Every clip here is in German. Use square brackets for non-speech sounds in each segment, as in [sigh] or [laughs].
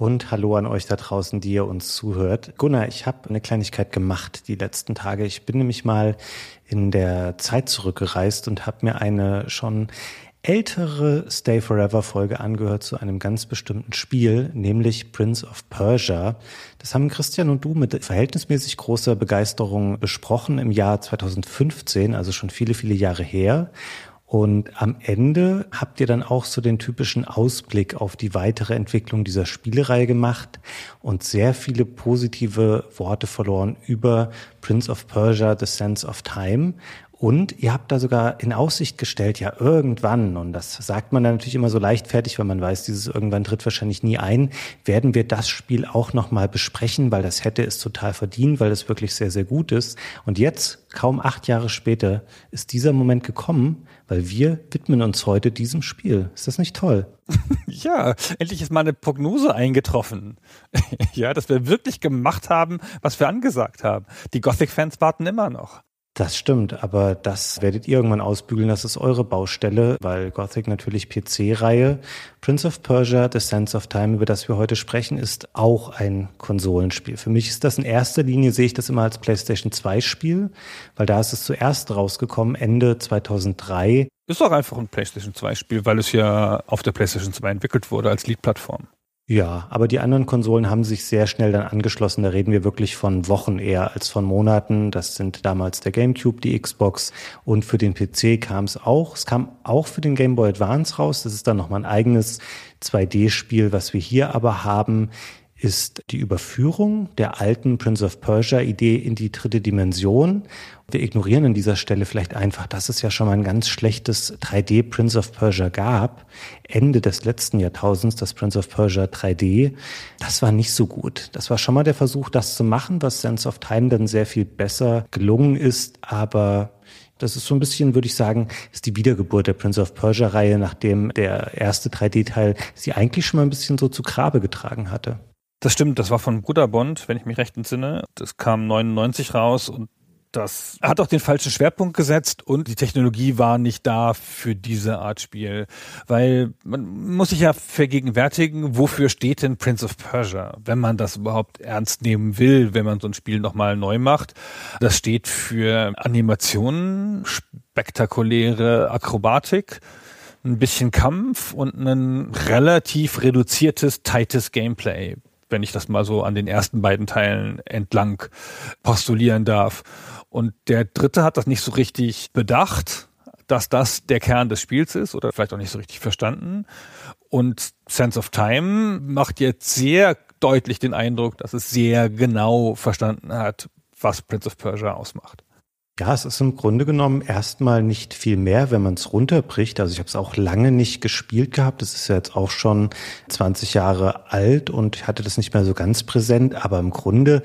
Und hallo an euch da draußen, die ihr uns zuhört. Gunnar, ich habe eine Kleinigkeit gemacht die letzten Tage. Ich bin nämlich mal in der Zeit zurückgereist und habe mir eine schon ältere Stay Forever Folge angehört zu einem ganz bestimmten Spiel, nämlich Prince of Persia. Das haben Christian und du mit verhältnismäßig großer Begeisterung besprochen im Jahr 2015, also schon viele, viele Jahre her. Und am Ende habt ihr dann auch so den typischen Ausblick auf die weitere Entwicklung dieser Spielereihe gemacht und sehr viele positive Worte verloren über Prince of Persia, The Sense of Time. Und ihr habt da sogar in Aussicht gestellt, ja, irgendwann, und das sagt man dann natürlich immer so leichtfertig, weil man weiß, dieses irgendwann tritt wahrscheinlich nie ein, werden wir das Spiel auch nochmal besprechen, weil das hätte es total verdient, weil es wirklich sehr, sehr gut ist. Und jetzt, kaum acht Jahre später, ist dieser Moment gekommen, weil wir widmen uns heute diesem Spiel. Ist das nicht toll? [laughs] Ja, endlich ist mal eine Prognose eingetroffen. [laughs] ja, dass wir wirklich gemacht haben, was wir angesagt haben. Die Gothic-Fans warten immer noch. Das stimmt, aber das werdet ihr irgendwann ausbügeln. Das ist eure Baustelle, weil Gothic natürlich PC-Reihe. Prince of Persia, The Sense of Time, über das wir heute sprechen, ist auch ein Konsolenspiel. Für mich ist das in erster Linie, sehe ich das immer als PlayStation 2 Spiel, weil da ist es zuerst rausgekommen, Ende 2003. Ist auch einfach ein PlayStation 2 Spiel, weil es ja auf der PlayStation 2 entwickelt wurde als Lead-Plattform. Ja, aber die anderen Konsolen haben sich sehr schnell dann angeschlossen. Da reden wir wirklich von Wochen eher als von Monaten. Das sind damals der GameCube, die Xbox und für den PC kam es auch. Es kam auch für den Game Boy Advance raus. Das ist dann nochmal ein eigenes 2D-Spiel. Was wir hier aber haben, ist die Überführung der alten Prince of Persia Idee in die dritte Dimension. Wir ignorieren an dieser Stelle vielleicht einfach, dass es ja schon mal ein ganz schlechtes 3D Prince of Persia gab. Ende des letzten Jahrtausends, das Prince of Persia 3D. Das war nicht so gut. Das war schon mal der Versuch, das zu machen, was Sense of Time dann sehr viel besser gelungen ist. Aber das ist so ein bisschen, würde ich sagen, ist die Wiedergeburt der Prince of Persia-Reihe, nachdem der erste 3D-Teil sie eigentlich schon mal ein bisschen so zu Grabe getragen hatte. Das stimmt, das war von Bruder Bond, wenn ich mich recht entsinne. Das kam 99 raus und das hat auch den falschen Schwerpunkt gesetzt und die Technologie war nicht da für diese Art Spiel. Weil man muss sich ja vergegenwärtigen, wofür steht denn Prince of Persia, wenn man das überhaupt ernst nehmen will, wenn man so ein Spiel nochmal neu macht. Das steht für Animationen, spektakuläre Akrobatik, ein bisschen Kampf und ein relativ reduziertes, tightes Gameplay wenn ich das mal so an den ersten beiden Teilen entlang postulieren darf. Und der dritte hat das nicht so richtig bedacht, dass das der Kern des Spiels ist oder vielleicht auch nicht so richtig verstanden. Und Sense of Time macht jetzt sehr deutlich den Eindruck, dass es sehr genau verstanden hat, was Prince of Persia ausmacht. Ja, es ist im Grunde genommen erstmal nicht viel mehr, wenn man es runterbricht. Also ich habe es auch lange nicht gespielt gehabt. Das ist ja jetzt auch schon 20 Jahre alt und hatte das nicht mehr so ganz präsent. Aber im Grunde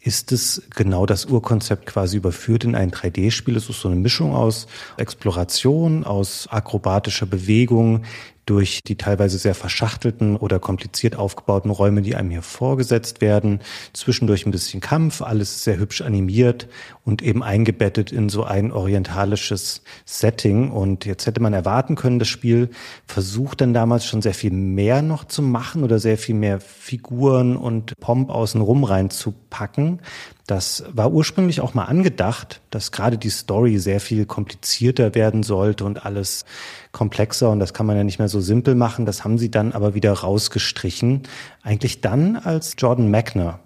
ist es genau das Urkonzept quasi überführt in ein 3D-Spiel. Es ist so eine Mischung aus Exploration, aus akrobatischer Bewegung, durch die teilweise sehr verschachtelten oder kompliziert aufgebauten Räume, die einem hier vorgesetzt werden. Zwischendurch ein bisschen Kampf, alles sehr hübsch animiert und eben eingebettet in so ein orientalisches Setting. Und jetzt hätte man erwarten können, das Spiel versucht dann damals schon sehr viel mehr noch zu machen oder sehr viel mehr Figuren und Pomp außenrum reinzupacken. Das war ursprünglich auch mal angedacht, dass gerade die Story sehr viel komplizierter werden sollte und alles komplexer und das kann man ja nicht mehr so simpel machen. Das haben sie dann aber wieder rausgestrichen. Eigentlich dann, als Jordan Magner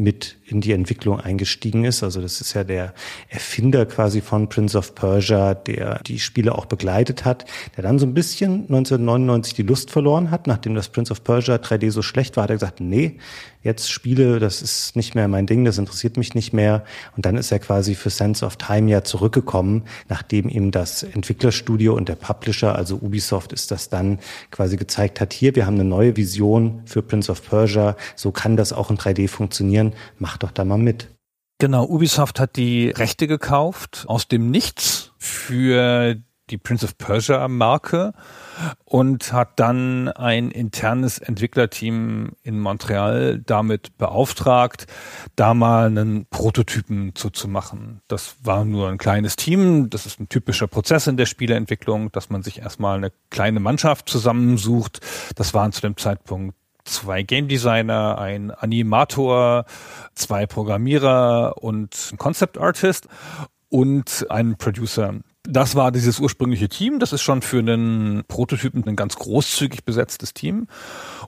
mit in die Entwicklung eingestiegen ist. Also das ist ja der Erfinder quasi von Prince of Persia, der die Spiele auch begleitet hat, der dann so ein bisschen 1999 die Lust verloren hat, nachdem das Prince of Persia 3D so schlecht war, hat er gesagt, nee, jetzt Spiele, das ist nicht mehr mein Ding, das interessiert mich nicht mehr. Und dann ist er quasi für Sense of Time ja zurückgekommen, nachdem ihm das Entwicklerstudio und der Publisher, also Ubisoft, ist das dann quasi gezeigt hat, hier, wir haben eine neue Vision für Prince of Persia, so kann das auch in 3D funktionieren, mach doch da mal mit. Genau, Ubisoft hat die Rechte gekauft aus dem Nichts für die Prince of Persia Marke und hat dann ein internes Entwicklerteam in Montreal damit beauftragt, da mal einen Prototypen zuzumachen. Das war nur ein kleines Team. Das ist ein typischer Prozess in der Spieleentwicklung, dass man sich erstmal eine kleine Mannschaft zusammensucht. Das waren zu dem Zeitpunkt zwei Game Designer, ein Animator, zwei Programmierer und ein Concept Artist und einen Producer. Das war dieses ursprüngliche Team. Das ist schon für einen Prototypen ein ganz großzügig besetztes Team.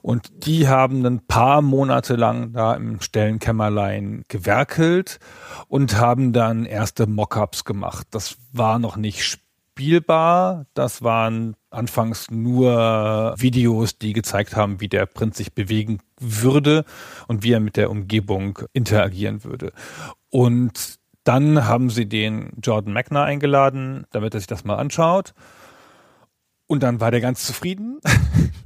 Und die haben ein paar Monate lang da im Stellenkämmerlein gewerkelt und haben dann erste Mockups gemacht. Das war noch nicht spielbar. Das waren anfangs nur Videos, die gezeigt haben, wie der Prinz sich bewegen würde und wie er mit der Umgebung interagieren würde. Und dann haben sie den Jordan Magna eingeladen, damit er sich das mal anschaut. Und dann war der ganz zufrieden. [laughs]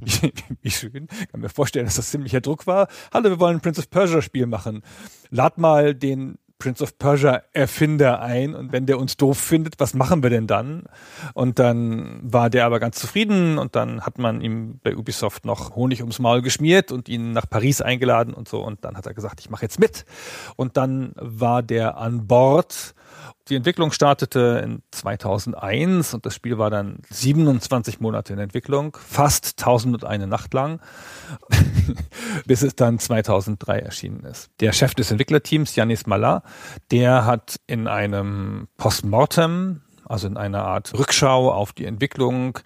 wie, schön. Ich kann mir vorstellen, dass das ziemlicher Druck war. Hallo, wir wollen ein Prince of Persia Spiel machen. Lad mal den Prince of Persia Erfinder ein und wenn der uns doof findet, was machen wir denn dann? Und dann war der aber ganz zufrieden und dann hat man ihm bei Ubisoft noch Honig ums Maul geschmiert und ihn nach Paris eingeladen und so und dann hat er gesagt, ich mache jetzt mit. Und dann war der an Bord die Entwicklung startete in 2001 und das Spiel war dann 27 Monate in Entwicklung, fast 1001 Nacht lang, [laughs] bis es dann 2003 erschienen ist. Der Chef des Entwicklerteams, Janis Malat, der hat in einem Postmortem also in einer Art Rückschau auf die Entwicklung,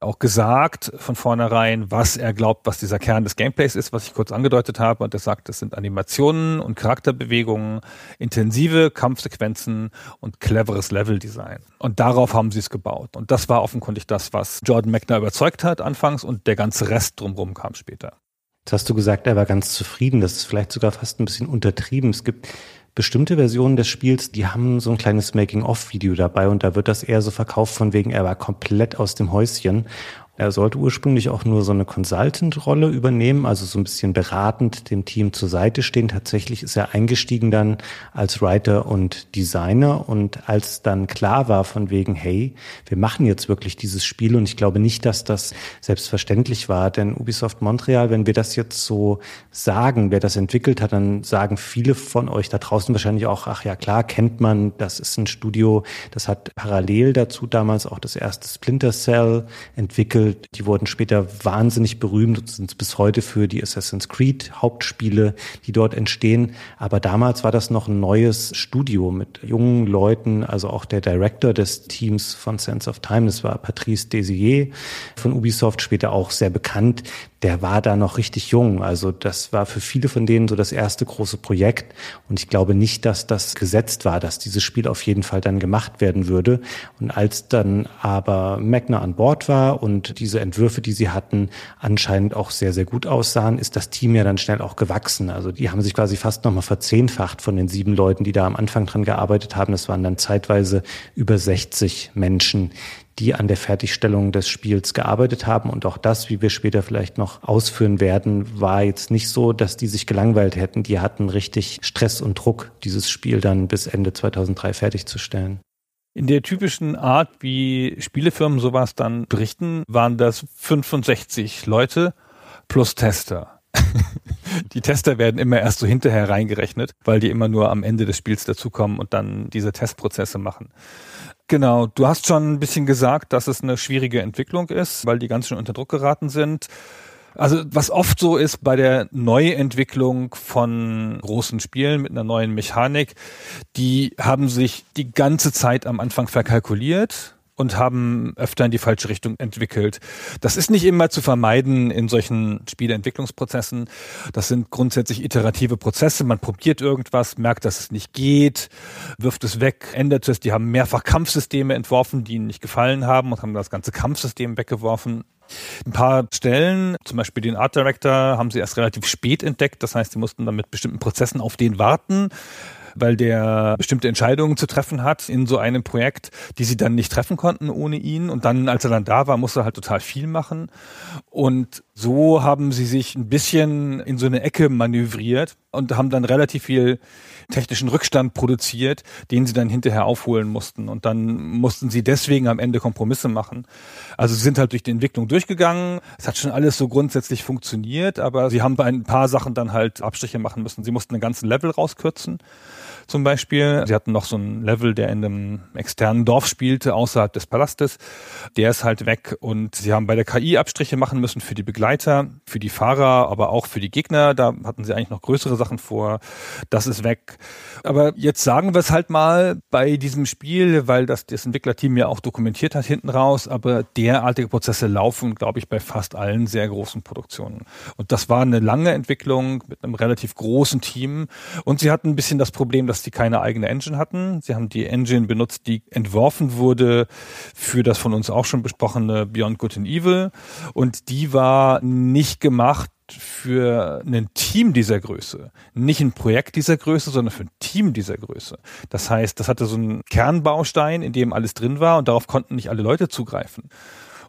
auch gesagt von vornherein, was er glaubt, was dieser Kern des Gameplays ist, was ich kurz angedeutet habe. Und er sagt, es sind Animationen und Charakterbewegungen, intensive Kampfsequenzen und cleveres Leveldesign. Und darauf haben sie es gebaut. Und das war offenkundig das, was Jordan Mechner überzeugt hat anfangs und der ganze Rest drumherum kam später. Jetzt hast du gesagt, er war ganz zufrieden. Das ist vielleicht sogar fast ein bisschen untertrieben. Es gibt bestimmte Versionen des Spiels, die haben so ein kleines Making-of-Video dabei und da wird das eher so verkauft von wegen, er war komplett aus dem Häuschen er sollte ursprünglich auch nur so eine Consultant-Rolle übernehmen, also so ein bisschen beratend dem Team zur Seite stehen. Tatsächlich ist er eingestiegen dann als Writer und Designer und als dann klar war von wegen, hey, wir machen jetzt wirklich dieses Spiel und ich glaube nicht, dass das selbstverständlich war, denn Ubisoft Montreal, wenn wir das jetzt so sagen, wer das entwickelt hat, dann sagen viele von euch da draußen wahrscheinlich auch, ach ja klar, kennt man, das ist ein Studio, das hat parallel dazu damals auch das erste Splinter Cell entwickelt die wurden später wahnsinnig berühmt und sind bis heute für die Assassin's Creed Hauptspiele, die dort entstehen. Aber damals war das noch ein neues Studio mit jungen Leuten, also auch der Director des Teams von Sense of Time, das war Patrice Desier von Ubisoft, später auch sehr bekannt der war da noch richtig jung. Also das war für viele von denen so das erste große Projekt. Und ich glaube nicht, dass das gesetzt war, dass dieses Spiel auf jeden Fall dann gemacht werden würde. Und als dann aber Magna an Bord war und diese Entwürfe, die sie hatten, anscheinend auch sehr, sehr gut aussahen, ist das Team ja dann schnell auch gewachsen. Also die haben sich quasi fast nochmal verzehnfacht von den sieben Leuten, die da am Anfang dran gearbeitet haben. Das waren dann zeitweise über 60 Menschen, die an der Fertigstellung des Spiels gearbeitet haben. Und auch das, wie wir später vielleicht noch ausführen werden, war jetzt nicht so, dass die sich gelangweilt hätten. Die hatten richtig Stress und Druck, dieses Spiel dann bis Ende 2003 fertigzustellen. In der typischen Art, wie Spielefirmen sowas dann berichten, waren das 65 Leute plus Tester. [laughs] die Tester werden immer erst so hinterher reingerechnet, weil die immer nur am Ende des Spiels dazukommen und dann diese Testprozesse machen. Genau, du hast schon ein bisschen gesagt, dass es eine schwierige Entwicklung ist, weil die ganz schön unter Druck geraten sind. Also was oft so ist bei der Neuentwicklung von großen Spielen mit einer neuen Mechanik, die haben sich die ganze Zeit am Anfang verkalkuliert und haben öfter in die falsche Richtung entwickelt. Das ist nicht immer zu vermeiden in solchen Spieleentwicklungsprozessen. Das sind grundsätzlich iterative Prozesse. Man probiert irgendwas, merkt, dass es nicht geht, wirft es weg, ändert es. Die haben mehrfach Kampfsysteme entworfen, die ihnen nicht gefallen haben und haben das ganze Kampfsystem weggeworfen. Ein paar Stellen, zum Beispiel den Art Director, haben sie erst relativ spät entdeckt. Das heißt, sie mussten dann mit bestimmten Prozessen auf den warten weil der bestimmte Entscheidungen zu treffen hat in so einem Projekt, die sie dann nicht treffen konnten ohne ihn. Und dann, als er dann da war, musste er halt total viel machen. Und so haben sie sich ein bisschen in so eine Ecke manövriert und haben dann relativ viel technischen Rückstand produziert, den sie dann hinterher aufholen mussten. Und dann mussten sie deswegen am Ende Kompromisse machen. Also sie sind halt durch die Entwicklung durchgegangen. Es hat schon alles so grundsätzlich funktioniert, aber sie haben bei ein paar Sachen dann halt Abstriche machen müssen. Sie mussten einen ganzen Level rauskürzen zum Beispiel. Sie hatten noch so einen Level, der in einem externen Dorf spielte, außerhalb des Palastes. Der ist halt weg und sie haben bei der KI Abstriche machen müssen für die Begleiter, für die Fahrer, aber auch für die Gegner. Da hatten sie eigentlich noch größere Sachen vor. Das ist weg. Aber jetzt sagen wir es halt mal bei diesem Spiel, weil das das Entwicklerteam ja auch dokumentiert hat hinten raus, aber derartige Prozesse laufen, glaube ich, bei fast allen sehr großen Produktionen. Und das war eine lange Entwicklung mit einem relativ großen Team und sie hatten ein bisschen das Problem, dass sie keine eigene Engine hatten. Sie haben die Engine benutzt, die entworfen wurde für das von uns auch schon besprochene Beyond Good and Evil. Und die war nicht gemacht für ein Team dieser Größe. Nicht ein Projekt dieser Größe, sondern für ein Team dieser Größe. Das heißt, das hatte so einen Kernbaustein, in dem alles drin war und darauf konnten nicht alle Leute zugreifen.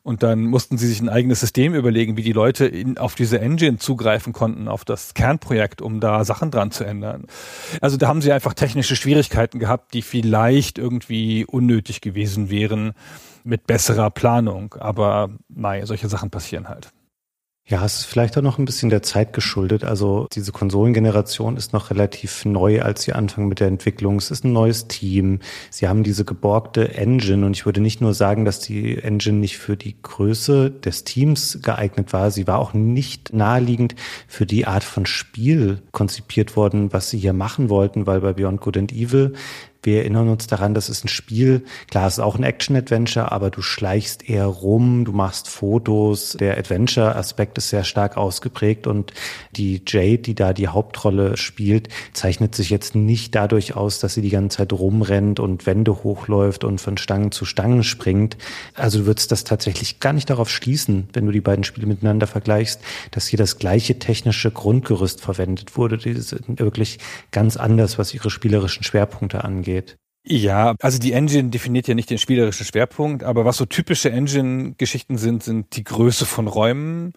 Und dann mussten sie sich ein eigenes System überlegen, wie die Leute in, auf diese Engine zugreifen konnten, auf das Kernprojekt, um da Sachen dran zu ändern. Also da haben sie einfach technische Schwierigkeiten gehabt, die vielleicht irgendwie unnötig gewesen wären mit besserer Planung. Aber mei, solche Sachen passieren halt. Ja, es ist vielleicht auch noch ein bisschen der Zeit geschuldet. Also diese Konsolengeneration ist noch relativ neu, als sie anfangen mit der Entwicklung. Es ist ein neues Team. Sie haben diese geborgte Engine und ich würde nicht nur sagen, dass die Engine nicht für die Größe des Teams geeignet war, sie war auch nicht naheliegend für die Art von Spiel konzipiert worden, was sie hier machen wollten, weil bei Beyond Good and Evil wir erinnern uns daran, das ist ein Spiel, klar, es ist auch ein Action-Adventure, aber du schleichst eher rum, du machst Fotos. Der Adventure-Aspekt ist sehr stark ausgeprägt und die Jade, die da die Hauptrolle spielt, zeichnet sich jetzt nicht dadurch aus, dass sie die ganze Zeit rumrennt und Wände hochläuft und von Stangen zu Stangen springt. Also du würdest das tatsächlich gar nicht darauf schließen, wenn du die beiden Spiele miteinander vergleichst, dass hier das gleiche technische Grundgerüst verwendet wurde. Die sind wirklich ganz anders, was ihre spielerischen Schwerpunkte angeht geht. Ja, also die Engine definiert ja nicht den spielerischen Schwerpunkt, aber was so typische Engine-Geschichten sind, sind die Größe von Räumen.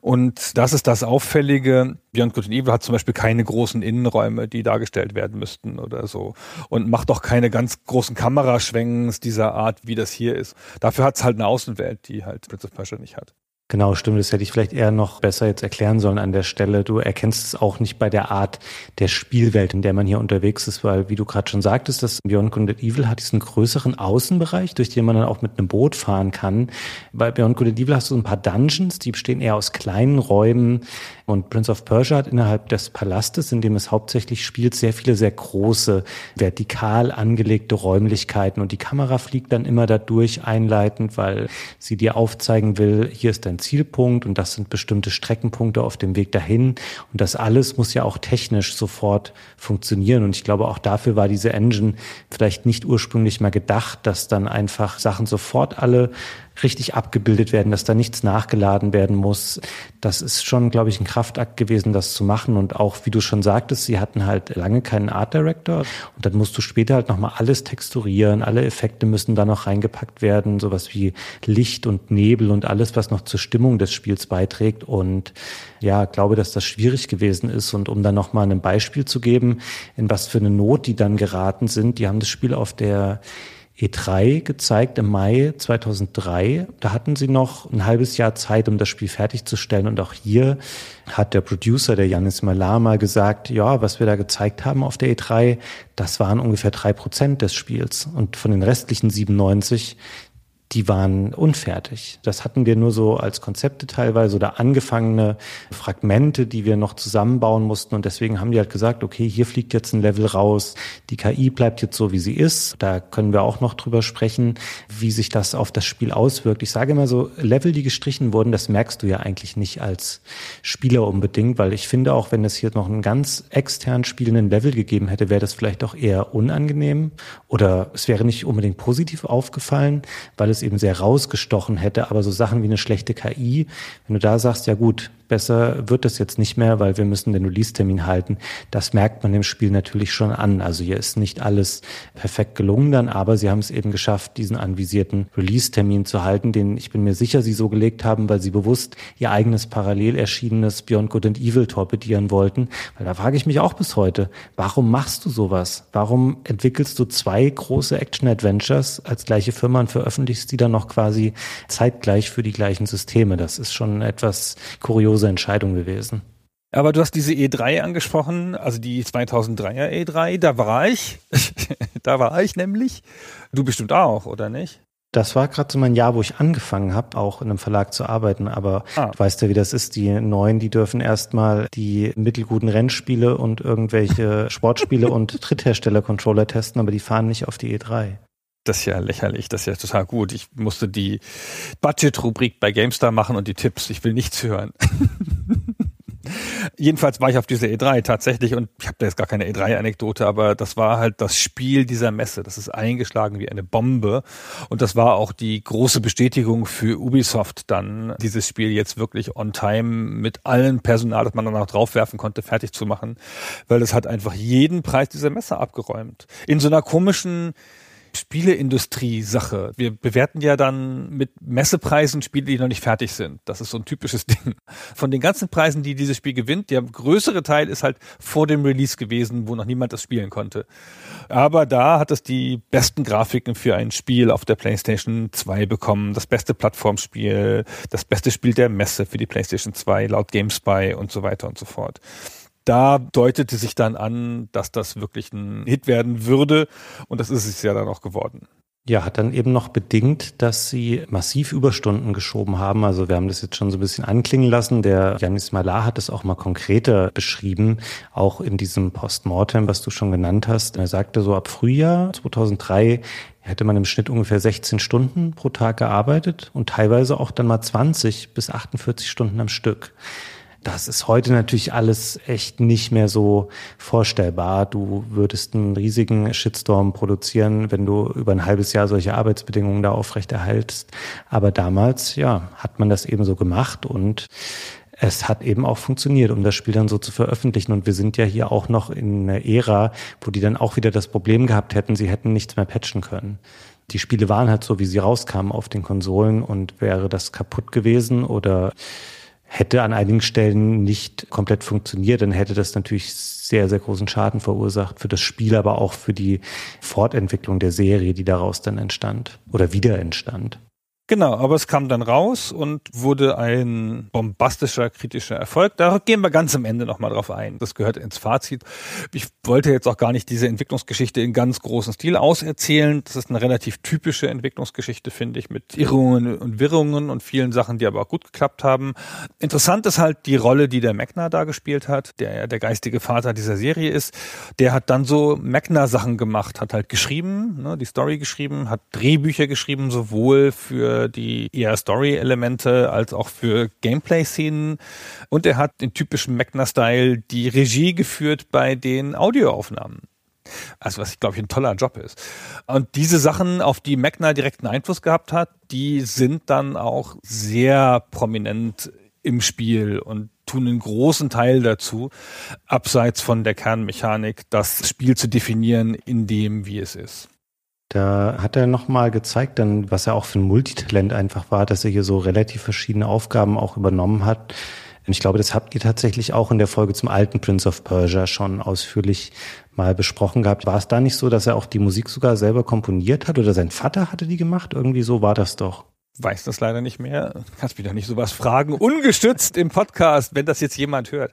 Und das ist das Auffällige. Beyond Good and Evil hat zum Beispiel keine großen Innenräume, die dargestellt werden müssten oder so. Und macht auch keine ganz großen Kameraschwenks dieser Art, wie das hier ist. Dafür hat es halt eine Außenwelt, die halt Prince of Persia nicht hat. Genau, stimmt. Das hätte ich vielleicht eher noch besser jetzt erklären sollen an der Stelle. Du erkennst es auch nicht bei der Art der Spielwelt, in der man hier unterwegs ist, weil, wie du gerade schon sagtest, das Beyond Good and Evil hat diesen größeren Außenbereich, durch den man dann auch mit einem Boot fahren kann. Bei Beyond Good and Evil hast du ein paar Dungeons, die bestehen eher aus kleinen Räumen. Und Prince of Persia hat innerhalb des Palastes, in dem es hauptsächlich spielt, sehr viele sehr große, vertikal angelegte Räumlichkeiten. Und die Kamera fliegt dann immer dadurch einleitend, weil sie dir aufzeigen will, hier ist dein ein Zielpunkt und das sind bestimmte Streckenpunkte auf dem Weg dahin. Und das alles muss ja auch technisch sofort funktionieren. Und ich glaube, auch dafür war diese Engine vielleicht nicht ursprünglich mal gedacht, dass dann einfach Sachen sofort alle richtig abgebildet werden, dass da nichts nachgeladen werden muss. Das ist schon, glaube ich, ein Kraftakt gewesen, das zu machen. Und auch, wie du schon sagtest, sie hatten halt lange keinen Art Director. Und dann musst du später halt nochmal alles texturieren. Alle Effekte müssen da noch reingepackt werden. Sowas wie Licht und Nebel und alles, was noch zur Stimmung des Spiels beiträgt. Und ja, glaube, dass das schwierig gewesen ist. Und um dann nochmal ein Beispiel zu geben, in was für eine Not die dann geraten sind, die haben das Spiel auf der E3 gezeigt im Mai 2003. Da hatten sie noch ein halbes Jahr Zeit, um das Spiel fertigzustellen. Und auch hier hat der Producer, der Janis Malama, gesagt, ja, was wir da gezeigt haben auf der E3, das waren ungefähr drei Prozent des Spiels. Und von den restlichen 97 die waren unfertig. Das hatten wir nur so als Konzepte teilweise oder angefangene Fragmente, die wir noch zusammenbauen mussten. Und deswegen haben die halt gesagt, okay, hier fliegt jetzt ein Level raus. Die KI bleibt jetzt so, wie sie ist. Da können wir auch noch drüber sprechen, wie sich das auf das Spiel auswirkt. Ich sage immer so, Level, die gestrichen wurden, das merkst du ja eigentlich nicht als Spieler unbedingt, weil ich finde auch, wenn es hier noch einen ganz extern spielenden Level gegeben hätte, wäre das vielleicht auch eher unangenehm oder es wäre nicht unbedingt positiv aufgefallen, weil es eben sehr rausgestochen hätte. Aber so Sachen wie eine schlechte KI, wenn du da sagst, ja gut, besser wird es jetzt nicht mehr, weil wir müssen den Release-Termin halten. Das merkt man dem Spiel natürlich schon an. Also hier ist nicht alles perfekt gelungen dann, aber sie haben es eben geschafft, diesen anvisierten Release-Termin zu halten, den ich bin mir sicher, sie so gelegt haben, weil sie bewusst ihr eigenes parallel erschienenes Beyond Good and Evil torpedieren wollten. Weil da frage ich mich auch bis heute, warum machst du sowas? Warum entwickelst du zwei große Action-Adventures als gleiche Firma und veröffentlichst die dann noch quasi zeitgleich für die gleichen Systeme? Das ist schon etwas kurios kuriose Entscheidung gewesen. Aber du hast diese E3 angesprochen, also die 2003er E3, da war ich, [laughs] da war ich nämlich. Du bestimmt auch, oder nicht? Das war gerade so mein Jahr, wo ich angefangen habe, auch in einem Verlag zu arbeiten. Aber ah. du weißt ja, wie das ist. Die Neuen, die dürfen erstmal die mittelguten Rennspiele und irgendwelche [laughs] Sportspiele und Dritthersteller-Controller testen, aber die fahren nicht auf die E3 das ist ja lächerlich, das ist ja total gut. Ich musste die Budget-Rubrik bei GameStar machen und die Tipps. Ich will nichts hören. [laughs] Jedenfalls war ich auf dieser E3 tatsächlich und ich habe da jetzt gar keine E3-Anekdote, aber das war halt das Spiel dieser Messe. Das ist eingeschlagen wie eine Bombe und das war auch die große Bestätigung für Ubisoft dann, dieses Spiel jetzt wirklich on time mit allen Personal, das man dann auch draufwerfen konnte, fertig zu machen, weil es hat einfach jeden Preis dieser Messe abgeräumt. In so einer komischen Spieleindustrie-Sache. Wir bewerten ja dann mit Messepreisen Spiele, die noch nicht fertig sind. Das ist so ein typisches [laughs] Ding. Von den ganzen Preisen, die dieses Spiel gewinnt, der größere Teil ist halt vor dem Release gewesen, wo noch niemand das spielen konnte. Aber da hat es die besten Grafiken für ein Spiel auf der PlayStation 2 bekommen, das beste Plattformspiel, das beste Spiel der Messe für die PlayStation 2 laut GameSpy und so weiter und so fort da deutete sich dann an, dass das wirklich ein Hit werden würde. Und das ist es ja dann auch geworden. Ja, hat dann eben noch bedingt, dass sie massiv Überstunden geschoben haben. Also wir haben das jetzt schon so ein bisschen anklingen lassen. Der Janis Malar hat es auch mal konkreter beschrieben, auch in diesem Postmortem, was du schon genannt hast. Er sagte so ab Frühjahr 2003 hätte man im Schnitt ungefähr 16 Stunden pro Tag gearbeitet und teilweise auch dann mal 20 bis 48 Stunden am Stück. Das ist heute natürlich alles echt nicht mehr so vorstellbar. Du würdest einen riesigen Shitstorm produzieren, wenn du über ein halbes Jahr solche Arbeitsbedingungen da aufrechterhaltst. Aber damals, ja, hat man das eben so gemacht und es hat eben auch funktioniert, um das Spiel dann so zu veröffentlichen. Und wir sind ja hier auch noch in einer Ära, wo die dann auch wieder das Problem gehabt hätten, sie hätten nichts mehr patchen können. Die Spiele waren halt so, wie sie rauskamen auf den Konsolen und wäre das kaputt gewesen oder hätte an einigen Stellen nicht komplett funktioniert, dann hätte das natürlich sehr, sehr großen Schaden verursacht für das Spiel, aber auch für die Fortentwicklung der Serie, die daraus dann entstand oder wieder entstand. Genau, aber es kam dann raus und wurde ein bombastischer, kritischer Erfolg. Da gehen wir ganz am Ende nochmal drauf ein. Das gehört ins Fazit. Ich wollte jetzt auch gar nicht diese Entwicklungsgeschichte in ganz großen Stil auserzählen. Das ist eine relativ typische Entwicklungsgeschichte, finde ich, mit Irrungen und Wirrungen und vielen Sachen, die aber auch gut geklappt haben. Interessant ist halt die Rolle, die der Magna da gespielt hat, der ja der geistige Vater dieser Serie ist. Der hat dann so Magna-Sachen gemacht, hat halt geschrieben, ne, die Story geschrieben, hat Drehbücher geschrieben, sowohl für die eher Story-Elemente als auch für Gameplay-Szenen. Und er hat den typischen Magna-Style die Regie geführt bei den Audioaufnahmen. Also was, glaube ich, ein toller Job ist. Und diese Sachen, auf die Magna direkten Einfluss gehabt hat, die sind dann auch sehr prominent im Spiel und tun einen großen Teil dazu, abseits von der Kernmechanik, das Spiel zu definieren in dem, wie es ist. Da hat er nochmal gezeigt, dann, was er auch für ein Multitalent einfach war, dass er hier so relativ verschiedene Aufgaben auch übernommen hat. Ich glaube, das habt ihr tatsächlich auch in der Folge zum alten Prince of Persia schon ausführlich mal besprochen gehabt. War es da nicht so, dass er auch die Musik sogar selber komponiert hat oder sein Vater hatte die gemacht? Irgendwie so war das doch. Weiß das leider nicht mehr. Kannst mich doch nicht sowas fragen. Ungestützt im Podcast, wenn das jetzt jemand hört.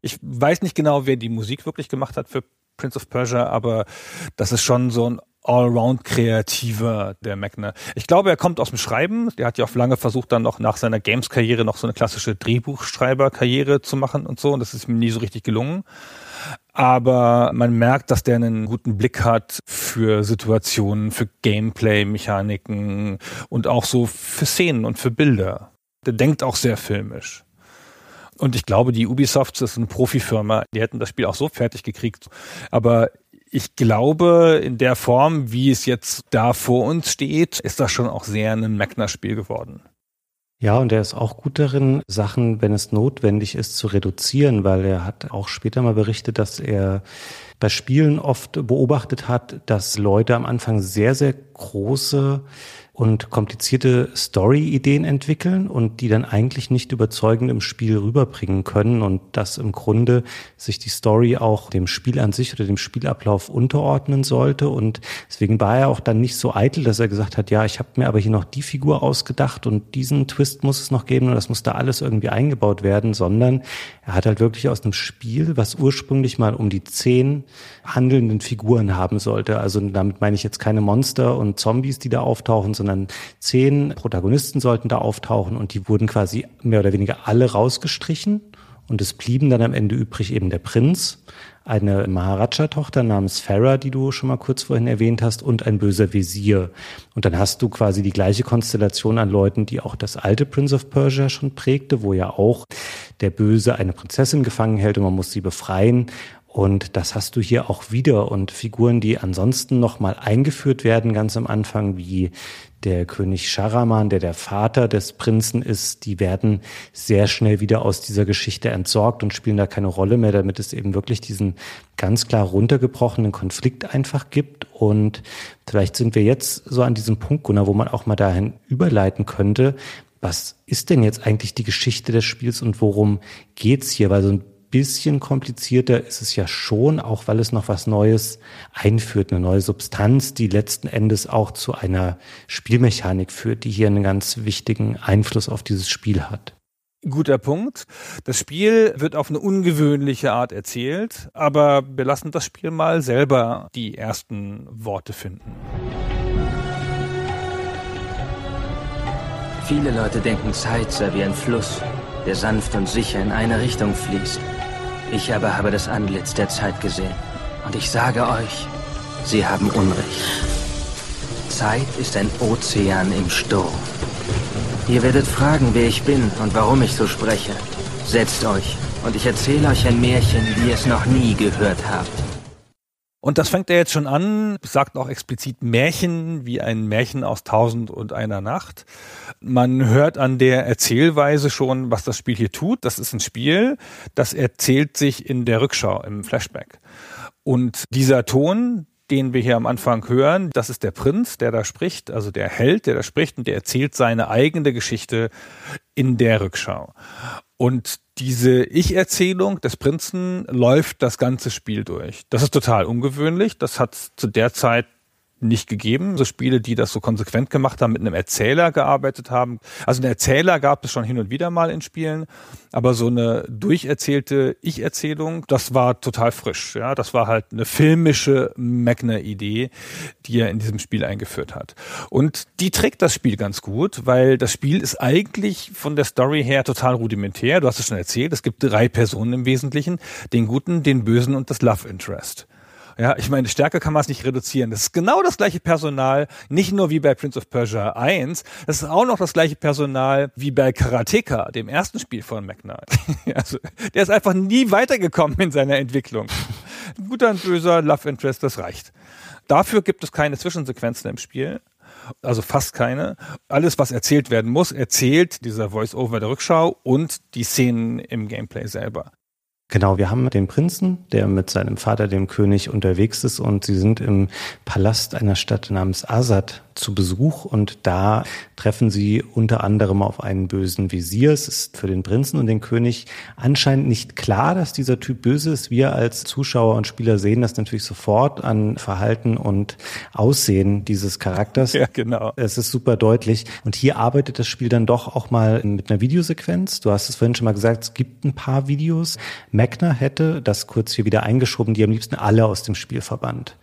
Ich weiß nicht genau, wer die Musik wirklich gemacht hat für Prince of Persia, aber das ist schon so ein allround kreativer, der Meckner. Ich glaube, er kommt aus dem Schreiben. Der hat ja auch lange versucht, dann noch nach seiner Games-Karriere noch so eine klassische Drehbuchschreiber-Karriere zu machen und so. Und das ist ihm nie so richtig gelungen. Aber man merkt, dass der einen guten Blick hat für Situationen, für Gameplay-Mechaniken und auch so für Szenen und für Bilder. Der denkt auch sehr filmisch. Und ich glaube, die Ubisoft ist eine Profifirma. Die hätten das Spiel auch so fertig gekriegt. Aber ich glaube, in der Form, wie es jetzt da vor uns steht, ist das schon auch sehr ein Magna-Spiel geworden. Ja, und er ist auch gut darin, Sachen, wenn es notwendig ist, zu reduzieren, weil er hat auch später mal berichtet, dass er bei Spielen oft beobachtet hat, dass Leute am Anfang sehr, sehr große und komplizierte Story-Ideen entwickeln und die dann eigentlich nicht überzeugend im Spiel rüberbringen können und dass im Grunde sich die Story auch dem Spiel an sich oder dem Spielablauf unterordnen sollte. Und deswegen war er auch dann nicht so eitel, dass er gesagt hat, ja, ich habe mir aber hier noch die Figur ausgedacht und diesen Twist muss es noch geben und das muss da alles irgendwie eingebaut werden, sondern er hat halt wirklich aus einem Spiel, was ursprünglich mal um die zehn handelnden Figuren haben sollte, also damit meine ich jetzt keine Monster und Zombies, die da auftauchen, sondern sondern zehn Protagonisten sollten da auftauchen und die wurden quasi mehr oder weniger alle rausgestrichen. Und es blieben dann am Ende übrig eben der Prinz, eine Maharaja-Tochter namens Farah, die du schon mal kurz vorhin erwähnt hast, und ein böser Visier. Und dann hast du quasi die gleiche Konstellation an Leuten, die auch das alte Prince of Persia schon prägte, wo ja auch der Böse eine Prinzessin gefangen hält und man muss sie befreien. Und das hast du hier auch wieder. Und Figuren, die ansonsten nochmal eingeführt werden, ganz am Anfang, wie der König Scharaman, der der Vater des Prinzen ist, die werden sehr schnell wieder aus dieser Geschichte entsorgt und spielen da keine Rolle mehr, damit es eben wirklich diesen ganz klar runtergebrochenen Konflikt einfach gibt. Und vielleicht sind wir jetzt so an diesem Punkt, Gunnar, wo man auch mal dahin überleiten könnte, was ist denn jetzt eigentlich die Geschichte des Spiels und worum geht's hier? Weil so ein bisschen komplizierter ist es ja schon, auch weil es noch was Neues einführt, eine neue Substanz, die letzten Endes auch zu einer Spielmechanik führt, die hier einen ganz wichtigen Einfluss auf dieses Spiel hat. Guter Punkt. Das Spiel wird auf eine ungewöhnliche Art erzählt, aber wir lassen das Spiel mal selber die ersten Worte finden. Viele Leute denken, Zeit sei wie ein Fluss, der sanft und sicher in eine Richtung fließt. Ich aber habe das Antlitz der Zeit gesehen. Und ich sage euch, sie haben Unrecht. Zeit ist ein Ozean im Sturm. Ihr werdet fragen, wer ich bin und warum ich so spreche. Setzt euch und ich erzähle euch ein Märchen, wie ihr es noch nie gehört habt. Und das fängt er jetzt schon an, sagt auch explizit Märchen, wie ein Märchen aus Tausend und einer Nacht. Man hört an der Erzählweise schon, was das Spiel hier tut. Das ist ein Spiel, das erzählt sich in der Rückschau, im Flashback. Und dieser Ton, den wir hier am Anfang hören, das ist der Prinz, der da spricht, also der Held, der da spricht und der erzählt seine eigene Geschichte in der Rückschau. Und diese Ich-Erzählung des Prinzen läuft das ganze Spiel durch. Das ist total ungewöhnlich. Das hat zu der Zeit nicht gegeben. So Spiele, die das so konsequent gemacht haben, mit einem Erzähler gearbeitet haben. Also einen Erzähler gab es schon hin und wieder mal in Spielen, aber so eine durcherzählte Ich-Erzählung, das war total frisch. Ja, das war halt eine filmische Magna-Idee, die er in diesem Spiel eingeführt hat. Und die trägt das Spiel ganz gut, weil das Spiel ist eigentlich von der Story her total rudimentär. Du hast es schon erzählt. Es gibt drei Personen im Wesentlichen: den Guten, den Bösen und das Love Interest. Ja, ich meine, stärker kann man es nicht reduzieren. Das ist genau das gleiche Personal, nicht nur wie bei Prince of Persia 1, das ist auch noch das gleiche Personal wie bei Karateka, dem ersten Spiel von McKnight. [laughs] also, der ist einfach nie weitergekommen in seiner Entwicklung. Guter und böser Love Interest, das reicht. Dafür gibt es keine Zwischensequenzen im Spiel also fast keine. Alles, was erzählt werden muss, erzählt dieser Voice-Over der Rückschau und die Szenen im Gameplay selber. Genau, wir haben den Prinzen, der mit seinem Vater, dem König, unterwegs ist und sie sind im Palast einer Stadt namens Asad zu Besuch und da treffen sie unter anderem auf einen bösen Visier. Es ist für den Prinzen und den König anscheinend nicht klar, dass dieser Typ böse ist. Wir als Zuschauer und Spieler sehen das natürlich sofort an Verhalten und Aussehen dieses Charakters. [laughs] Ja, genau. Es ist super deutlich. Und hier arbeitet das Spiel dann doch auch mal mit einer Videosequenz. Du hast es vorhin schon mal gesagt, es gibt ein paar Videos. Magna hätte, das kurz hier wieder eingeschoben, die am liebsten alle aus dem Spiel verbannt.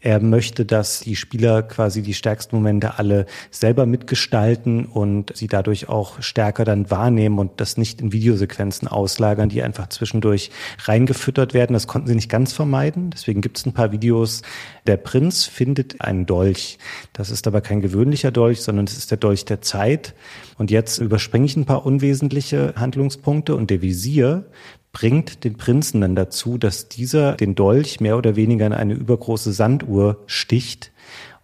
Er möchte, dass die Spieler quasi die stärksten Momente alle selber mitgestalten und sie dadurch auch stärker dann wahrnehmen und das nicht in Videosequenzen auslagern, die einfach zwischendurch reingefüttert werden. Das konnten sie nicht ganz vermeiden. Deswegen gibt es ein paar Videos. Der Prinz findet einen Dolch. Das ist aber kein gewöhnlicher Dolch, sondern es ist der Dolch der Zeit. Und jetzt überspringe ich ein paar unwesentliche Handlungspunkte und der Visier bringt den Prinzen dann dazu, dass dieser den Dolch mehr oder weniger in eine übergroße Sanduhr sticht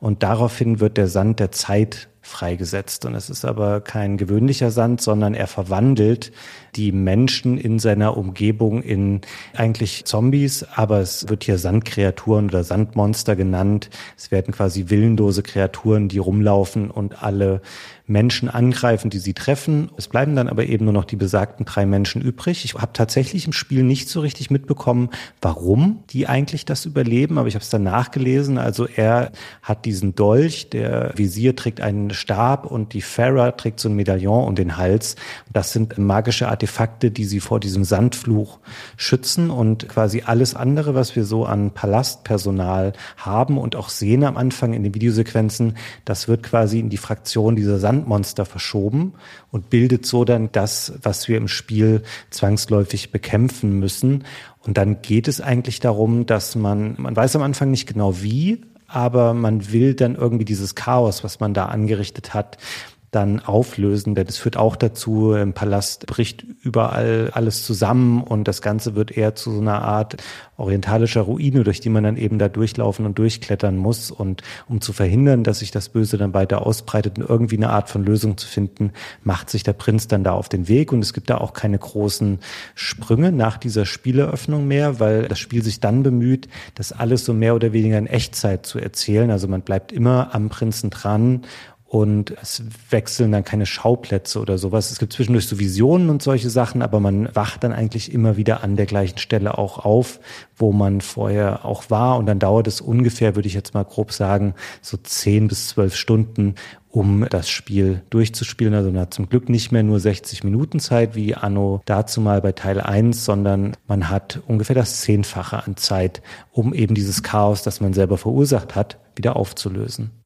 und daraufhin wird der Sand der Zeit freigesetzt. Und es ist aber kein gewöhnlicher Sand, sondern er verwandelt die Menschen in seiner Umgebung in eigentlich Zombies, aber es wird hier Sandkreaturen oder Sandmonster genannt. Es werden quasi willenlose Kreaturen, die rumlaufen und alle Menschen angreifen, die sie treffen. Es bleiben dann aber eben nur noch die besagten drei Menschen übrig. Ich habe tatsächlich im Spiel nicht so richtig mitbekommen, warum die eigentlich das überleben, aber ich habe es dann nachgelesen. Also er hat diesen Dolch, der Visier trägt einen Stab und die Farah trägt so ein Medaillon um den Hals. Das sind magische Artefakte, die sie vor diesem Sandfluch schützen und quasi alles andere, was wir so an Palastpersonal haben und auch sehen am Anfang in den Videosequenzen, das wird quasi in die Fraktion dieser Sand Sandmonster verschoben und bildet so dann das, was wir im Spiel zwangsläufig bekämpfen müssen. Und dann geht es eigentlich darum, dass man, man weiß am Anfang nicht genau wie, aber man will dann irgendwie dieses Chaos, was man da angerichtet hat, dann auflösen, denn es führt auch dazu, im Palast bricht überall alles zusammen und das Ganze wird eher zu so einer Art orientalischer Ruine, durch die man dann eben da durchlaufen und durchklettern muss. Und um zu verhindern, dass sich das Böse dann weiter ausbreitet und irgendwie eine Art von Lösung zu finden, macht sich der Prinz dann da auf den Weg. Und es gibt da auch keine großen Sprünge nach dieser Spieleröffnung mehr, weil das Spiel sich dann bemüht, das alles so mehr oder weniger in Echtzeit zu erzählen. Also man bleibt immer am Prinzen dran und es wechseln dann keine Schauplätze oder sowas. Es gibt zwischendurch so Visionen und solche Sachen, aber man wacht dann eigentlich immer wieder an der gleichen Stelle auch auf, wo man vorher auch war und dann dauert es ungefähr, würde ich jetzt mal grob sagen, so zehn bis zwölf Stunden, um das Spiel durchzuspielen. Also man hat zum Glück nicht mehr nur 60 Minuten Zeit wie Anno dazu mal bei Teil 1, sondern man hat ungefähr das Zehnfache an Zeit, um eben dieses Chaos, das man selber verursacht hat, wieder aufzulösen.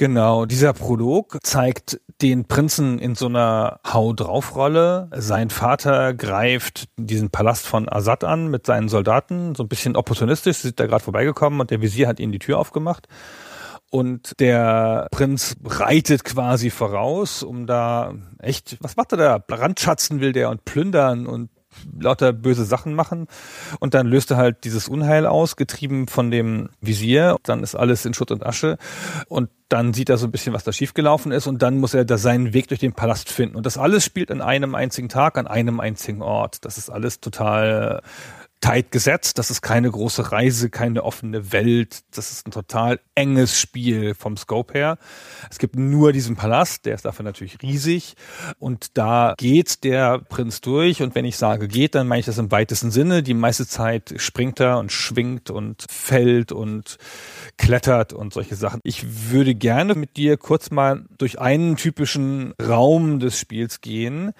Genau, dieser Prolog zeigt den Prinzen in so einer Hau drauf Rolle. Sein Vater greift diesen Palast von Assad an mit seinen Soldaten, so ein bisschen opportunistisch, sind da gerade vorbeigekommen und der Visier hat ihnen die Tür aufgemacht. Und der Prinz reitet quasi voraus, um da echt, was macht er da? Brandschatzen will der und plündern und lauter böse Sachen machen. Und dann löst er halt dieses Unheil aus, getrieben von dem Visier. Dann ist alles in Schutt und Asche. Und dann sieht er so ein bisschen, was da schiefgelaufen ist. Und dann muss er da seinen Weg durch den Palast finden. Und das alles spielt an einem einzigen Tag, an einem einzigen Ort. Das ist alles total tight gesetzt. Das ist keine große Reise, keine offene Welt. Das ist ein total enges Spiel vom Scope her. Es gibt nur diesen Palast, der ist dafür natürlich riesig. Und da geht der Prinz durch. Und wenn ich sage geht, dann meine ich das im weitesten Sinne. Die meiste Zeit springt er und schwingt und fällt und klettert und solche Sachen. Ich würde gerne mit dir kurz mal durch einen typischen Raum des Spiels gehen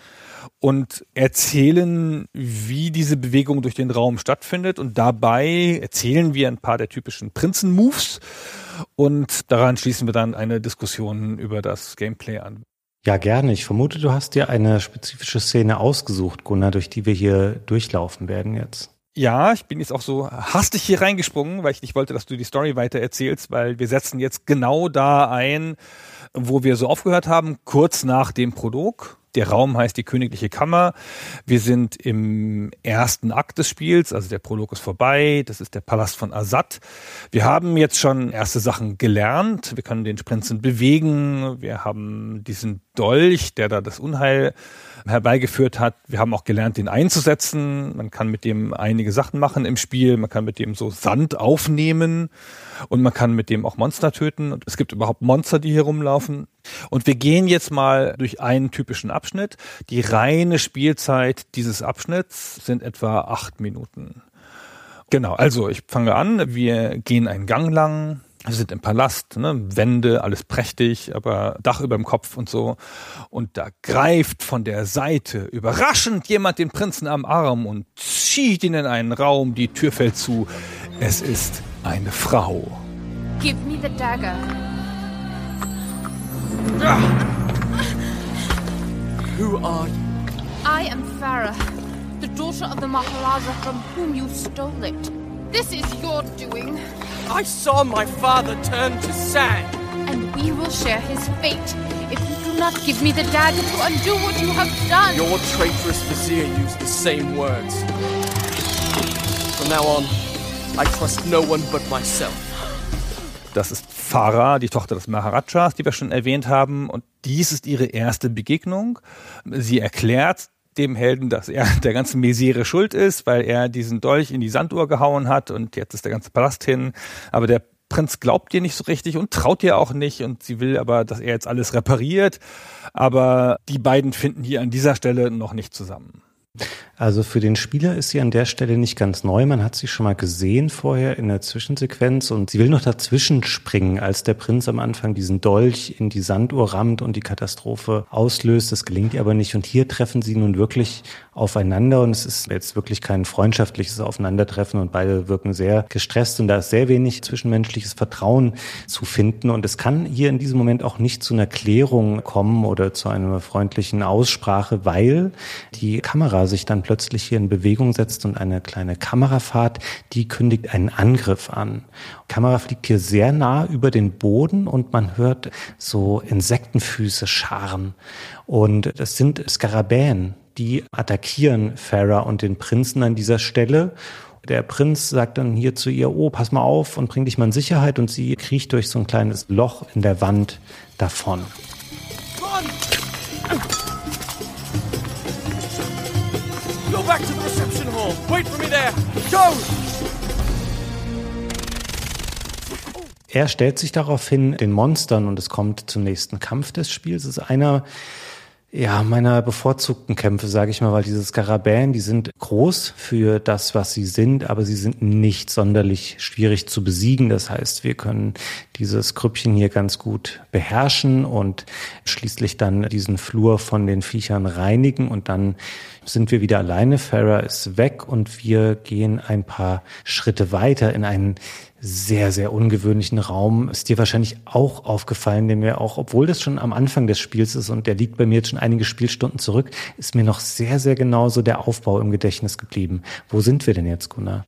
und erzählen, wie diese Bewegung durch den Raum stattfindet. Und dabei erzählen wir ein paar der typischen Prinzen-Moves und daran schließen wir dann eine Diskussion über das Gameplay an. Ja, gerne. Ich vermute, du hast dir eine spezifische Szene ausgesucht, Gunnar, durch die wir hier durchlaufen werden jetzt. Ja, ich bin jetzt auch so hastig hier reingesprungen, weil ich nicht wollte, dass du die Story weiter erzählst, weil wir setzen jetzt genau da ein, wo wir so aufgehört haben, kurz nach dem Prolog. Der Raum heißt die Königliche Kammer. Wir sind im ersten Akt des Spiels, also der Prolog ist vorbei. Das ist der Palast von Assad. Wir haben jetzt schon erste Sachen gelernt. Wir können den Prinzen bewegen. Wir haben diesen Dolch, der da das Unheil herbeigeführt hat. Wir haben auch gelernt, den einzusetzen. Man kann mit dem einige Sachen machen im Spiel. Man kann mit dem so Sand aufnehmen und man kann mit dem auch Monster töten. Und es gibt überhaupt Monster, die hier rumlaufen. Und wir gehen jetzt mal durch einen typischen Abschnitt. Die reine Spielzeit dieses Abschnitts sind etwa acht Minuten. Genau, also ich fange an. Wir gehen einen Gang lang. Wir sind im Palast, ne? Wände, alles prächtig, aber Dach über dem Kopf und so. Und da greift von der Seite überraschend jemand den Prinzen am Arm und zieht ihn in einen Raum. Die Tür fällt zu. Es ist eine Frau. Give me the dagger. Who are you? I am Farah, the daughter of the Maharaja from whom you stole it. This is your doing, I saw my father turn to sand. and we will share his fate if you do not give me the dagger to undo what you have done. Your traitorous vizier used the same words. From now on, I trust no one but myself. Das ist Farah, die Tochter des Maharajas, die wir schon erwähnt haben. Und dies ist ihre erste Begegnung. Sie erklärt dem Helden, dass er [laughs] der ganzen Misere schuld ist, weil er diesen Dolch in die Sanduhr gehauen hat und jetzt ist der ganze Palast hin. Aber der Prinz glaubt ihr nicht so richtig und traut ihr auch nicht und sie will aber, dass er jetzt alles repariert. Aber die beiden finden hier an dieser Stelle noch nicht zusammen. Also für den Spieler ist sie an der Stelle nicht ganz neu. Man hat sie schon mal gesehen vorher in der Zwischensequenz und sie will noch dazwischen springen, als der Prinz am Anfang diesen Dolch in die Sanduhr rammt und die Katastrophe auslöst. Das gelingt ihr aber nicht und hier treffen sie nun wirklich aufeinander und es ist jetzt wirklich kein freundschaftliches Aufeinandertreffen und beide wirken sehr gestresst und da ist sehr wenig zwischenmenschliches Vertrauen zu finden und es kann hier in diesem Moment auch nicht zu einer Klärung kommen oder zu einer freundlichen Aussprache, weil die Kamera sich dann plötzlich hier in Bewegung setzt und eine kleine Kamerafahrt, die kündigt einen Angriff an. Die Kamera fliegt hier sehr nah über den Boden und man hört so Insektenfüße scharen und das sind Skarabäen, die attackieren Farah und den Prinzen an dieser Stelle. Der Prinz sagt dann hier zu ihr, oh, pass mal auf und bring dich mal in Sicherheit und sie kriecht durch so ein kleines Loch in der Wand davon. Back to the reception hall. Wait for me there. Go! Er stellt sich daraufhin den Monstern und es kommt zum nächsten Kampf des Spiels. Es ist einer ja, meiner bevorzugten Kämpfe, sage ich mal, weil diese Skarabäen, die sind groß für das, was sie sind, aber sie sind nicht sonderlich schwierig zu besiegen. Das heißt, wir können dieses Krüppchen hier ganz gut beherrschen und schließlich dann diesen Flur von den Viechern reinigen und dann sind wir wieder alleine. Farah ist weg und wir gehen ein paar Schritte weiter in einen sehr, sehr ungewöhnlichen Raum. Ist dir wahrscheinlich auch aufgefallen, den mir auch, obwohl das schon am Anfang des Spiels ist und der liegt bei mir jetzt schon einige Spielstunden zurück, ist mir noch sehr, sehr genau so der Aufbau im Gedächtnis geblieben. Wo sind wir denn jetzt, Gunnar?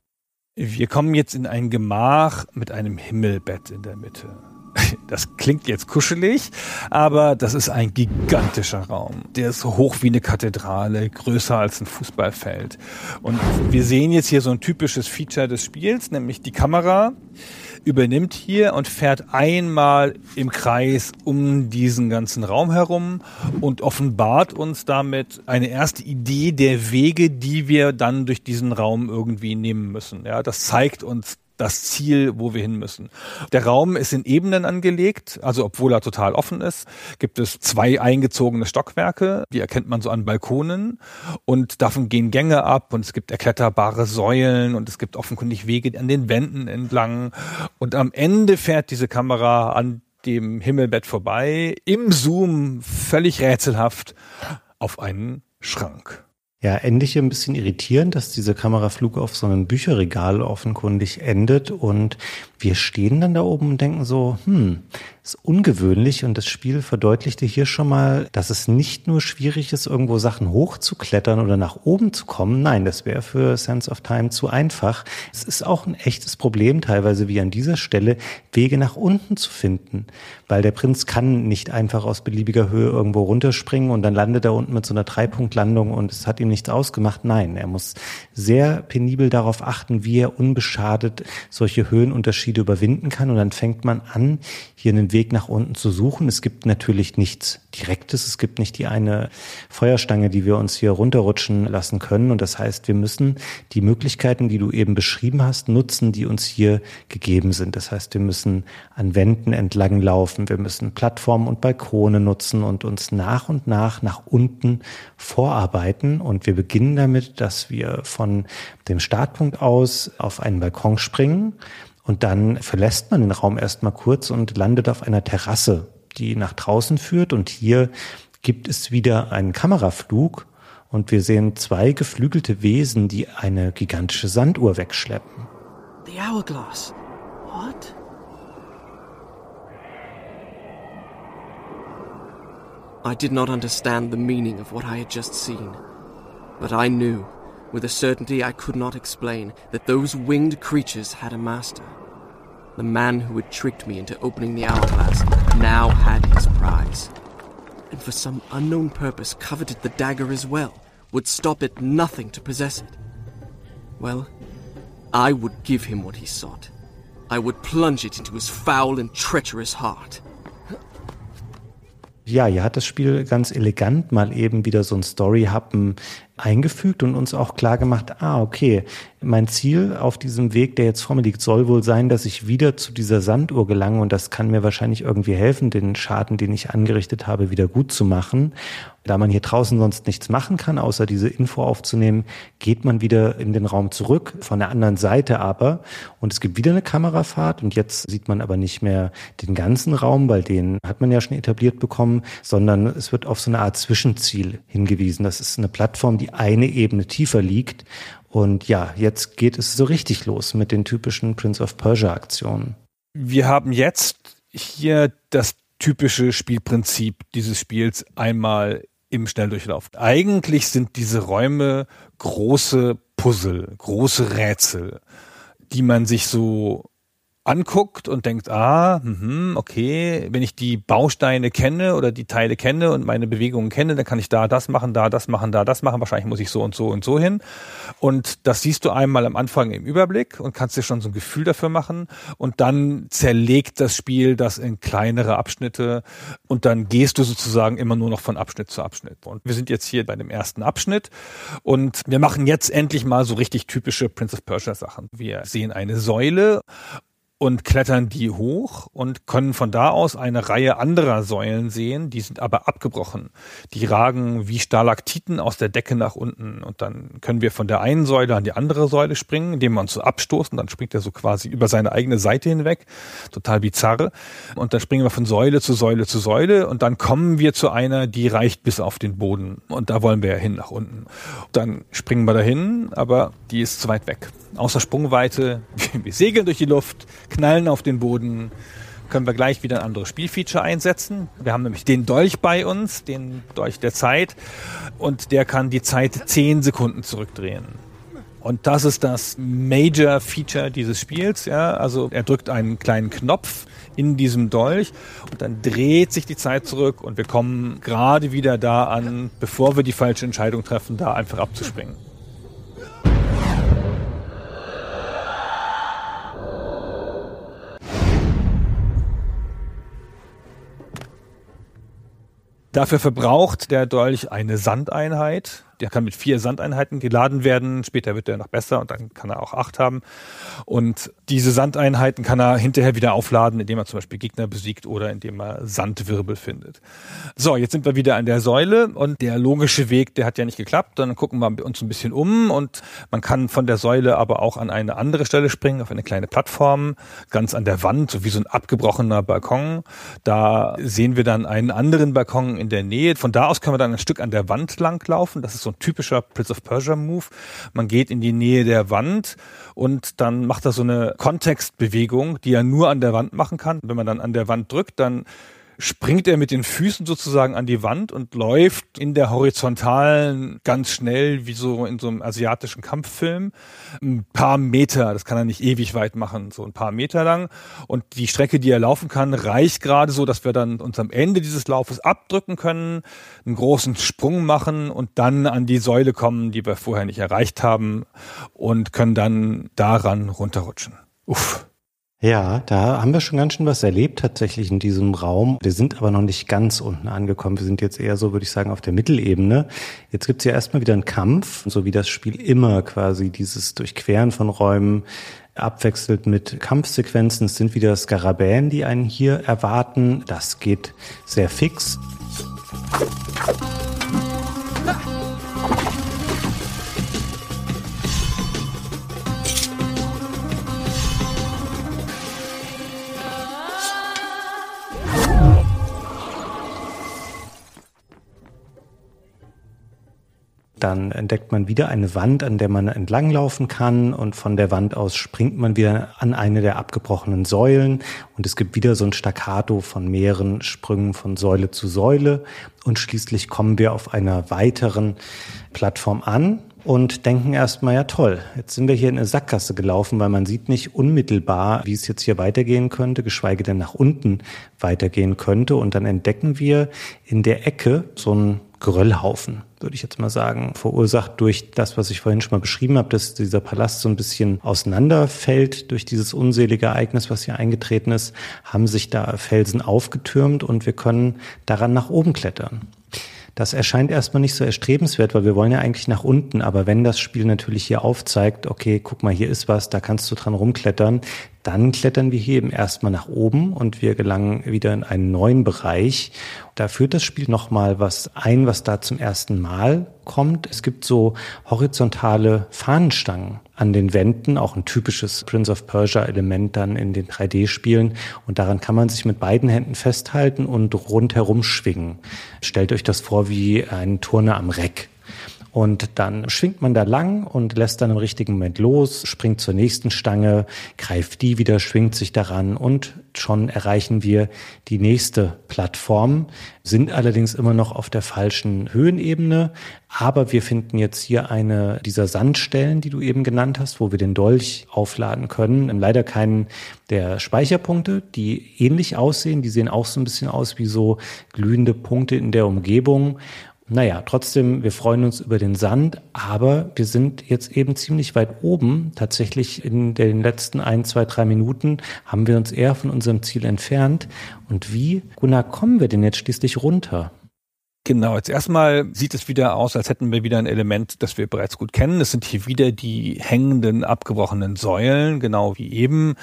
Wir kommen jetzt in ein Gemach mit einem Himmelbett in der Mitte. [laughs] Das klingt jetzt kuschelig, aber das ist ein gigantischer Raum. Der ist so hoch wie eine Kathedrale, größer als ein Fußballfeld. Und wir sehen jetzt hier so ein typisches Feature des Spiels, nämlich die Kamera übernimmt hier und fährt einmal im Kreis um diesen ganzen Raum herum und offenbart uns damit eine erste Idee der Wege, die wir dann durch diesen Raum irgendwie nehmen müssen. Ja, das zeigt uns das Ziel, wo wir hin müssen. Der Raum ist in Ebenen angelegt, also obwohl er total offen ist, gibt es zwei eingezogene Stockwerke, die erkennt man so an Balkonen und davon gehen Gänge ab und es gibt erkletterbare Säulen und es gibt offenkundig Wege an den Wänden entlang und am Ende fährt diese Kamera an dem Himmelbett vorbei, im Zoom völlig rätselhaft auf einen Schrank. Ja, endlich ein bisschen irritierend, dass dieser Kameraflug auf so einem Bücherregal offenkundig endet. Und wir stehen dann da oben und denken so, hm, ist ungewöhnlich und das Spiel verdeutlichte hier schon mal, dass es nicht nur schwierig ist, irgendwo Sachen hochzuklettern oder nach oben zu kommen. Nein, das wäre für Sense of Time zu einfach. Es ist auch ein echtes Problem, teilweise wie an dieser Stelle, Wege nach unten zu finden, weil der Prinz kann nicht einfach aus beliebiger Höhe irgendwo runterspringen und dann landet er unten mit so einer Dreipunktlandung und es hat ihm nichts ausgemacht. Nein, er muss sehr penibel darauf achten, wie er unbeschadet solche Höhenunterschiede überwinden kann und dann fängt man an, hier einen Weg nach unten zu suchen. Es gibt natürlich nichts Direktes. Es gibt nicht die eine Feuerstange, die wir uns hier runterrutschen lassen können. Und das heißt, wir müssen die Möglichkeiten, die du eben beschrieben hast, nutzen, die uns hier gegeben sind. Das heißt, wir müssen an Wänden entlang laufen. Wir müssen Plattformen und Balkone nutzen und uns nach und nach nach unten vorarbeiten. Und wir beginnen damit, dass wir von dem Startpunkt aus auf einen Balkon springen. Und dann verlässt man den Raum erstmal kurz und landet auf einer Terrasse, die nach draußen führt. Und hier gibt es wieder einen Kameraflug und wir sehen zwei geflügelte Wesen, die eine gigantische Sanduhr wegschleppen. The hourglass. What? I did not understand the meaning of what I had just seen, but I knew, with a certainty I could not explain, that those winged creatures had a master. The man who had tricked me into opening the hourglass now had his prize. And for some unknown purpose coveted the dagger as well, would stop at nothing to possess it. Well, I would give him what he sought. I would plunge it into his foul and treacherous heart. Ja, hier hat das Spiel ganz elegant mal eben wieder so ein Story-Happen eingefügt und uns auch klar gemacht, ah, okay, mein Ziel auf diesem Weg, der jetzt vor mir liegt, soll wohl sein, dass ich wieder zu dieser Sanduhr gelange und das kann mir wahrscheinlich irgendwie helfen, den Schaden, den ich angerichtet habe, wieder gut zu machen. Da man hier draußen sonst nichts machen kann, außer diese Info aufzunehmen, geht man wieder in den Raum zurück, von der anderen Seite aber. Und es gibt wieder eine Kamerafahrt und jetzt sieht man aber nicht mehr den ganzen Raum, weil den hat man ja schon etabliert bekommen, sondern es wird auf so eine Art Zwischenziel hingewiesen. Das ist eine Plattform, die eine Ebene tiefer liegt. Und ja, jetzt geht es so richtig los mit den typischen Prince of Persia Aktionen. Wir haben jetzt hier das typische Spielprinzip dieses Spiels einmal im Schnelldurchlauf. Eigentlich sind diese Räume große Puzzle, große Rätsel, die man sich so anguckt und denkt, ah, mh, okay, wenn ich die Bausteine kenne oder die Teile kenne und meine Bewegungen kenne, dann kann ich da das machen, da das machen, da das machen. Wahrscheinlich muss ich so und so und so hin. Und das siehst du einmal am Anfang im Überblick und kannst dir schon so ein Gefühl dafür machen. Und dann zerlegt das Spiel das in kleinere Abschnitte und dann gehst du sozusagen immer nur noch von Abschnitt zu Abschnitt. Und wir sind jetzt hier bei dem ersten Abschnitt und wir machen jetzt endlich mal so richtig typische Prince of Persia Sachen. Wir sehen eine Säule und klettern die hoch und können von da aus eine Reihe anderer Säulen sehen, die sind aber abgebrochen. Die ragen wie Stalaktiten aus der Decke nach unten und dann können wir von der einen Säule an die andere Säule springen, indem wir uns so abstoßen, dann springt er so quasi über seine eigene Seite hinweg, total bizarre. Und dann springen wir von Säule zu Säule zu Säule und dann kommen wir zu einer, die reicht bis auf den Boden und da wollen wir ja hin nach unten. Dann springen wir dahin, aber die ist zu weit weg. Außer Sprungweite, [laughs] wir segeln durch die Luft, knallen auf den Boden, können wir gleich wieder ein anderes Spielfeature einsetzen. Wir haben nämlich den Dolch bei uns, den Dolch der Zeit, und der kann die Zeit zehn Sekunden zurückdrehen. Und das ist das Major Feature dieses Spiels. Ja, also er drückt einen kleinen Knopf in diesem Dolch und dann dreht sich die Zeit zurück und wir kommen gerade wieder da an, bevor wir die falsche Entscheidung treffen, da einfach abzuspringen. Dafür verbraucht der Dolch eine Sandeinheit. Der kann mit vier Sandeinheiten geladen werden. Später wird er noch besser und dann kann er auch acht haben. Und diese Sandeinheiten kann er hinterher wieder aufladen, indem er zum Beispiel Gegner besiegt oder indem er Sandwirbel findet. So, jetzt sind wir wieder an der Säule und der logische Weg, der hat ja nicht geklappt. Dann gucken wir uns ein bisschen um und man kann von der Säule aber auch an eine andere Stelle springen, auf eine kleine Plattform, ganz an der Wand, so wie so ein abgebrochener Balkon. Da sehen wir dann einen anderen Balkon in der Nähe. Von da aus können wir dann ein Stück an der Wand lang laufen. Das ist so ein typischer Prince of Persia Move. Man geht in die Nähe der Wand und dann macht er so eine Kontextbewegung, die er nur an der Wand machen kann. Wenn man dann an der Wand drückt, dann springt er mit den Füßen sozusagen an die Wand und läuft in der horizontalen ganz schnell, wie so in so einem asiatischen Kampffilm, ein paar Meter, das kann er nicht ewig weit machen, so ein paar Meter lang. Und die Strecke, die er laufen kann, reicht gerade so, dass wir dann uns am Ende dieses Laufes abdrücken können, einen großen Sprung machen und dann an die Säule kommen, die wir vorher nicht erreicht haben und können dann daran runterrutschen. Uff. Ja, da haben wir schon ganz schön was erlebt tatsächlich in diesem Raum. Wir sind aber noch nicht ganz unten angekommen. Wir sind jetzt eher so, würde ich sagen, auf der Mittelebene. Jetzt gibt's ja erstmal wieder einen Kampf, so wie das Spiel immer quasi dieses Durchqueren von Räumen abwechselt mit Kampfsequenzen. Es sind wieder Skarabäen, die einen hier erwarten. Das geht sehr fix. Dann entdeckt man wieder eine Wand, an der man entlanglaufen kann und von der Wand aus springt man wieder an eine der abgebrochenen Säulen und es gibt wieder so ein Staccato von mehreren Sprüngen von Säule zu Säule und schließlich kommen wir auf einer weiteren Plattform an und denken erstmal, ja toll, jetzt sind wir hier in eine Sackgasse gelaufen, weil man sieht nicht unmittelbar, wie es jetzt hier weitergehen könnte, geschweige denn nach unten weitergehen könnte. Und dann entdecken wir in der Ecke so einen Geröllhaufen, würde ich jetzt mal sagen, verursacht durch das, was ich vorhin schon mal beschrieben habe, dass dieser Palast so ein bisschen auseinanderfällt durch dieses unselige Ereignis, was hier eingetreten ist, haben sich da Felsen aufgetürmt und wir können daran nach oben klettern. Das erscheint erstmal nicht so erstrebenswert, weil wir wollen ja eigentlich nach unten. Aber wenn das Spiel natürlich hier aufzeigt, okay, guck mal, hier ist was, da kannst du dran rumklettern, dann klettern wir hier eben erstmal nach oben und wir gelangen wieder in einen neuen Bereich. Da führt das Spiel nochmal was ein, was da zum ersten Mal kommt. Es gibt so horizontale Fahnenstangen an den Wänden, auch ein typisches Prince of Persia Element dann in den 3D-Spielen. Und daran kann man sich mit beiden Händen festhalten und rundherum schwingen. Stellt euch das vor wie ein Turner am Reck. Und dann schwingt man da lang und lässt dann im richtigen Moment los, springt zur nächsten Stange, greift die wieder, schwingt sich daran und schon erreichen wir die nächste Plattform, sind allerdings immer noch auf der falschen Höhenebene. Aber wir finden jetzt hier eine dieser Sandstellen, die du eben genannt hast, wo wir den Dolch aufladen können. Leider keinen der Speicherpunkte, die ähnlich aussehen. Die sehen auch so ein bisschen aus wie so glühende Punkte in der Umgebung. Naja, trotzdem, wir freuen uns über den Sand, aber wir sind jetzt eben ziemlich weit oben. Tatsächlich in den letzten ein, zwei, drei Minuten haben wir uns eher von unserem Ziel entfernt. Und wie, Gunnar, kommen wir denn jetzt schließlich runter? Genau, jetzt erstmal sieht es wieder aus, als hätten wir wieder ein Element, das wir bereits gut kennen. Es sind hier wieder die hängenden, abgebrochenen Säulen, genau wie eben.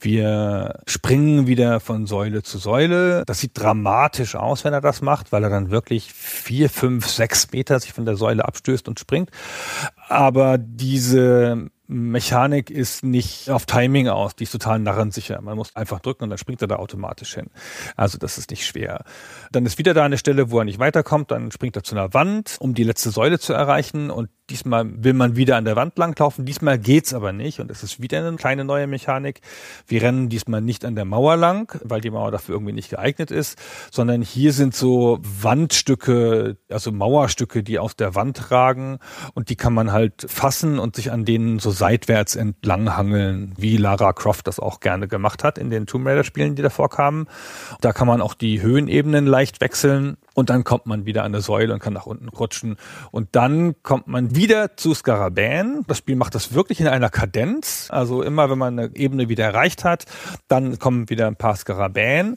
Wir springen wieder von Säule zu Säule. Das sieht dramatisch aus, wenn er das macht, weil er dann wirklich vier, fünf, sechs Meter sich von der Säule abstößt und springt. Aber diese Mechanik ist nicht auf Timing aus, die ist total narrensicher. Man muss einfach drücken und dann springt er da automatisch hin. Also das ist nicht schwer. Dann ist wieder da eine Stelle, wo er nicht weiterkommt, dann springt er zu einer Wand, um die letzte Säule zu erreichen und Diesmal will man wieder an der Wand langlaufen. Diesmal geht's aber nicht. Und es ist wieder eine kleine neue Mechanik. Wir rennen diesmal nicht an der Mauer lang, weil die Mauer dafür irgendwie nicht geeignet ist, sondern hier sind so Wandstücke, also Mauerstücke, die aus der Wand ragen. Und die kann man halt fassen und sich an denen so seitwärts entlanghangeln, wie Lara Croft das auch gerne gemacht hat in den Tomb Raider Spielen, die davor kamen. Da kann man auch die Höhenebenen leicht wechseln. Und dann kommt man wieder an der Säule und kann nach unten rutschen. Und dann kommt man wieder zu Skarabän. Das Spiel macht das wirklich in einer Kadenz. Also immer, wenn man eine Ebene wieder erreicht hat, dann kommen wieder ein paar Skarabän.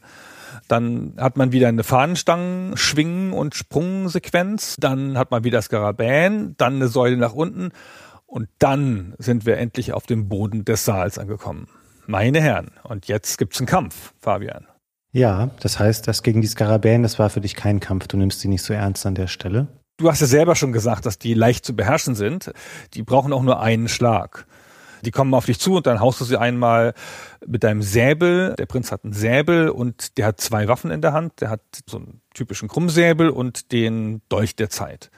Dann hat man wieder eine Fahnenstangen, Schwingen und Sprungsequenz. Dann hat man wieder Skarabän, dann eine Säule nach unten. Und dann sind wir endlich auf dem Boden des Saals angekommen. Meine Herren, und jetzt gibt's einen Kampf, Fabian. Ja, das heißt, das gegen die Skarabäen, das war für dich kein Kampf. Du nimmst sie nicht so ernst an der Stelle. Du hast ja selber schon gesagt, dass die leicht zu beherrschen sind. Die brauchen auch nur einen Schlag. Die kommen auf dich zu und dann haust du sie einmal mit deinem Säbel. Der Prinz hat einen Säbel und der hat zwei Waffen in der Hand. Der hat so einen typischen Krummsäbel und den Dolch der Zeit.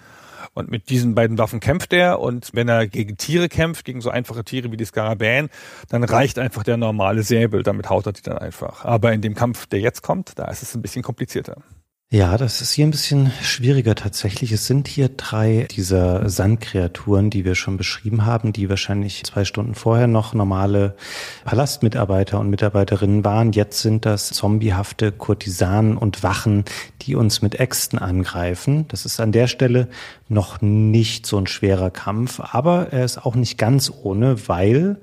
Und mit diesen beiden Waffen kämpft er. Und wenn er gegen Tiere kämpft, gegen so einfache Tiere wie die Skarabäen, dann reicht einfach der normale Säbel. Damit haut er die dann einfach. Aber in dem Kampf, der jetzt kommt, da ist es ein bisschen komplizierter. Ja, das ist hier ein bisschen schwieriger tatsächlich. Es sind hier drei dieser Sandkreaturen, die wir schon beschrieben haben, die wahrscheinlich zwei Stunden vorher noch normale Palastmitarbeiter und Mitarbeiterinnen waren. Jetzt sind das zombiehafte Kurtisanen und Wachen, die uns mit Äxten angreifen. Das ist an der Stelle noch nicht so ein schwerer Kampf, aber er ist auch nicht ganz ohne, weil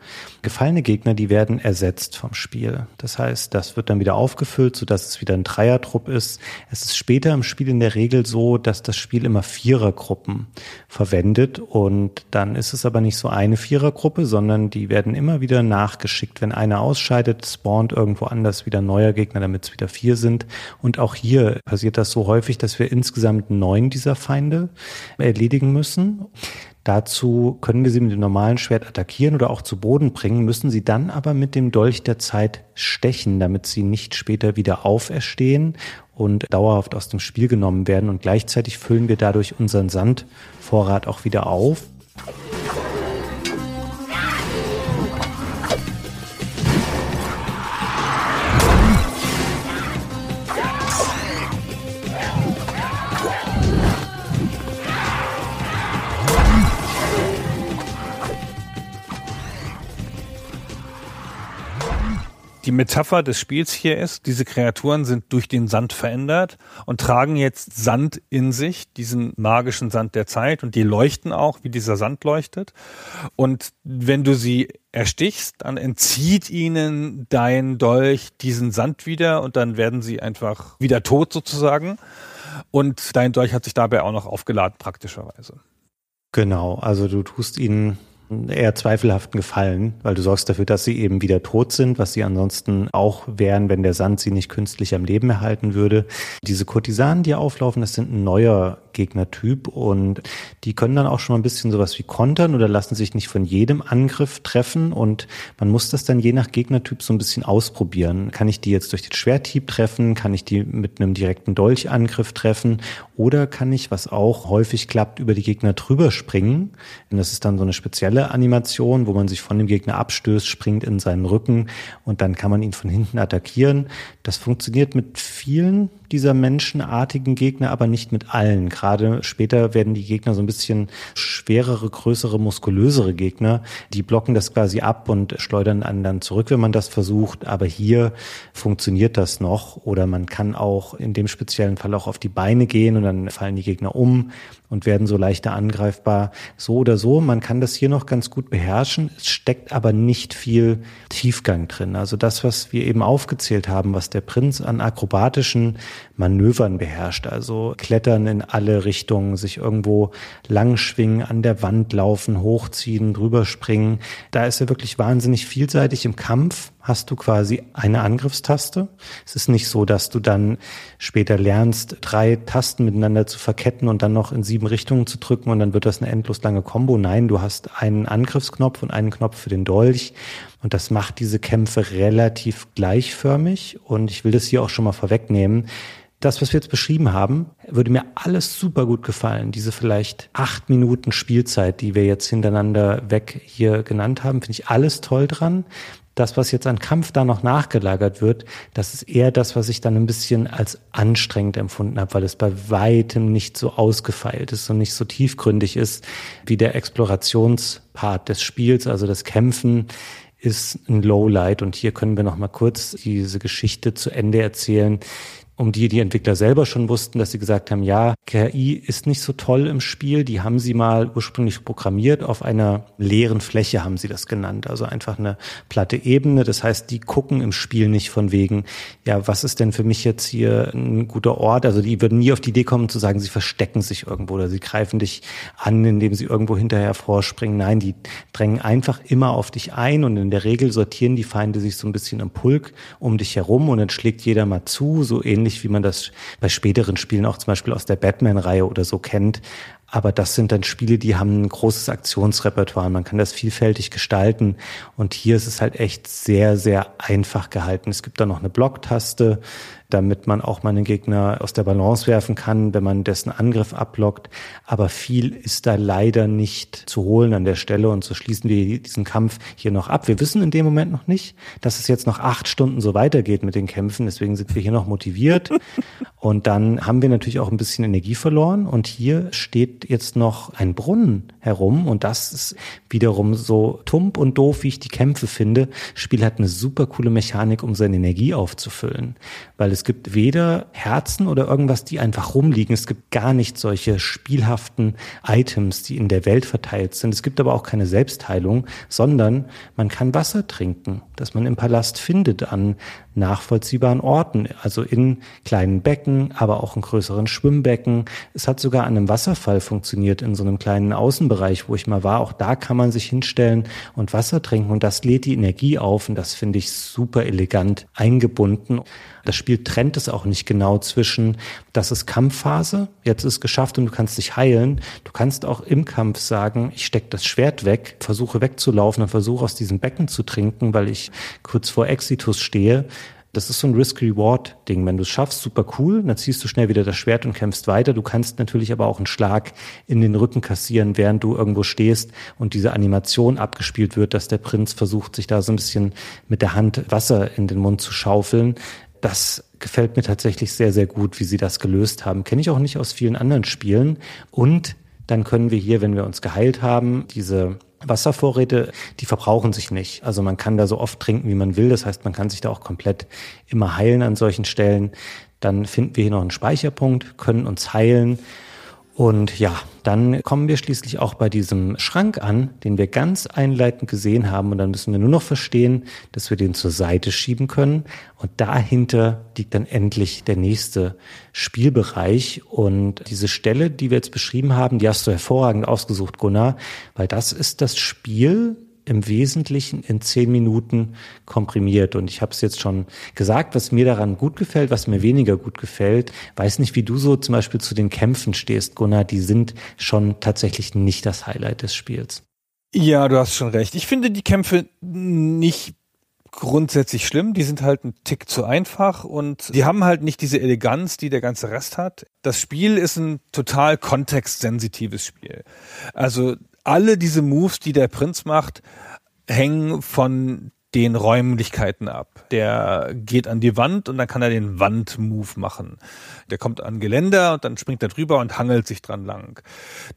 gefallene Gegner, die werden ersetzt vom Spiel. Das heißt, das wird dann wieder aufgefüllt, sodass es wieder ein Dreierdrupp ist. Es ist später im Spiel in der Regel so, dass das Spiel immer Vierergruppen verwendet und dann ist es aber nicht so eine Vierergruppe, sondern die werden immer wieder nachgeschickt. Wenn einer ausscheidet, spawnt irgendwo anders wieder neuer Gegner, damit es wieder vier sind. Und auch hier passiert das so häufig, dass wir insgesamt neun dieser Feinde erledigen müssen. Dazu können wir sie mit dem normalen Schwert attackieren oder auch zu Boden bringen, müssen sie dann aber mit dem Dolch der Zeit stechen, damit sie nicht später wieder auferstehen und dauerhaft aus dem Spiel genommen werden. Und gleichzeitig füllen wir dadurch unseren Sandvorrat auch wieder auf. Die Metapher des Spiels hier ist, diese Kreaturen sind durch den Sand verändert und tragen jetzt Sand in sich, diesen magischen Sand der Zeit und die leuchten auch, wie dieser Sand leuchtet. Und wenn du sie erstichst, dann entzieht ihnen dein Dolch diesen Sand wieder und dann werden sie einfach wieder tot sozusagen. Und dein Dolch hat sich dabei auch noch aufgeladen praktischerweise. Genau, also du tust ihnen eher zweifelhaften Gefallen, weil du sorgst dafür, dass sie eben wieder tot sind, was sie ansonsten auch wären, wenn der Sand sie nicht künstlich am Leben erhalten würde. Diese Kurtisanen, die auflaufen, das sind ein neuer Gegnertyp und die können dann auch schon mal ein bisschen sowas wie kontern oder lassen sich nicht von jedem Angriff treffen und man muss das dann je nach Gegnertyp so ein bisschen ausprobieren. Kann ich die jetzt durch den Schwerthieb treffen? Kann ich die mit einem direkten Dolchangriff treffen? Oder kann ich, was auch häufig klappt, über die Gegner drüber springen? Und das ist dann so eine spezielle Animation, wo man sich von dem Gegner abstößt, springt in seinen Rücken und dann kann man ihn von hinten attackieren. Das funktioniert mit vielen dieser menschenartigen Gegner, aber nicht mit allen. Gerade später werden die Gegner so ein bisschen schwerere, größere, muskulösere Gegner. Die blocken das quasi ab und schleudern einen dann zurück, wenn man das versucht. Aber hier funktioniert das noch. Oder man kann auch in dem speziellen Fall auch auf die Beine gehen und dann fallen die Gegner um und werden so leichter angreifbar. So oder so, man kann das hier noch ganz gut beherrschen. Es steckt aber nicht viel Tiefgang drin. Also das, was wir eben aufgezählt haben, was der Prinz an akrobatischen Manövern beherrscht. Also klettern in alle Richtungen, sich irgendwo langschwingen, an der Wand laufen, hochziehen, drüber springen. Da ist er wirklich wahnsinnig vielseitig im Kampf hast du quasi eine Angriffstaste. Es ist nicht so, dass du dann später lernst, drei Tasten miteinander zu verketten und dann noch in sieben Richtungen zu drücken und dann wird das eine endlos lange Combo. Nein, du hast einen Angriffsknopf und einen Knopf für den Dolch und das macht diese Kämpfe relativ gleichförmig und ich will das hier auch schon mal vorwegnehmen das, was wir jetzt beschrieben haben, würde mir alles super gut gefallen. Diese vielleicht acht Minuten Spielzeit, die wir jetzt hintereinander weg hier genannt haben, finde ich alles toll dran. Das, was jetzt an Kampf da noch nachgelagert wird, das ist eher das, was ich dann ein bisschen als anstrengend empfunden habe, weil es bei weitem nicht so ausgefeilt ist und nicht so tiefgründig ist wie der Explorationspart des Spiels, also das Kämpfen ist ein Lowlight. Und hier können wir noch mal kurz diese Geschichte zu Ende erzählen, um die die Entwickler selber schon wussten, dass sie gesagt haben, ja, KI ist nicht so toll im Spiel. Die haben sie mal ursprünglich programmiert. Auf einer leeren Fläche haben sie das genannt. Also einfach eine platte Ebene. Das heißt, die gucken im Spiel nicht von wegen, ja, was ist denn für mich jetzt hier ein guter Ort? Also die würden nie auf die Idee kommen zu sagen, sie verstecken sich irgendwo oder sie greifen dich an, indem sie irgendwo hinterher vorspringen. Nein, die drängen einfach immer auf dich ein und in der Regel sortieren die Feinde sich so ein bisschen im Pulk um dich herum und dann schlägt jeder mal zu, so ähnlich ähnlich wie man das bei späteren Spielen auch zum Beispiel aus der Batman-Reihe oder so kennt. Aber das sind dann Spiele, die haben ein großes Aktionsrepertoire. Man kann das vielfältig gestalten. Und hier ist es halt echt sehr, sehr einfach gehalten. Es gibt da noch eine Blocktaste damit man auch mal einen Gegner aus der Balance werfen kann, wenn man dessen Angriff ablockt. Aber viel ist da leider nicht zu holen an der Stelle und so schließen wir diesen Kampf hier noch ab. Wir wissen in dem Moment noch nicht, dass es jetzt noch acht Stunden so weitergeht mit den Kämpfen. Deswegen sind wir hier noch motiviert. [laughs] Und dann haben wir natürlich auch ein bisschen Energie verloren. Und hier steht jetzt noch ein Brunnen herum. Und das ist wiederum so tump und doof, wie ich die Kämpfe finde. Das Spiel hat eine super coole Mechanik, um seine Energie aufzufüllen. Weil es gibt weder Herzen oder irgendwas, die einfach rumliegen. Es gibt gar nicht solche spielhaften Items, die in der Welt verteilt sind. Es gibt aber auch keine Selbstheilung, sondern man kann Wasser trinken, das man im Palast findet an nachvollziehbaren Orten, also in kleinen Becken, aber auch in größeren Schwimmbecken. Es hat sogar an einem Wasserfall funktioniert, in so einem kleinen Außenbereich, wo ich mal war. Auch da kann man sich hinstellen und Wasser trinken und das lädt die Energie auf und das finde ich super elegant eingebunden. Das Spiel trennt es auch nicht genau zwischen, das ist Kampfphase, jetzt ist geschafft und du kannst dich heilen. Du kannst auch im Kampf sagen, ich stecke das Schwert weg, versuche wegzulaufen und versuche aus diesem Becken zu trinken, weil ich kurz vor Exitus stehe Das ist so ein Risk-Reward-Ding. Wenn du es schaffst, super cool, dann ziehst du schnell wieder das Schwert und kämpfst weiter. Du kannst natürlich aber auch einen Schlag in den Rücken kassieren, während du irgendwo stehst und diese Animation abgespielt wird, dass der Prinz versucht, sich da so ein bisschen mit der Hand Wasser in den Mund zu schaufeln. Das gefällt mir tatsächlich sehr, sehr gut, wie sie das gelöst haben. Kenne ich auch nicht aus vielen anderen Spielen. Und dann können wir hier, wenn wir uns geheilt haben, diese Wasservorräte, die verbrauchen sich nicht. Also man kann da so oft trinken, wie man will. Das heißt, man kann sich da auch komplett immer heilen an solchen Stellen. Dann finden wir hier noch einen Speicherpunkt, können uns heilen und ja, dann kommen wir schließlich auch bei diesem Schrank an, den wir ganz einleitend gesehen haben. Und dann müssen wir nur noch verstehen, dass wir den zur Seite schieben können. Und dahinter liegt dann endlich der nächste Spielbereich. Und diese Stelle, die wir jetzt beschrieben haben, die hast du hervorragend ausgesucht, Gunnar, weil das ist das Spiel, im Wesentlichen in zehn Minuten komprimiert. Und ich habe es jetzt schon gesagt, was mir daran gut gefällt, was mir weniger gut gefällt. Weiß nicht, wie du so zum Beispiel zu den Kämpfen stehst, Gunnar. Die sind schon tatsächlich nicht das Highlight des Spiels. Ja, du hast schon recht. Ich finde die Kämpfe nicht grundsätzlich schlimm. Die sind halt ein Tick zu einfach und die haben halt nicht diese Eleganz, die der ganze Rest hat. Das Spiel ist ein total kontextsensitives Spiel. Also alle diese Moves, die der Prinz macht, hängen von den Räumlichkeiten ab. Der geht an die Wand und dann kann er den Wandmove machen. Der kommt an Geländer und dann springt er drüber und hangelt sich dran lang.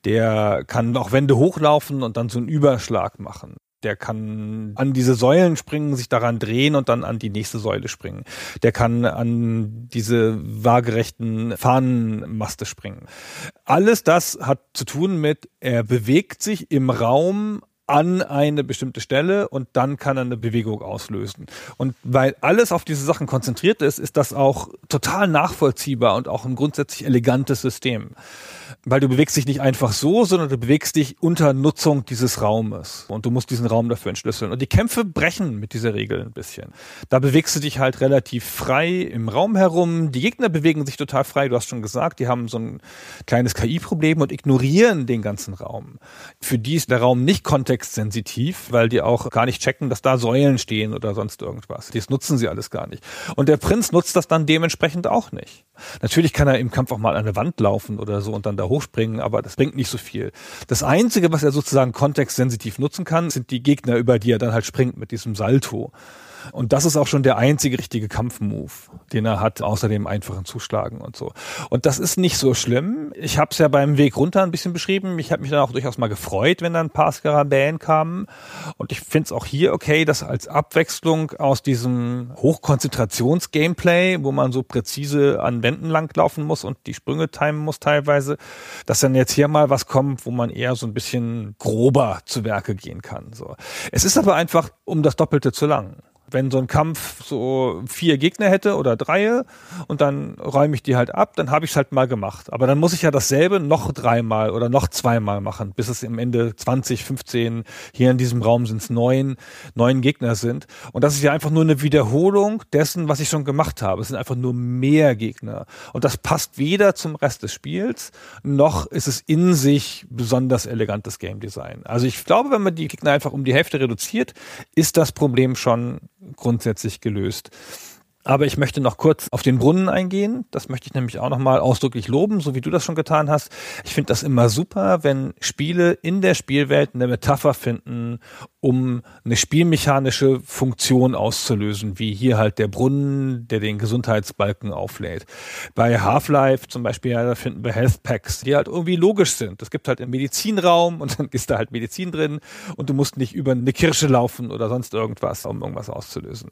Der kann auch Wände hochlaufen und dann so einen Überschlag machen. Der kann an diese Säulen springen, sich daran drehen und dann an die nächste Säule springen. Der kann an diese waagerechten Fahnenmaste springen. Alles das hat zu tun mit, er bewegt sich im Raum an eine bestimmte Stelle und dann kann er eine Bewegung auslösen. Und weil alles auf diese Sachen konzentriert ist, ist das auch total nachvollziehbar und auch ein grundsätzlich elegantes System weil du bewegst dich nicht einfach so, sondern du bewegst dich unter Nutzung dieses Raumes und du musst diesen Raum dafür entschlüsseln. Und die Kämpfe brechen mit dieser Regel ein bisschen. Da bewegst du dich halt relativ frei im Raum herum. Die Gegner bewegen sich total frei. Du hast schon gesagt, die haben so ein kleines KI-Problem und ignorieren den ganzen Raum. Für die ist der Raum nicht kontextsensitiv, weil die auch gar nicht checken, dass da Säulen stehen oder sonst irgendwas. Das nutzen sie alles gar nicht. Und der Prinz nutzt das dann dementsprechend auch nicht. Natürlich kann er im Kampf auch mal an eine Wand laufen oder so und dann da hochspringen, aber das bringt nicht so viel. Das Einzige, was er sozusagen kontextsensitiv nutzen kann, sind die Gegner, über die er dann halt springt mit diesem Salto. Und das ist auch schon der einzige richtige Kampfmove, den er hat, außer dem einfachen Zuschlagen und so. Und das ist nicht so schlimm. Ich habe es ja beim Weg runter ein bisschen beschrieben. Ich habe mich dann auch durchaus mal gefreut, wenn dann ein paar Skarabäen kamen. Und ich finde es auch hier okay, dass als Abwechslung aus diesem Hochkonzentrations-Gameplay, wo man so präzise an Wänden langlaufen muss und die Sprünge timen muss teilweise, dass dann jetzt hier mal was kommt, wo man eher so ein bisschen grober zu Werke gehen kann. So. Es ist aber einfach um das Doppelte zu lang wenn so ein Kampf so vier Gegner hätte oder drei und dann räume ich die halt ab, dann habe ich es halt mal gemacht. Aber dann muss ich ja dasselbe noch dreimal oder noch zweimal machen, bis es im Ende 20, 15, hier in diesem Raum sind es neun, neun Gegner sind. Und das ist ja einfach nur eine Wiederholung dessen, was ich schon gemacht habe. Es sind einfach nur mehr Gegner. Und das passt weder zum Rest des Spiels, noch ist es in sich besonders elegantes Game Design. Also ich glaube, wenn man die Gegner einfach um die Hälfte reduziert, ist das Problem schon grundsätzlich gelöst. Aber ich möchte noch kurz auf den Brunnen eingehen. Das möchte ich nämlich auch nochmal ausdrücklich loben, so wie du das schon getan hast. Ich finde das immer super, wenn Spiele in der Spielwelt eine Metapher finden, um eine spielmechanische Funktion auszulösen, wie hier halt der Brunnen, der den Gesundheitsbalken auflädt. Bei Half-Life zum Beispiel, ja, da finden wir Health Packs, die halt irgendwie logisch sind. Es gibt halt einen Medizinraum und dann ist da halt Medizin drin und du musst nicht über eine Kirsche laufen oder sonst irgendwas, um irgendwas auszulösen.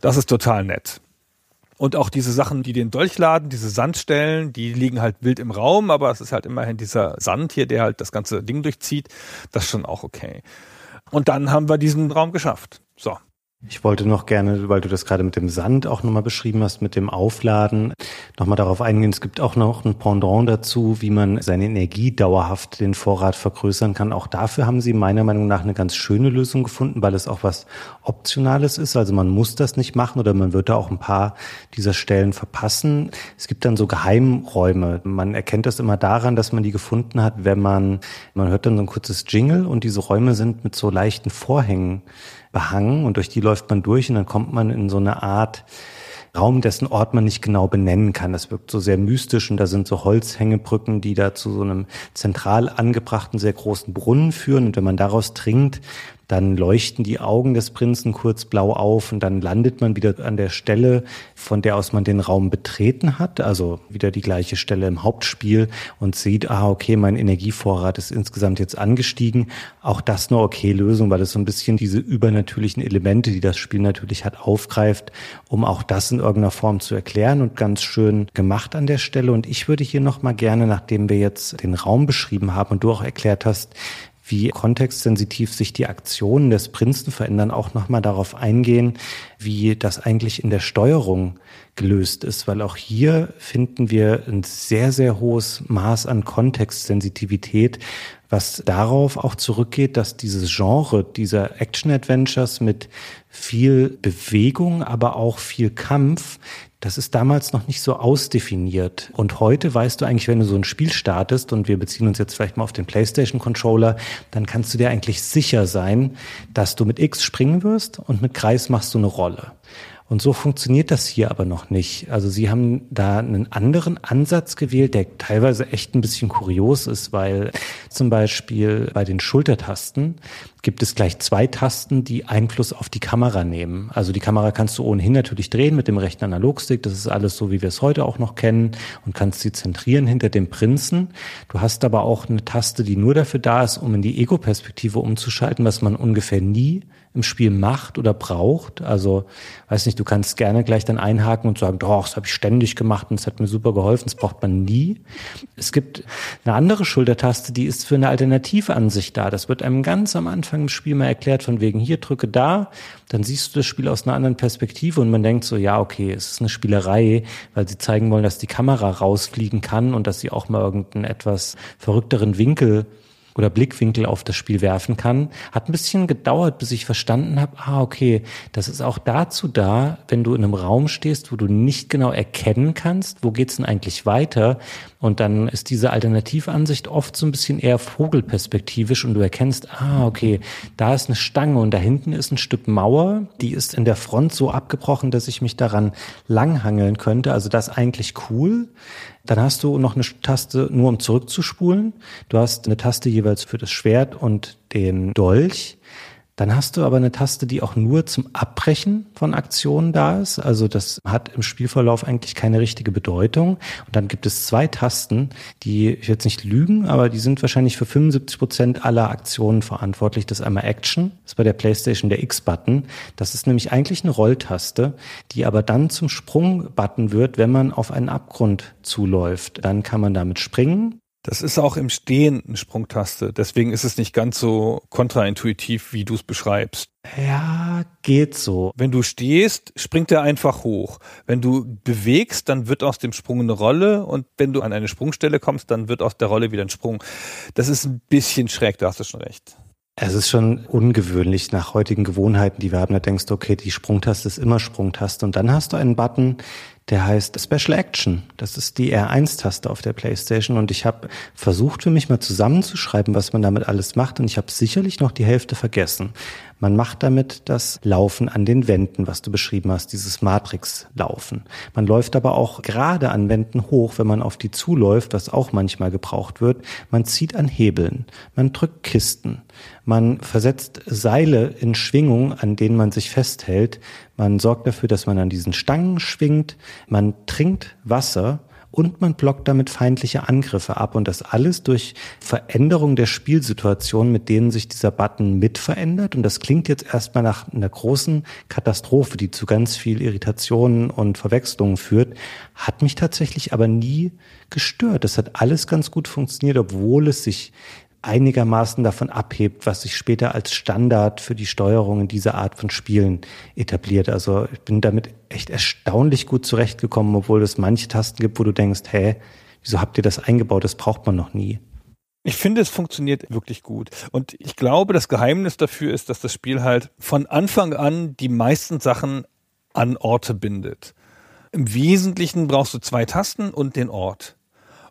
Das ist total nett. Und auch diese Sachen, die den Dolch laden, diese Sandstellen, die liegen halt wild im Raum, aber es ist halt immerhin dieser Sand hier, der halt das ganze Ding durchzieht. Das ist schon auch okay. Und dann haben wir diesen Raum geschafft. So. Ich wollte noch gerne, weil du das gerade mit dem Sand auch nochmal beschrieben hast, mit dem Aufladen, nochmal darauf eingehen. Es gibt auch noch ein Pendant dazu, wie man seine Energie dauerhaft den Vorrat vergrößern kann. Auch dafür haben sie meiner Meinung nach eine ganz schöne Lösung gefunden, weil es auch was Optionales ist. Also man muss das nicht machen oder man wird da auch ein paar dieser Stellen verpassen. Es gibt dann so Geheimräume. Man erkennt das immer daran, dass man die gefunden hat, wenn man, man hört dann so ein kurzes Jingle und diese Räume sind mit so leichten Vorhängen behangen und durch die läuft man durch und dann kommt man in so eine Art Raum, dessen Ort man nicht genau benennen kann. Das wirkt so sehr mystisch und da sind so Holzhängebrücken, die da zu so einem zentral angebrachten, sehr großen Brunnen führen. Und wenn man daraus trinkt, dann leuchten die Augen des Prinzen kurz blau auf und dann landet man wieder an der Stelle, von der aus man den Raum betreten hat, also wieder die gleiche Stelle im Hauptspiel und sieht, ah, okay, mein Energievorrat ist insgesamt jetzt angestiegen. Auch das eine okay Lösung, weil es so ein bisschen diese übernatürlichen Elemente, die das Spiel natürlich hat, aufgreift, um auch das in irgendeiner Form zu erklären und ganz schön gemacht an der Stelle. Und ich würde hier nochmal gerne, nachdem wir jetzt den Raum beschrieben haben und du auch erklärt hast, wie kontextsensitiv sich die Aktionen des Prinzen verändern, auch nochmal darauf eingehen, wie das eigentlich in der Steuerung gelöst ist, weil auch hier finden wir ein sehr, sehr hohes Maß an Kontextsensitivität, was darauf auch zurückgeht, dass dieses Genre dieser Action-Adventures mit viel Bewegung, aber auch viel Kampf das ist damals noch nicht so ausdefiniert. Und heute weißt du eigentlich, wenn du so ein Spiel startest, und wir beziehen uns jetzt vielleicht mal auf den PlayStation Controller, dann kannst du dir eigentlich sicher sein, dass du mit X springen wirst und mit Kreis machst du eine Rolle. Und so funktioniert das hier aber noch nicht. Also sie haben da einen anderen Ansatz gewählt, der teilweise echt ein bisschen kurios ist, weil zum Beispiel bei den Schultertasten gibt es gleich zwei Tasten, die Einfluss auf die Kamera nehmen. Also die Kamera kannst du ohnehin natürlich drehen mit dem rechten Analogstick. Das ist alles so, wie wir es heute auch noch kennen und kannst sie zentrieren hinter dem Prinzen. Du hast aber auch eine Taste, die nur dafür da ist, um in die Ego-Perspektive umzuschalten, was man ungefähr nie im Spiel macht oder braucht. Also, weiß nicht, du kannst gerne gleich dann einhaken und sagen, doch, das habe ich ständig gemacht und es hat mir super geholfen. Das braucht man nie. Es gibt eine andere Schultertaste, die ist für eine Alternativansicht da. Das wird einem ganz am Anfang im Spiel mal erklärt, von wegen hier drücke da, dann siehst du das Spiel aus einer anderen Perspektive und man denkt so, ja, okay, es ist eine Spielerei, weil sie zeigen wollen, dass die Kamera rausfliegen kann und dass sie auch mal irgendeinen etwas verrückteren Winkel oder Blickwinkel auf das Spiel werfen kann. Hat ein bisschen gedauert, bis ich verstanden habe, ah, okay, das ist auch dazu da, wenn du in einem Raum stehst, wo du nicht genau erkennen kannst, wo geht's denn eigentlich weiter. Und dann ist diese Alternativansicht oft so ein bisschen eher vogelperspektivisch und du erkennst, ah, okay, da ist eine Stange und da hinten ist ein Stück Mauer, die ist in der Front so abgebrochen, dass ich mich daran langhangeln könnte. Also das eigentlich cool. Dann hast du noch eine Taste nur um zurückzuspulen. Du hast eine Taste jeweils für das Schwert und den Dolch. Dann hast du aber eine Taste, die auch nur zum Abbrechen von Aktionen da ist. Also das hat im Spielverlauf eigentlich keine richtige Bedeutung. Und dann gibt es zwei Tasten, die, ich jetzt nicht lügen, aber die sind wahrscheinlich für 75 Prozent aller Aktionen verantwortlich. Das ist einmal Action, das ist bei der PlayStation der X-Button. Das ist nämlich eigentlich eine Rolltaste, die aber dann zum Sprung-Button wird, wenn man auf einen Abgrund zuläuft. Dann kann man damit springen das ist auch im Stehen eine Sprungtaste. Deswegen ist es nicht ganz so kontraintuitiv, wie du es beschreibst. Ja, geht so. Wenn du stehst, springt er einfach hoch. Wenn du bewegst, dann wird aus dem Sprung eine Rolle und wenn du an eine Sprungstelle kommst, dann wird aus der Rolle wieder ein Sprung. Das ist ein bisschen schräg, da hast du schon recht. Es ist schon ungewöhnlich nach heutigen Gewohnheiten, die wir haben. Da denkst du, okay, die Sprungtaste ist immer Sprungtaste. Und dann hast du einen Button, der heißt Special Action. Das ist die R1-Taste auf der PlayStation und ich habe versucht für mich mal zusammenzuschreiben, was man damit alles macht und ich habe sicherlich noch die Hälfte vergessen. Man macht damit das Laufen an den Wänden, was du beschrieben hast, dieses Matrix-Laufen. Man läuft aber auch gerade an Wänden hoch, wenn man auf die zuläuft, was auch manchmal gebraucht wird. Man zieht an Hebeln, man drückt Kisten, man versetzt Seile in Schwingung, an denen man sich festhält. Man sorgt dafür, dass man an diesen Stangen schwingt. Man trinkt Wasser und man blockt damit feindliche Angriffe ab und das alles durch Veränderung der Spielsituation, mit denen sich dieser Button mit verändert und das klingt jetzt erstmal nach einer großen Katastrophe, die zu ganz viel Irritationen und Verwechslungen führt, hat mich tatsächlich aber nie gestört. Das hat alles ganz gut funktioniert, obwohl es sich einigermaßen davon abhebt, was sich später als Standard für die Steuerung in dieser Art von Spielen etabliert. Also ich bin damit echt erstaunlich gut zurechtgekommen, obwohl es manche Tasten gibt, wo du denkst, hä, wieso habt ihr das eingebaut? Das braucht man noch nie. Ich finde, es funktioniert wirklich gut. Und ich glaube, das Geheimnis dafür ist, dass das Spiel halt von Anfang an die meisten Sachen an Orte bindet. Im Wesentlichen brauchst du zwei Tasten und den Ort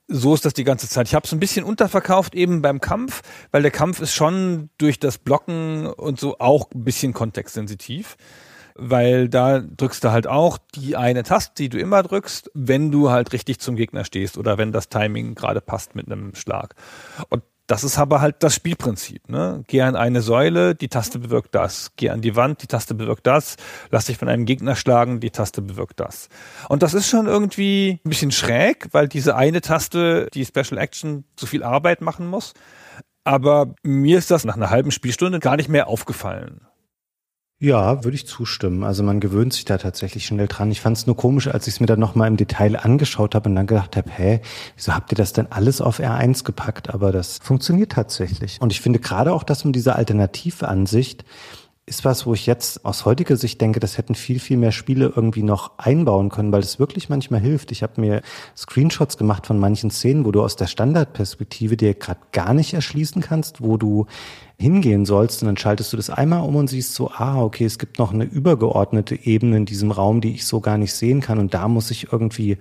so ist das die ganze Zeit. Ich habe es ein bisschen unterverkauft eben beim Kampf, weil der Kampf ist schon durch das Blocken und so auch ein bisschen kontextsensitiv. weil da drückst du halt auch die eine Taste, die du immer drückst, wenn du halt richtig zum Gegner stehst oder wenn das Timing gerade passt mit einem Schlag. Und das ist aber halt das Spielprinzip. Ne? Geh an eine Säule, die Taste bewirkt das. Geh an die Wand, die Taste bewirkt das. Lass dich von einem Gegner schlagen, die Taste bewirkt das. Und das ist schon irgendwie ein bisschen schräg, weil diese eine Taste, die Special Action, zu viel Arbeit machen muss. Aber mir ist das nach einer halben Spielstunde gar nicht mehr aufgefallen. Ja, würde ich zustimmen. Also man gewöhnt sich da tatsächlich schnell dran. Ich fand es nur komisch, als ich es mir dann nochmal im Detail angeschaut habe und dann gedacht habe, hä, wieso habt ihr das denn alles auf R1 gepackt? Aber das funktioniert tatsächlich. Und ich finde gerade auch das mit dieser Alternativansicht ist was, wo ich jetzt aus heutiger Sicht denke, das hätten viel, viel mehr Spiele irgendwie noch einbauen können, weil es wirklich manchmal hilft. Ich habe mir Screenshots gemacht von manchen Szenen, wo du aus der Standardperspektive dir gerade gar nicht erschließen kannst, wo du hingehen sollst. Und dann schaltest du das einmal um und siehst so, ah, okay, es gibt noch eine übergeordnete Ebene in diesem Raum, die ich so gar nicht sehen kann. Und da muss ich irgendwie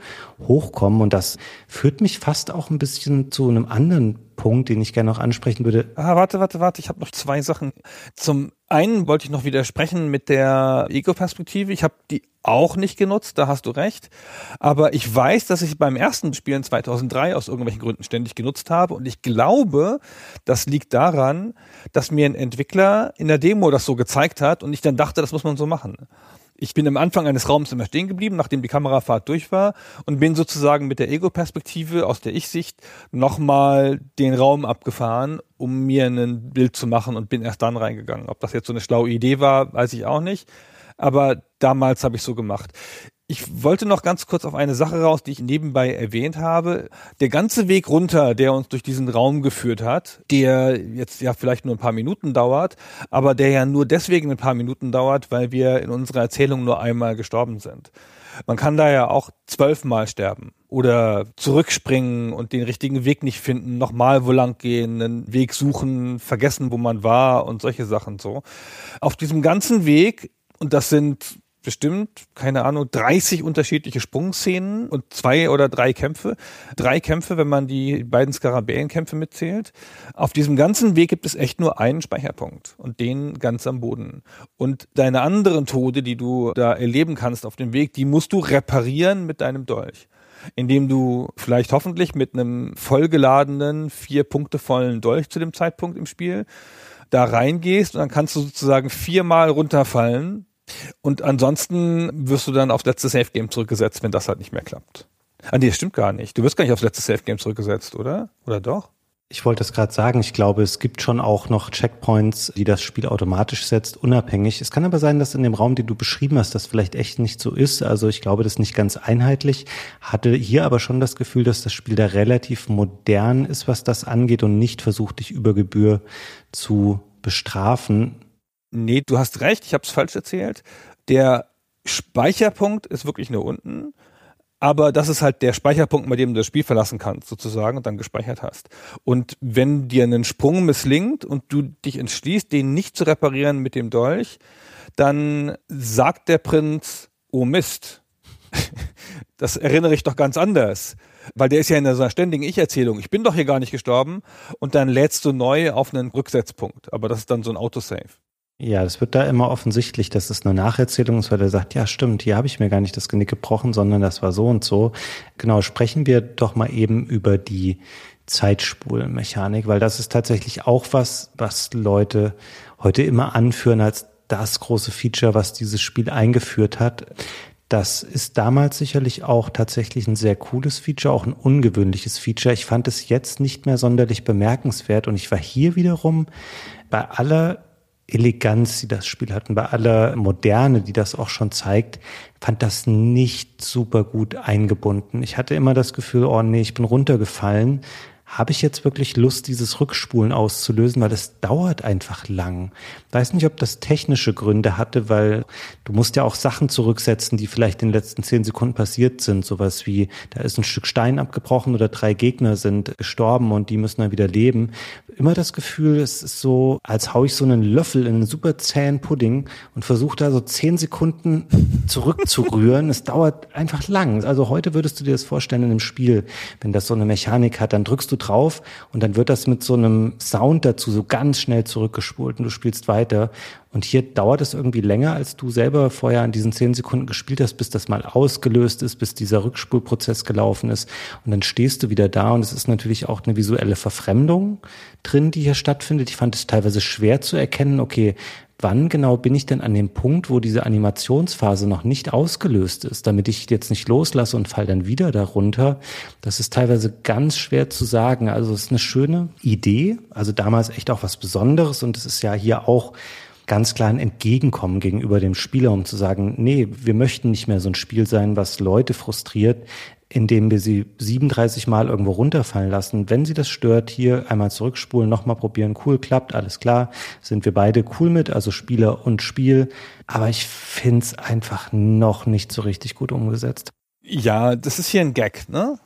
hochkommen. Und das führt mich fast auch ein bisschen zu einem anderen Punkt, den ich gerne noch ansprechen würde. Ah, warte, warte, warte, ich habe noch zwei Sachen. Zum einen wollte ich noch widersprechen mit der Ego-Perspektive. Ich habe die auch nicht genutzt, da hast du recht. Aber ich weiß, dass ich beim ersten Spiel in 2003 aus irgendwelchen Gründen ständig genutzt habe. Und ich glaube, das liegt daran, dass mir ein Entwickler in der Demo das so gezeigt hat und ich dann dachte, das muss man so machen. Ich bin am Anfang eines Raums immer stehen geblieben, nachdem die Kamerafahrt durch war und bin sozusagen mit der Ego-Perspektive aus der Ich-Sicht nochmal den Raum abgefahren, um mir ein Bild zu machen und bin erst dann reingegangen. Ob das jetzt so eine schlaue Idee war, weiß ich auch nicht. Aber damals habe ich so gemacht. Ich wollte noch ganz kurz auf eine Sache raus, die ich nebenbei erwähnt habe. Der ganze Weg runter, der uns durch diesen Raum geführt hat, der jetzt ja vielleicht nur ein paar Minuten dauert, aber der ja nur deswegen ein paar Minuten dauert, weil wir in unserer Erzählung nur einmal gestorben sind. Man kann da ja auch zwölfmal sterben oder zurückspringen und den richtigen Weg nicht finden, nochmal wo lang gehen, einen Weg suchen, vergessen, wo man war und solche Sachen so. Auf diesem ganzen Weg, und das sind bestimmt, keine Ahnung, 30 unterschiedliche Sprungszenen und zwei oder drei Kämpfe. Drei Kämpfe, wenn man die beiden Skarabäenkämpfe mitzählt. Auf diesem ganzen Weg gibt es echt nur einen Speicherpunkt und den ganz am Boden. Und deine anderen Tode, die du da erleben kannst auf dem Weg, die musst du reparieren mit deinem Dolch indem du vielleicht hoffentlich mit einem vollgeladenen, vier Punkte vollen Dolch zu dem Zeitpunkt im Spiel da reingehst und dann kannst du sozusagen viermal runterfallen und ansonsten wirst du dann auf letzte Safe Game zurückgesetzt, wenn das halt nicht mehr klappt. Ah, nee, das stimmt gar nicht. Du wirst gar nicht aufs letzte Safe Game zurückgesetzt, oder? Oder doch? Ich wollte es gerade sagen, ich glaube, es gibt schon auch noch Checkpoints, die das Spiel automatisch setzt, unabhängig. Es kann aber sein, dass in dem Raum, den du beschrieben hast, das vielleicht echt nicht so ist. Also ich glaube, das ist nicht ganz einheitlich. Hatte hier aber schon das Gefühl, dass das Spiel da relativ modern ist, was das angeht und nicht versucht, dich über Gebühr zu bestrafen. Nee, du hast recht, ich habe es falsch erzählt. Der Speicherpunkt ist wirklich nur unten, aber das ist halt der Speicherpunkt, bei dem du das Spiel verlassen kannst, sozusagen, und dann gespeichert hast. Und wenn dir ein Sprung misslingt und du dich entschließt, den nicht zu reparieren mit dem Dolch, dann sagt der Prinz, oh Mist, [laughs] das erinnere ich doch ganz anders. Weil der ist ja in einer ständigen Ich-Erzählung. Ich bin doch hier gar nicht gestorben. Und dann lädst du neu auf einen Rücksetzpunkt. Aber das ist dann so ein Autosave. Ja, das wird da immer offensichtlich, dass es eine Nacherzählung ist, weil er sagt, ja stimmt, hier habe ich mir gar nicht das Genick gebrochen, sondern das war so und so. Genau, sprechen wir doch mal eben über die Zeitspulenmechanik, weil das ist tatsächlich auch was, was Leute heute immer anführen als das große Feature, was dieses Spiel eingeführt hat. Das ist damals sicherlich auch tatsächlich ein sehr cooles Feature, auch ein ungewöhnliches Feature. Ich fand es jetzt nicht mehr sonderlich bemerkenswert und ich war hier wiederum bei aller Eleganz, die das Spiel hat und bei aller Moderne, die das auch schon zeigt, fand das nicht super gut eingebunden. Ich hatte immer das Gefühl, oh nee, ich bin runtergefallen, habe ich jetzt wirklich Lust, dieses Rückspulen auszulösen, weil es dauert einfach lang. Weiß nicht, ob das technische Gründe hatte, weil du musst ja auch Sachen zurücksetzen, die vielleicht in den letzten zehn Sekunden passiert sind. Sowas wie, da ist ein Stück Stein abgebrochen oder drei Gegner sind gestorben und die müssen dann wieder leben. Immer das Gefühl, es ist so, als hau ich so einen Löffel in einen super zähen Pudding und versuche da so zehn Sekunden zurückzurühren. es dauert einfach lang. Also heute würdest du dir das vorstellen in einem Spiel, wenn das so eine Mechanik hat, dann drückst du du drauf und dann wird das mit so einem Sound dazu so ganz schnell zurückgespult und du spielst weiter. Und hier dauert es irgendwie länger, als du selber vorher an diesen zehn Sekunden gespielt hast, bis das mal ausgelöst ist, bis dieser Rückspulprozess gelaufen ist. Und dann stehst du wieder da und es ist natürlich auch eine visuelle Verfremdung drin, die hier stattfindet. Ich fand es teilweise schwer zu erkennen, okay, wann genau bin ich denn an dem Punkt, wo diese Animationsphase noch nicht ausgelöst ist, damit ich jetzt nicht loslasse und fall dann wieder darunter. Das ist teilweise ganz schwer zu sagen. Also es ist eine schöne Idee, also damals echt auch was Besonderes und es ist ja hier auch ganz klar ein Entgegenkommen gegenüber dem Spieler, um zu sagen, nee, wir möchten nicht mehr so ein Spiel sein, was Leute frustriert, indem wir sie 37 Mal irgendwo runterfallen lassen. Wenn sie das stört, hier einmal zurückspulen, nochmal probieren, cool, klappt, alles klar, sind wir beide cool mit, also Spieler und Spiel. Aber ich finde es einfach noch nicht so richtig gut umgesetzt. Ja, das ist hier ein Gag, ne?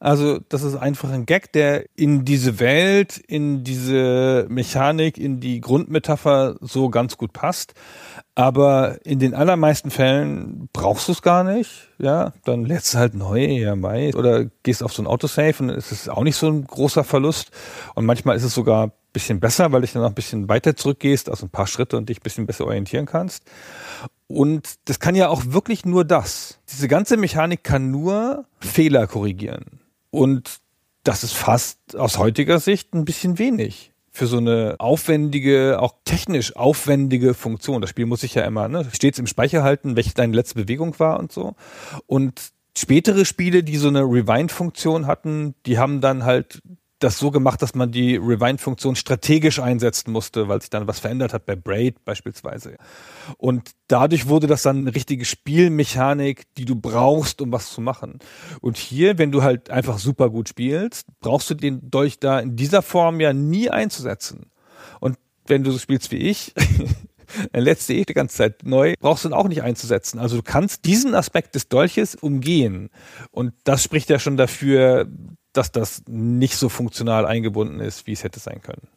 Also das ist einfach ein Gag, der in diese Welt, in diese Mechanik, in die Grundmetapher so ganz gut passt. Aber in den allermeisten Fällen brauchst du es gar nicht. Ja, dann lädst du halt neu, ja, Mai. Oder gehst auf so ein Autosave und es ist auch nicht so ein großer Verlust. Und manchmal ist es sogar ein bisschen besser, weil du dann noch ein bisschen weiter zurückgehst, also ein paar Schritte und dich ein bisschen besser orientieren kannst. Und das kann ja auch wirklich nur das. Diese ganze Mechanik kann nur Fehler korrigieren. Und das ist fast aus heutiger Sicht ein bisschen wenig für so eine aufwendige, auch technisch aufwendige Funktion. Das Spiel muss sich ja immer ne, stets im Speicher halten, welche deine letzte Bewegung war und so. Und spätere Spiele, die so eine Rewind-Funktion hatten, die haben dann halt das so gemacht, dass man die Rewind-Funktion strategisch einsetzen musste, weil sich dann was verändert hat bei Braid beispielsweise. Und dadurch wurde das dann eine richtige Spielmechanik, die du brauchst, um was zu machen. Und hier, wenn du halt einfach super gut spielst, brauchst du den Dolch da in dieser Form ja nie einzusetzen. Und wenn du so spielst wie ich, [laughs] letzte eh die ganze Zeit neu, brauchst du ihn auch nicht einzusetzen. Also du kannst diesen Aspekt des Dolches umgehen. Und das spricht ja schon dafür, dass das nicht so funktional eingebunden ist, wie es hätte sein können.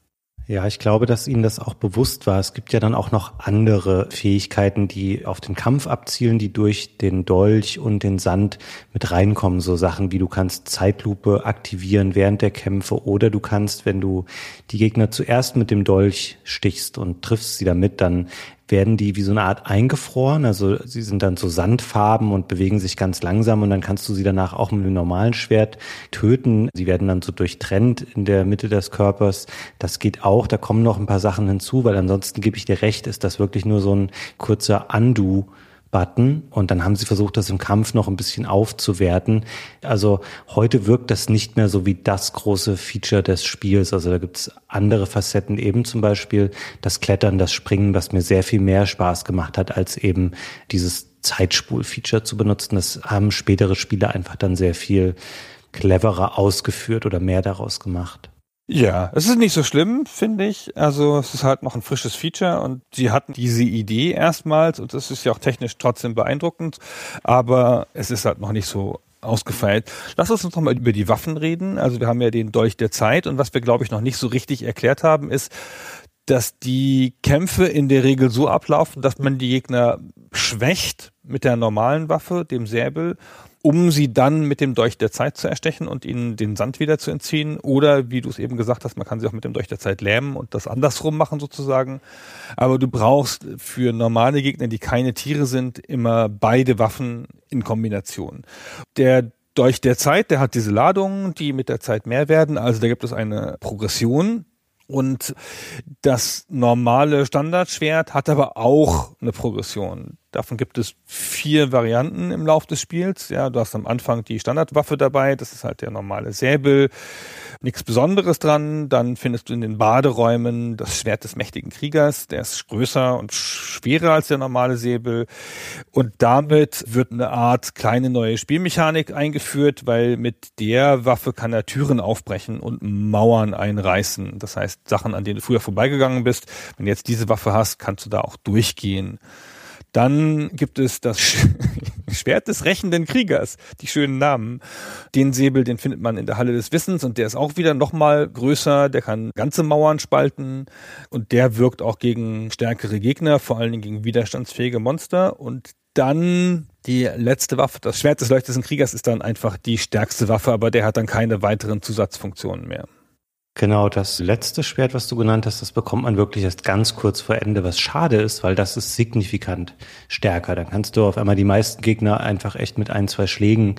Ja, ich glaube, dass Ihnen das auch bewusst war. Es gibt ja dann auch noch andere Fähigkeiten, die auf den Kampf abzielen, die durch den Dolch und den Sand mit reinkommen. So Sachen wie du kannst Zeitlupe aktivieren während der Kämpfe oder du kannst, wenn du die Gegner zuerst mit dem Dolch stichst und triffst sie damit, dann werden die wie so eine Art eingefroren. Also sie sind dann so Sandfarben und bewegen sich ganz langsam und dann kannst du sie danach auch mit einem normalen Schwert töten. Sie werden dann so durchtrennt in der Mitte des Körpers. Das geht auch. Da kommen noch ein paar Sachen hinzu, weil ansonsten gebe ich dir recht, ist das wirklich nur so ein kurzer Undo Button und dann haben sie versucht, das im Kampf noch ein bisschen aufzuwerten. Also heute wirkt das nicht mehr so wie das große Feature des Spiels. Also da gibt's andere Facetten, eben zum Beispiel das Klettern, das Springen, was mir sehr viel mehr Spaß gemacht hat, als eben dieses Zeitspul-Feature zu benutzen. Das haben spätere Spiele einfach dann sehr viel cleverer ausgeführt oder mehr daraus gemacht. Ja, es ist nicht so schlimm, finde ich. Also es ist halt noch ein frisches Feature und sie hatten diese Idee erstmals und das ist ja auch technisch trotzdem beeindruckend, aber es ist halt noch nicht so ausgefeilt. Lass uns noch mal über die Waffen reden. Also wir haben ja den Dolch der Zeit und was wir glaube ich noch nicht so richtig erklärt haben ist, dass die Kämpfe in der Regel so ablaufen, dass man die Gegner schwächt mit der normalen Waffe, dem Säbel, um sie dann mit dem Dolch der Zeit zu erstechen und ihnen den Sand wieder zu entziehen. Oder, wie du es eben gesagt hast, man kann sie auch mit dem Dolch der Zeit lähmen und das andersrum machen sozusagen. Aber du brauchst für normale Gegner, die keine Tiere sind, immer beide Waffen in Kombination. Der Dolch der Zeit, der hat diese Ladungen, die mit der Zeit mehr werden. Also da gibt es eine Progression. Und das normale Standardschwert hat aber auch eine Progression. Davon gibt es vier Varianten im Lauf des Spiels. Ja, du hast am Anfang die Standardwaffe dabei, das ist halt der normale Säbel. Nichts Besonderes dran. Dann findest du in den Baderäumen das Schwert des mächtigen Kriegers. Der ist größer und schwerer als der normale Säbel. Und damit wird eine Art kleine neue Spielmechanik eingeführt, weil mit der Waffe kann er Türen aufbrechen und Mauern einreißen. Das heißt, Sachen, an denen du früher vorbeigegangen bist, wenn du jetzt diese Waffe hast, kannst du da auch durchgehen. Dann gibt es das [laughs] Schwert des rächenden Kriegers, die schönen Namen. Den Säbel, den findet man in der Halle des Wissens und der ist auch wieder nochmal größer, der kann ganze Mauern spalten und der wirkt auch gegen stärkere Gegner, vor allen Dingen gegen widerstandsfähige Monster und dann Die letzte Waffe, das Schwert des leuchtenden Kriegers, ist dann einfach die stärkste Waffe, aber der hat dann keine weiteren Zusatzfunktionen mehr. Genau, das letzte Schwert, was du genannt hast, das bekommt man wirklich erst ganz kurz vor Ende, was schade ist, weil das ist signifikant stärker. Dann kannst du auf einmal die meisten Gegner einfach echt mit ein, zwei Schlägen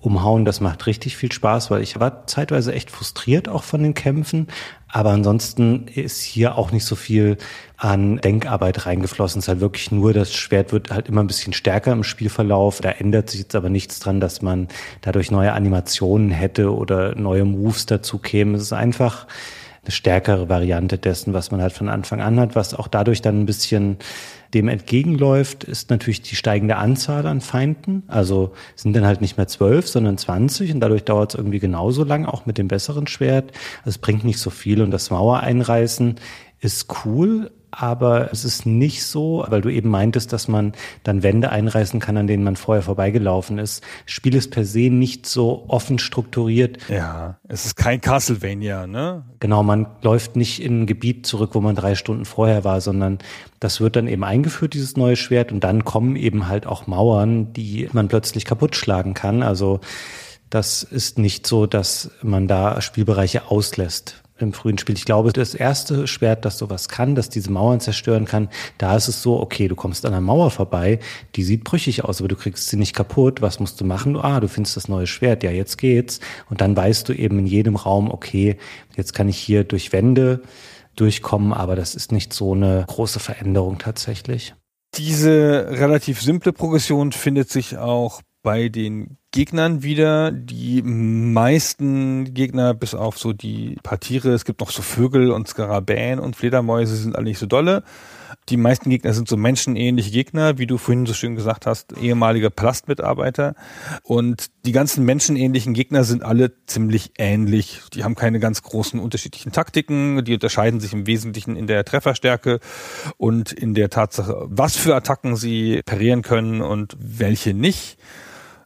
umhauen. Das macht richtig viel Spaß, weil ich war zeitweise echt frustriert auch von den Kämpfen. Aber ansonsten ist hier auch nicht so viel an Denkarbeit reingeflossen. Es ist halt wirklich nur, das Schwert wird halt immer ein bisschen stärker im Spielverlauf. Da ändert sich jetzt aber nichts dran, dass man dadurch neue Animationen hätte oder neue Moves dazu kämen. Es ist einfach eine stärkere Variante dessen, was man halt von Anfang an hat, was auch dadurch dann ein bisschen dem entgegenläuft, ist natürlich die steigende Anzahl an Feinden. Also sind dann halt nicht mehr zwölf, sondern zwanzig und dadurch dauert es irgendwie genauso lang, auch mit dem besseren Schwert. Also es bringt nicht so viel und das Mauer einreißen ist cool, aber es ist nicht so, weil du eben meintest, dass man dann Wände einreißen kann, an denen man vorher vorbeigelaufen ist. Spiel ist per se nicht so offen strukturiert. Ja, es ist kein Castlevania, ne? Genau, man läuft nicht in ein Gebiet zurück, wo man drei Stunden vorher war, sondern das wird dann eben eingeführt, dieses neue Schwert, und dann kommen eben halt auch Mauern, die man plötzlich kaputt schlagen kann. Also das ist nicht so, dass man da Spielbereiche auslässt im frühen Spiel. Ich glaube, das erste Schwert, das sowas kann, das diese Mauern zerstören kann, da ist es so, okay, du kommst an einer Mauer vorbei, die sieht brüchig aus, aber du kriegst sie nicht kaputt. Was musst du machen? Ah, du findest das neue Schwert. Ja, jetzt geht's. Und dann weißt du eben in jedem Raum, okay, jetzt kann ich hier durch Wände durchkommen, aber das ist nicht so eine große Veränderung tatsächlich. Diese relativ simple Progression findet sich auch bei den Gegnern wieder. Die meisten Gegner, bis auf so die paar Tiere, es gibt noch so Vögel und Skarabäen und Fledermäuse, sind alle nicht so dolle. Die meisten Gegner sind so menschenähnliche Gegner, wie du vorhin so schön gesagt hast, ehemalige Palastmitarbeiter. Und die ganzen menschenähnlichen Gegner sind alle ziemlich ähnlich. Die haben keine ganz großen unterschiedlichen Taktiken. Die unterscheiden sich im Wesentlichen in der Trefferstärke und in der Tatsache, was für Attacken sie parieren können und welche nicht.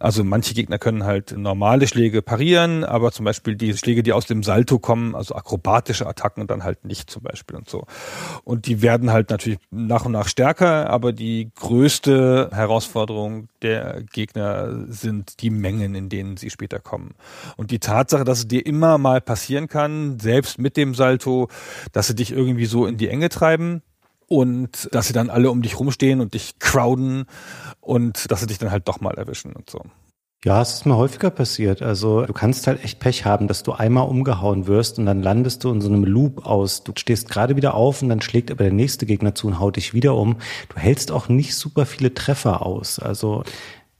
Also manche Gegner können halt normale Schläge parieren, aber zum Beispiel die Schläge, die aus dem Salto kommen, also akrobatische Attacken dann halt nicht zum Beispiel und so. Und die werden halt natürlich nach und nach stärker, aber die größte Herausforderung der Gegner sind die Mengen, in denen sie später kommen. Und die Tatsache, dass es dir immer mal passieren kann, selbst mit dem Salto, dass sie dich irgendwie so in die Enge treiben, und dass sie dann alle um dich rumstehen und dich crowden und dass sie dich dann halt doch mal erwischen und so. Ja, es ist mir häufiger passiert. Also du kannst halt echt Pech haben, dass du einmal umgehauen wirst und dann landest du in so einem Loop aus. Du stehst gerade wieder auf und dann schlägt aber der nächste Gegner zu und haut dich wieder um. Du hältst auch nicht super viele Treffer aus. Also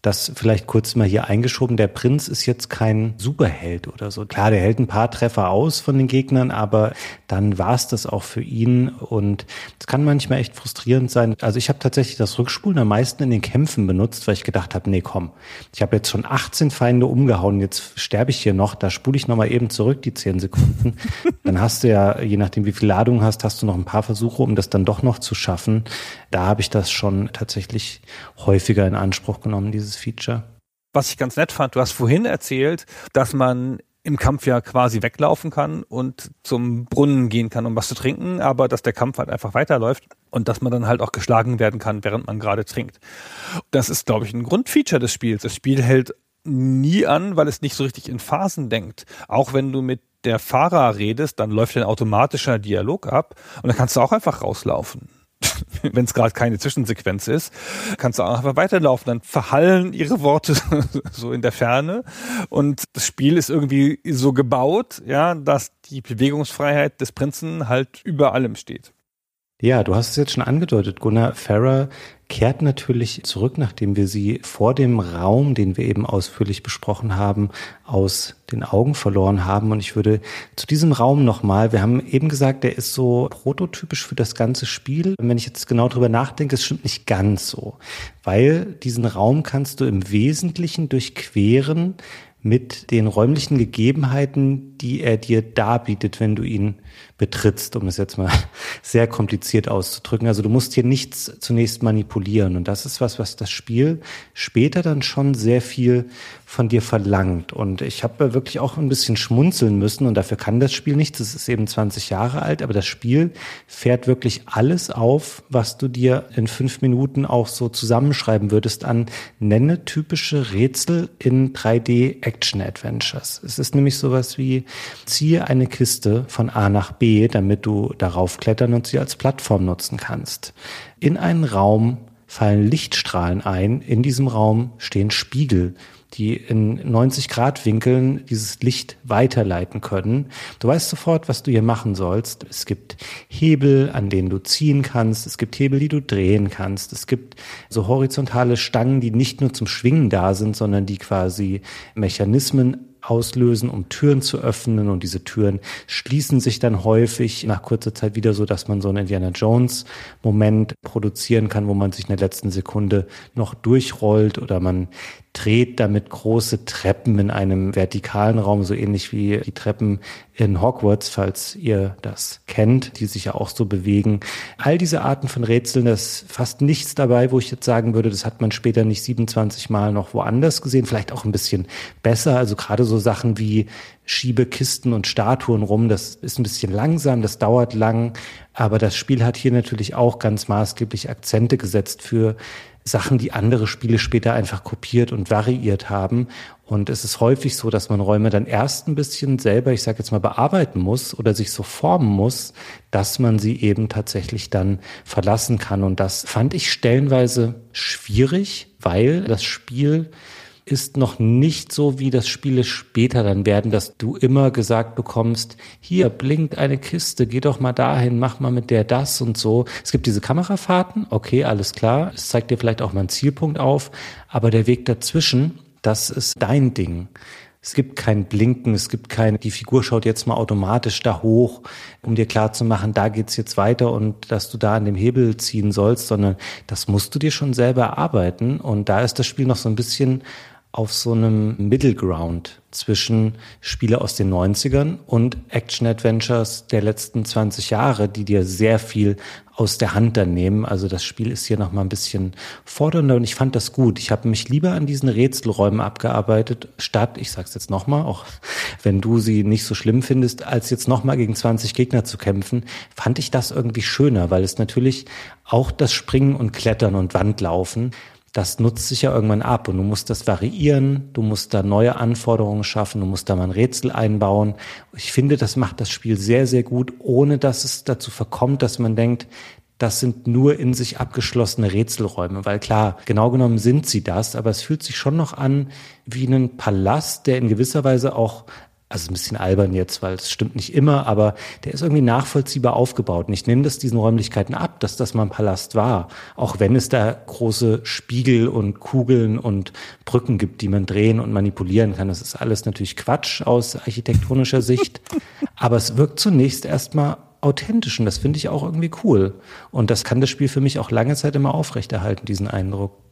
das vielleicht kurz mal hier eingeschoben. Der Prinz ist jetzt kein Superheld oder so. Klar, der hält ein paar Treffer aus von den Gegnern, aber dann war es das auch für ihn. Und es kann manchmal echt frustrierend sein. Also ich habe tatsächlich das Rückspulen am meisten in den Kämpfen benutzt, weil ich gedacht habe, nee, komm, ich habe jetzt schon 18 Feinde umgehauen, jetzt sterbe ich hier noch, da spule ich nochmal eben zurück, die 10 Sekunden. [laughs] dann hast du ja, je nachdem wie viel Ladung hast, hast du noch ein paar Versuche, um das dann doch noch zu schaffen. Da habe ich das schon tatsächlich häufiger in Anspruch genommen, dieses Feature. Was ich ganz nett fand, du hast vorhin erzählt, dass man im Kampf ja quasi weglaufen kann und zum Brunnen gehen kann, um was zu trinken, aber dass der Kampf halt einfach weiterläuft und dass man dann halt auch geschlagen werden kann, während man gerade trinkt. Das ist, glaube ich, ein Grundfeature des Spiels. Das Spiel hält nie an, weil es nicht so richtig in Phasen denkt. Auch wenn du mit der Fahrer redest, dann läuft ein automatischer Dialog ab und dann kannst du auch einfach rauslaufen. [laughs] wenn es gerade keine Zwischensequenz ist, kannst du auch einfach weiterlaufen. Dann verhallen ihre Worte [laughs] so in der Ferne und das Spiel ist irgendwie so gebaut, ja, dass die Bewegungsfreiheit des Prinzen halt über allem steht. Ja, du hast es jetzt schon angedeutet, Gunnar. Farah kehrt natürlich zurück, nachdem wir sie vor dem Raum, den wir eben ausführlich besprochen haben, aus den Augen verloren haben. Und ich würde zu diesem Raum nochmal, wir haben eben gesagt, der ist so prototypisch für das ganze Spiel. Und wenn ich jetzt genau drüber nachdenke, es stimmt nicht ganz so, weil diesen Raum kannst du im Wesentlichen durchqueren mit den räumlichen Gegebenheiten, die er dir darbietet, wenn du ihn betrittst, um es jetzt mal [laughs] sehr kompliziert auszudrücken. Also du musst hier nichts zunächst manipulieren. Und das ist was, was das Spiel später dann schon sehr viel von dir verlangt. Und ich habe wirklich auch ein bisschen schmunzeln müssen und dafür kann das Spiel nichts. Es ist eben 20 Jahre alt, aber das Spiel fährt wirklich alles auf, was du dir in fünf Minuten auch so zusammenschreiben würdest an nenne typische Rätsel in 3D Action Adventures. Es ist nämlich sowas wie ziehe eine Kiste von A nach B, damit du darauf klettern und sie als Plattform nutzen kannst. In einen Raum fallen Lichtstrahlen ein. In diesem Raum stehen Spiegel die in 90 Grad Winkeln dieses Licht weiterleiten können. Du weißt sofort, was du hier machen sollst. Es gibt Hebel, an denen du ziehen kannst. Es gibt Hebel, die du drehen kannst. Es gibt so horizontale Stangen, die nicht nur zum Schwingen da sind, sondern die quasi Mechanismen auslösen, um Türen zu öffnen. Und diese Türen schließen sich dann häufig nach kurzer Zeit wieder so, dass man so einen Indiana Jones Moment produzieren kann, wo man sich in der letzten Sekunde noch durchrollt oder man dreht damit große Treppen in einem vertikalen Raum, so ähnlich wie die Treppen in Hogwarts, falls ihr das kennt, die sich ja auch so bewegen. All diese Arten von Rätseln, da ist fast nichts dabei, wo ich jetzt sagen würde, das hat man später nicht 27 Mal noch woanders gesehen, vielleicht auch ein bisschen besser. Also gerade so Sachen wie schiebe Kisten und Statuen rum, das ist ein bisschen langsam, das dauert lang, aber das Spiel hat hier natürlich auch ganz maßgeblich Akzente gesetzt für Sachen, die andere Spiele später einfach kopiert und variiert haben. Und es ist häufig so, dass man Räume dann erst ein bisschen selber, ich sage jetzt mal, bearbeiten muss oder sich so formen muss, dass man sie eben tatsächlich dann verlassen kann. Und das fand ich stellenweise schwierig, weil das Spiel ist noch nicht so, wie das Spiele später dann werden, dass du immer gesagt bekommst, hier blinkt eine Kiste, geh doch mal dahin, mach mal mit der das und so. Es gibt diese Kamerafahrten, okay, alles klar. Es zeigt dir vielleicht auch mal einen Zielpunkt auf, aber der Weg dazwischen, das ist dein Ding. Es gibt kein Blinken, es gibt kein, die Figur schaut jetzt mal automatisch da hoch, um dir klar zu machen, da geht's jetzt weiter und dass du da an dem Hebel ziehen sollst, sondern das musst du dir schon selber erarbeiten. Und da ist das Spiel noch so ein bisschen auf so einem Middle Ground zwischen Spiele aus den 90ern und Action-Adventures der letzten 20 Jahre, die dir sehr viel aus der Hand dann nehmen. Also das Spiel ist hier nochmal ein bisschen fordernder und ich fand das gut. Ich habe mich lieber an diesen Rätselräumen abgearbeitet, statt, ich sag's jetzt nochmal, auch wenn du sie nicht so schlimm findest, als jetzt nochmal gegen 20 Gegner zu kämpfen, fand ich das irgendwie schöner, weil es natürlich auch das Springen und Klettern und Wandlaufen das nutzt sich ja irgendwann ab und du musst das variieren, du musst da neue Anforderungen schaffen, du musst da mal ein Rätsel einbauen. Ich finde, das macht das Spiel sehr, sehr gut, ohne dass es dazu verkommt, dass man denkt, das sind nur in sich abgeschlossene Rätselräume, weil klar, genau genommen sind sie das, aber es fühlt sich schon noch an wie ein Palast, der in gewisser Weise auch also ein bisschen albern jetzt, weil es stimmt nicht immer, aber der ist irgendwie nachvollziehbar aufgebaut. Und ich nehme das diesen Räumlichkeiten ab, dass das mal ein Palast war. Auch wenn es da große Spiegel und Kugeln und Brücken gibt, die man drehen und manipulieren kann. Das ist alles natürlich Quatsch aus architektonischer Sicht. [laughs] aber es wirkt zunächst erstmal authentisch und das finde ich auch irgendwie cool. Und das kann das Spiel für mich auch lange Zeit immer aufrechterhalten, diesen Eindruck.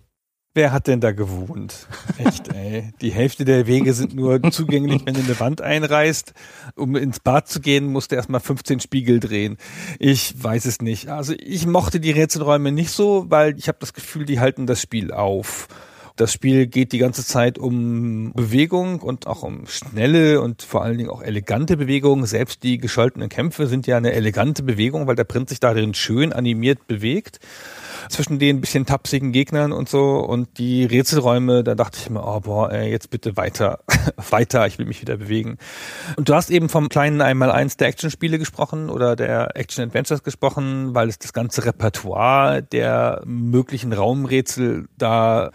Wer hat denn da gewohnt? Echt, ey. Die Hälfte der Wege sind nur zugänglich, wenn du eine Wand einreißt. Um ins Bad zu gehen, musst du erstmal 15 Spiegel drehen. Ich weiß es nicht. Also ich mochte die Rätselräume nicht so, weil ich habe das Gefühl, die halten das Spiel auf. Das Spiel geht die ganze Zeit um Bewegung und auch um schnelle und vor allen Dingen auch elegante Bewegung. Selbst die gescholtenen Kämpfe sind ja eine elegante Bewegung, weil der Prinz sich darin schön animiert bewegt zwischen den bisschen tapsigen Gegnern und so und die Rätselräume, da dachte ich mir, oh boah, ey, jetzt bitte weiter, [laughs] weiter, ich will mich wieder bewegen. Und du hast eben vom kleinen einmal eins der Actionspiele gesprochen oder der Action Adventures gesprochen, weil es das ganze Repertoire der möglichen Raumrätsel da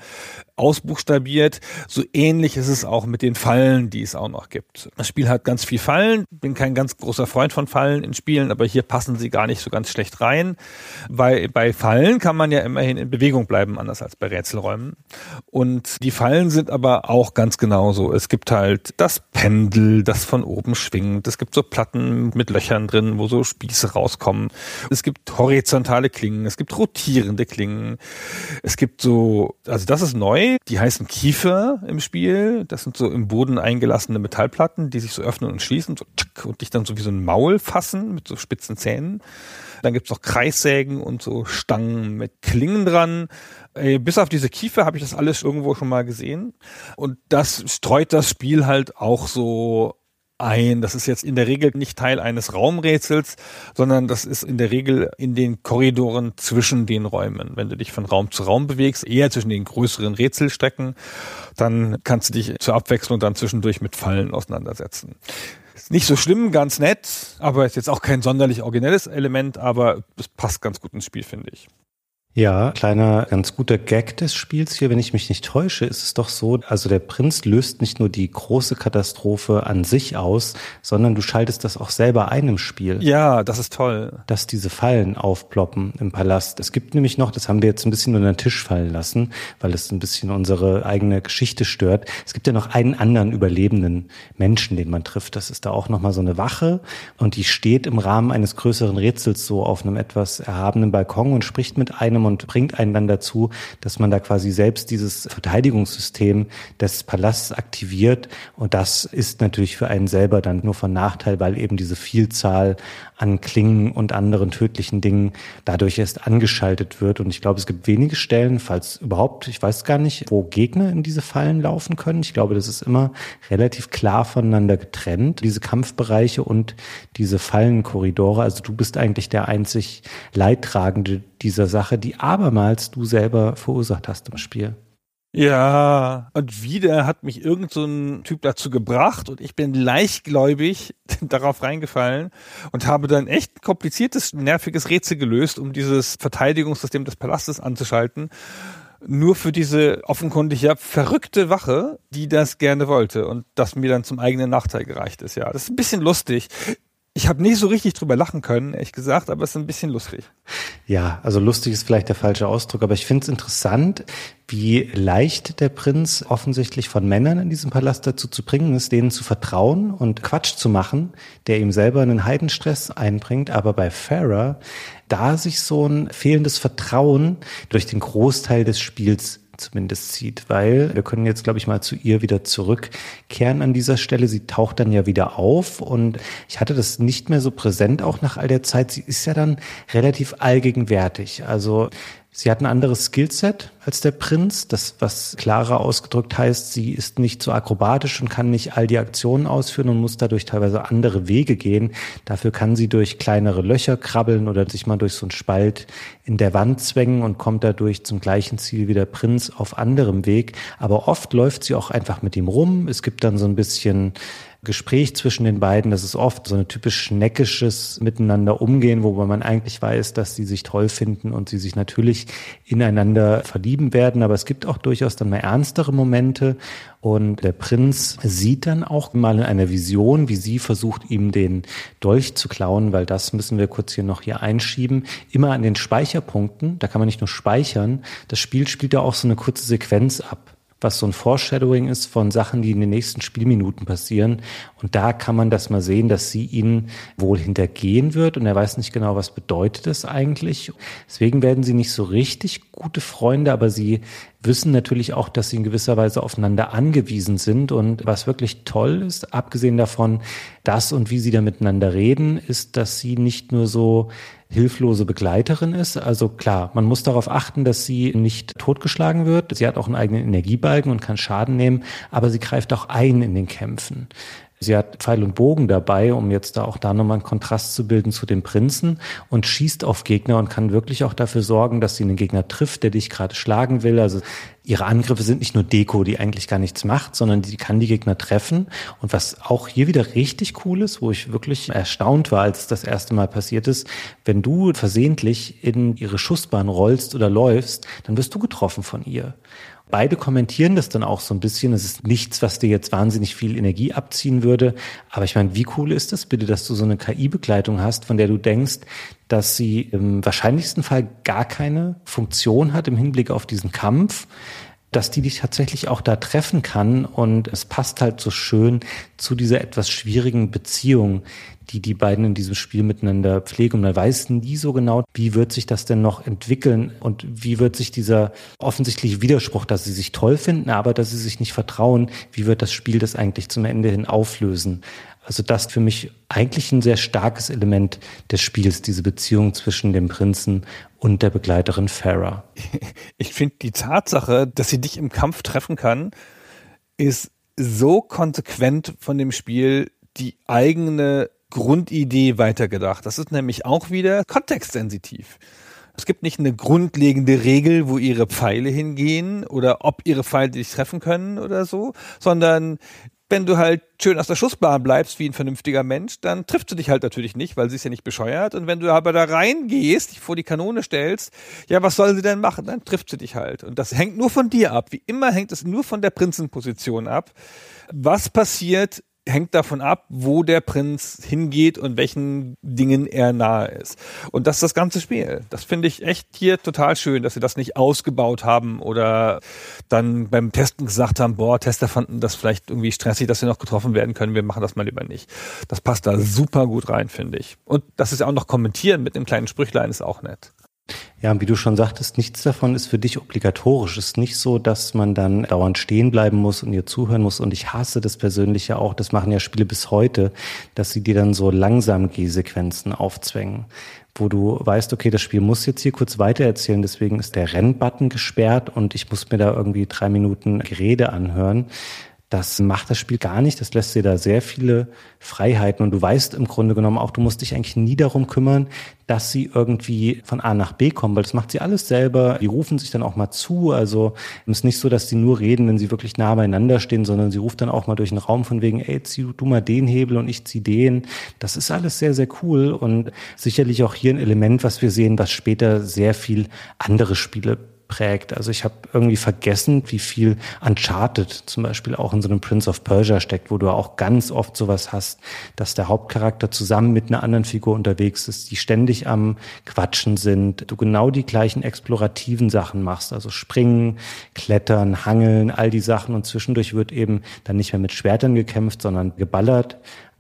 ausbuchstabiert. So ähnlich ist es auch mit den Fallen, die es auch noch gibt. Das Spiel hat ganz viel Fallen. Bin kein ganz großer Freund von Fallen in Spielen, aber hier passen sie gar nicht so ganz schlecht rein. Weil bei Fallen kann man ja immerhin in Bewegung bleiben, anders als bei Rätselräumen. Und die Fallen sind aber auch ganz genauso. Es gibt halt das Pendel, das von oben schwingt. Es gibt so Platten mit Löchern drin, wo so Spieße rauskommen. Es gibt horizontale Klingen. Es gibt rotierende Klingen. Es gibt so, also das ist neu die heißen Kiefer im Spiel. Das sind so im Boden eingelassene Metallplatten, die sich so öffnen und schließen so, und dich dann so wie so ein Maul fassen mit so spitzen Zähnen. Dann gibt's auch Kreissägen und so Stangen mit Klingen dran. Bis auf diese Kiefer habe ich das alles irgendwo schon mal gesehen. Und das streut das Spiel halt auch so ein. Das ist jetzt in der Regel nicht Teil eines Raumrätsels, sondern das ist in der Regel in den Korridoren zwischen den Räumen. Wenn du dich von Raum zu Raum bewegst, eher zwischen den größeren Rätselstrecken, dann kannst du dich zur Abwechslung dann zwischendurch mit Fallen auseinandersetzen. Ist nicht so schlimm, ganz nett, aber ist jetzt auch kein sonderlich originelles Element, aber es passt ganz gut ins Spiel, finde ich. Ja, kleiner, ganz guter Gag des Spiels hier, wenn ich mich nicht täusche, ist es doch so, also der Prinz löst nicht nur die große Katastrophe an sich aus, sondern du schaltest das auch selber ein im Spiel. Ja, das ist toll. Dass diese Fallen aufploppen im Palast. Es gibt nämlich noch, das haben wir jetzt ein bisschen unter den Tisch fallen lassen, weil es ein bisschen unsere eigene Geschichte stört. Es gibt ja noch einen anderen überlebenden Menschen, den man trifft. Das ist da auch nochmal so eine Wache und die steht im Rahmen eines größeren Rätsels so auf einem etwas erhabenen Balkon und spricht mit einem und bringt einen dann dazu, dass man da quasi selbst dieses Verteidigungssystem des Palasts aktiviert. Und das ist natürlich für einen selber dann nur von Nachteil, weil eben diese Vielzahl an Klingen und anderen tödlichen Dingen dadurch erst angeschaltet wird. Und ich glaube, es gibt wenige Stellen, falls überhaupt, ich weiß gar nicht, wo Gegner in diese Fallen laufen können. Ich glaube, das ist immer relativ klar voneinander getrennt, diese Kampfbereiche und diese Fallenkorridore. Also du bist eigentlich der einzig Leidtragende dieser Sache, die abermals du selber verursacht hast im Spiel. Ja, und wieder hat mich irgend so ein Typ dazu gebracht und ich bin leichtgläubig [laughs] darauf reingefallen und habe dann echt kompliziertes, nerviges Rätsel gelöst, um dieses Verteidigungssystem des Palastes anzuschalten. Nur für diese offenkundig ja verrückte Wache, die das gerne wollte und das mir dann zum eigenen Nachteil gereicht ist. Ja, das ist ein bisschen lustig. Ich habe nicht so richtig drüber lachen können, ehrlich gesagt, aber es ist ein bisschen lustig. Ja, also lustig ist vielleicht der falsche Ausdruck, aber ich finde es interessant, wie leicht der Prinz offensichtlich von Männern in diesem Palast dazu zu bringen ist, denen zu vertrauen und Quatsch zu machen, der ihm selber einen Heidenstress einbringt. Aber bei Farah, da sich so ein fehlendes Vertrauen durch den Großteil des Spiels zumindest zieht, weil wir können jetzt, glaube ich, mal zu ihr wieder zurückkehren an dieser Stelle. Sie taucht dann ja wieder auf und ich hatte das nicht mehr so präsent auch nach all der Zeit. Sie ist ja dann relativ allgegenwärtig. Also Sie hat ein anderes Skillset als der Prinz, das was klarer ausgedrückt heißt, sie ist nicht so akrobatisch und kann nicht all die Aktionen ausführen und muss dadurch teilweise andere Wege gehen. Dafür kann sie durch kleinere Löcher krabbeln oder sich mal durch so einen Spalt in der Wand zwängen und kommt dadurch zum gleichen Ziel wie der Prinz auf anderem Weg. Aber oft läuft sie auch einfach mit ihm rum. Es gibt dann so ein bisschen Gespräch zwischen den beiden. Das ist oft so ein typisch schneckisches Miteinander umgehen, wobei man eigentlich weiß, dass sie sich toll finden und sie sich natürlich ineinander verlieben werden. Aber es gibt auch durchaus dann mal ernstere Momente. Und der Prinz sieht dann auch mal in einer Vision, wie sie versucht, ihm den Dolch zu klauen, weil das müssen wir kurz hier noch hier einschieben. Immer an den Speicherpunkten, da kann man nicht nur speichern, das Spiel spielt ja auch so eine kurze Sequenz ab was so ein Foreshadowing ist von Sachen, die in den nächsten Spielminuten passieren. Und da kann man das mal sehen, dass sie ihn wohl hintergehen wird und er weiß nicht genau, was bedeutet das eigentlich. Deswegen werden sie nicht so richtig gute Freunde, aber sie wissen natürlich auch, dass sie in gewisser Weise aufeinander angewiesen sind. Und was wirklich toll ist, abgesehen davon, das und wie sie da miteinander reden, ist, dass sie nicht nur so hilflose Begleiterin ist. Also klar, man muss darauf achten, dass sie nicht totgeschlagen wird. Sie hat auch einen eigenen Energiebalken und kann Schaden nehmen, aber sie greift auch ein in den Kämpfen. Sie hat Pfeil und Bogen dabei, um jetzt da auch da nochmal einen Kontrast zu bilden zu dem Prinzen und schießt auf Gegner und kann wirklich auch dafür sorgen, dass sie einen Gegner trifft, der dich gerade schlagen will. Also ihre Angriffe sind nicht nur Deko, die eigentlich gar nichts macht, sondern die kann die Gegner treffen. Und was auch hier wieder richtig cool ist, wo ich wirklich erstaunt war, als das erste Mal passiert ist, wenn du versehentlich in ihre Schussbahn rollst oder läufst, dann wirst du getroffen von ihr. Beide kommentieren das dann auch so ein bisschen. Es ist nichts, was dir jetzt wahnsinnig viel Energie abziehen würde. Aber ich meine, wie cool ist das bitte, dass du so eine KI-Begleitung hast, von der du denkst, dass sie im wahrscheinlichsten Fall gar keine Funktion hat im Hinblick auf diesen Kampf, dass die dich tatsächlich auch da treffen kann und es passt halt so schön zu dieser etwas schwierigen Beziehung, die die beiden in diesem Spiel miteinander pflegen. Und man weiß nie so genau, wie wird sich das denn noch entwickeln und wie wird sich dieser offensichtliche Widerspruch, dass sie sich toll finden, aber dass sie sich nicht vertrauen, wie wird das Spiel das eigentlich zum Ende hin auflösen. Also das für mich eigentlich ein sehr starkes Element des Spiels, diese Beziehung zwischen dem Prinzen und der Begleiterin Farah. [laughs] Ich finde die Tatsache, dass sie dich im Kampf treffen kann, ist so konsequent von dem Spiel die eigene Grundidee weitergedacht. Das ist nämlich auch wieder kontextsensitiv. Es gibt nicht eine grundlegende Regel, wo ihre Pfeile hingehen oder ob ihre Pfeile dich treffen können oder so, sondern wenn du halt schön aus der Schussbahn bleibst wie ein vernünftiger Mensch, dann triffst du dich halt natürlich nicht, weil sie ist ja nicht bescheuert. Und wenn du aber da reingehst, dich vor die Kanone stellst, ja, was soll sie denn machen? Dann trifft sie dich halt. Und das hängt nur von dir ab. Wie immer hängt es nur von der Prinzenposition ab. Was passiert, hängt davon ab, wo der Prinz hingeht und welchen Dingen er nahe ist. Und das ist das ganze Spiel. Das finde ich echt hier total schön, dass sie das nicht ausgebaut haben oder dann beim Testen gesagt haben, boah, Tester fanden das vielleicht irgendwie stressig, dass sie noch getroffen werden können, wir machen das mal lieber nicht. Das passt da super gut rein, finde ich. Und das ist ja auch noch kommentieren mit einem kleinen Sprüchlein ist auch nett. Ja, wie du schon sagtest, nichts davon ist für dich obligatorisch. Es ist nicht so, dass man dann dauernd stehen bleiben muss und ihr zuhören muss. Und ich hasse das persönlich ja auch, das machen ja Spiele bis heute, dass sie dir dann so langsam G-Sequenzen aufzwängen, wo du weißt, okay, das Spiel muss jetzt hier kurz weitererzählen, deswegen ist der Rennbutton gesperrt und ich muss mir da irgendwie drei Minuten Gerede anhören. Das macht das Spiel gar nicht. Das lässt dir da sehr viele Freiheiten. Und du weißt im Grunde genommen auch, du musst dich eigentlich nie darum kümmern, dass sie irgendwie von A nach B kommen, weil das macht sie alles selber. Die rufen sich dann auch mal zu. Also es ist nicht so, dass sie nur reden, wenn sie wirklich nah beieinander stehen, sondern sie ruft dann auch mal durch den Raum von wegen, ey, zieh du mal den Hebel und ich zieh den. Das ist alles sehr, sehr cool und sicherlich auch hier ein Element, was wir sehen, was später sehr viel andere Spiele prägt. Also ich habe irgendwie vergessen, wie viel Uncharted zum Beispiel auch in so einem Prince of Persia steckt, wo du auch ganz oft sowas hast, dass der Hauptcharakter zusammen mit einer anderen Figur unterwegs ist, die ständig am Quatschen sind, du genau die gleichen explorativen Sachen machst, also springen, klettern, hangeln, all die Sachen und zwischendurch wird eben dann nicht mehr mit Schwertern gekämpft, sondern geballert.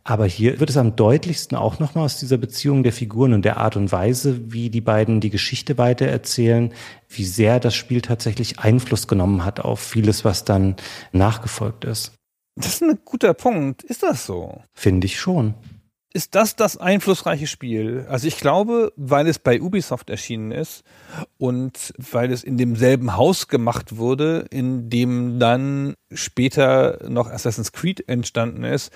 Aber hier wird es am deutlichsten auch nochmal aus dieser Beziehung der Figuren und der Art und Weise, wie die beiden die Geschichte weitererzählen, wie sehr das Spiel tatsächlich Einfluss genommen hat auf vieles, was dann nachgefolgt ist. Das ist ein guter Punkt. Ist das so? Finde ich schon. Ist das das einflussreiche Spiel? Also ich glaube, weil es bei Ubisoft erschienen ist und weil es in demselben Haus gemacht wurde, in dem dann später noch Assassin's Creed entstanden ist,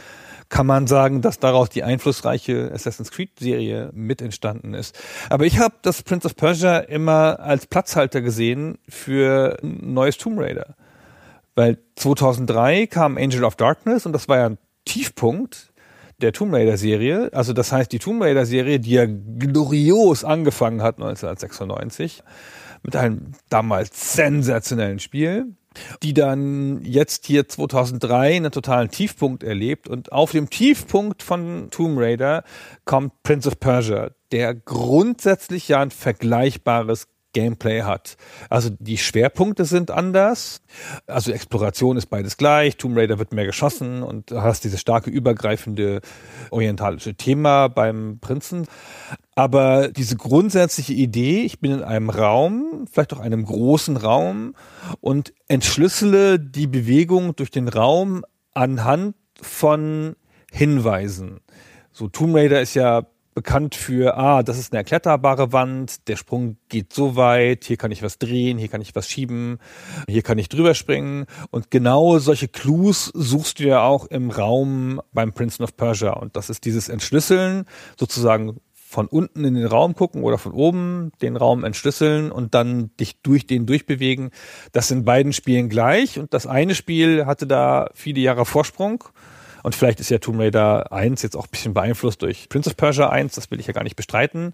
kann man sagen, dass daraus die einflussreiche Assassin's Creed-Serie mit entstanden ist. Aber ich habe das Prince of Persia immer als Platzhalter gesehen für ein neues Tomb Raider. Weil 2003 kam Angel of Darkness und das war ja ein Tiefpunkt der Tomb Raider-Serie. Also das heißt, die Tomb Raider-Serie, die ja glorios angefangen hat 1996, mit einem damals sensationellen Spiel, die dann jetzt hier 2003 einen totalen Tiefpunkt erlebt. Und auf dem Tiefpunkt von Tomb Raider kommt Prince of Persia, der grundsätzlich ja ein vergleichbares Gameplay hat. Also die Schwerpunkte sind anders. Also Exploration ist beides gleich. Tomb Raider wird mehr geschossen und du hast dieses starke übergreifende orientalische Thema beim Prinzen. Aber diese grundsätzliche Idee, ich bin in einem Raum, vielleicht auch einem großen Raum und entschlüssele die Bewegung durch den Raum anhand von Hinweisen. So Tomb Raider ist ja bekannt für, ah, das ist eine erkletterbare Wand, der Sprung geht so weit, hier kann ich was drehen, hier kann ich was schieben, hier kann ich drüber springen. Und genau solche Clues suchst du ja auch im Raum beim Prince of Persia. Und das ist dieses Entschlüsseln, sozusagen von unten in den Raum gucken oder von oben den Raum entschlüsseln und dann dich durch den durchbewegen. Das in beiden Spielen gleich. Und das eine Spiel hatte da viele Jahre Vorsprung. Und vielleicht ist ja Tomb Raider 1 jetzt auch ein bisschen beeinflusst durch Prince of Persia 1, das will ich ja gar nicht bestreiten.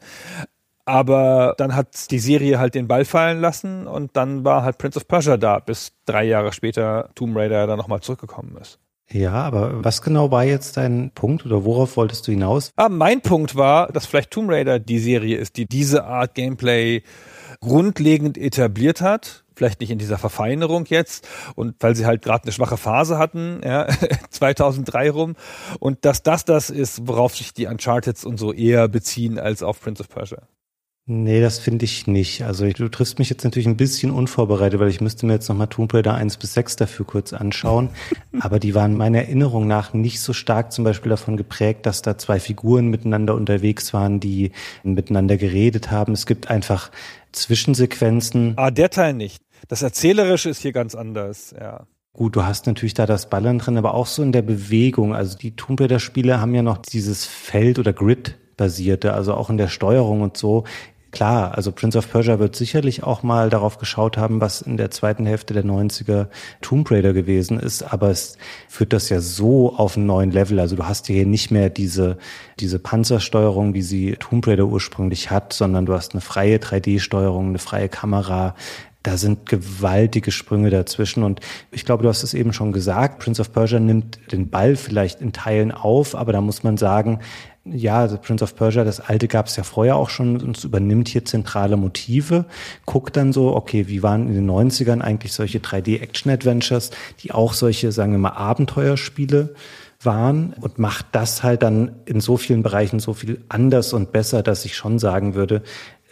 Aber dann hat die Serie halt den Ball fallen lassen und dann war halt Prince of Persia da, bis drei Jahre später Tomb Raider dann nochmal zurückgekommen ist. Ja, aber was genau war jetzt dein Punkt oder worauf wolltest du hinaus? Ah, mein Punkt war, dass vielleicht Tomb Raider die Serie ist, die diese Art Gameplay grundlegend etabliert hat, vielleicht nicht in dieser Verfeinerung jetzt und weil sie halt gerade eine schwache Phase hatten, ja, [laughs] 2003 rum und dass das das ist, worauf sich die Uncharted und so eher beziehen als auf Prince of Persia. Nee, das finde ich nicht. Also du triffst mich jetzt natürlich ein bisschen unvorbereitet, weil ich müsste mir jetzt nochmal Tomb Raider 1 bis 6 dafür kurz anschauen. [laughs] Aber die waren meiner Erinnerung nach nicht so stark zum Beispiel davon geprägt, dass da zwei Figuren miteinander unterwegs waren, die miteinander geredet haben. Es gibt einfach Zwischensequenzen. Ah, der Teil nicht. Das Erzählerische ist hier ganz anders, ja. Gut, du hast natürlich da das Ballern drin, aber auch so in der Bewegung. Also die Tomb Raider Spiele haben ja noch dieses Feld oder Grid basierte, also auch in der Steuerung und so Klar, also Prince of Persia wird sicherlich auch mal darauf geschaut haben, was in der zweiten Hälfte der 90er Tomb Raider gewesen ist, aber es führt das ja so auf einen neuen Level. Also du hast hier nicht mehr diese, diese Panzersteuerung, wie sie Tomb Raider ursprünglich hat, sondern du hast eine freie 3D-Steuerung, eine freie Kamera, da sind gewaltige Sprünge dazwischen. Und ich glaube, du hast es eben schon gesagt, Prince of Persia nimmt den Ball vielleicht in Teilen auf, aber da muss man sagen, ja, The Prince of Persia, das alte gab es ja vorher auch schon und es übernimmt hier zentrale Motive, guckt dann so, okay, wie waren in den 90ern eigentlich solche 3D-Action-Adventures, die auch solche, sagen wir mal, Abenteuerspiele waren und macht das halt dann in so vielen Bereichen so viel anders und besser, dass ich schon sagen würde,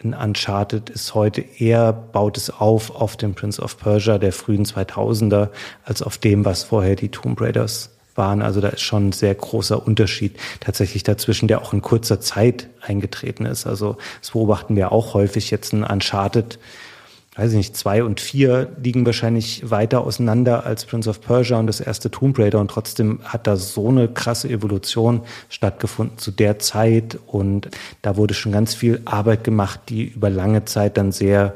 in Uncharted ist heute eher, baut es auf auf dem Prince of Persia der frühen 2000er, als auf dem, was vorher die Tomb Raiders waren. Also da ist schon ein sehr großer Unterschied tatsächlich dazwischen, der auch in kurzer Zeit eingetreten ist. Also das beobachten wir auch häufig jetzt ein Uncharted weiß ich nicht, zwei und vier liegen wahrscheinlich weiter auseinander als Prince of Persia und das erste Tomb Raider und trotzdem hat da so eine krasse Evolution stattgefunden zu der Zeit und da wurde schon ganz viel Arbeit gemacht, die über lange Zeit dann sehr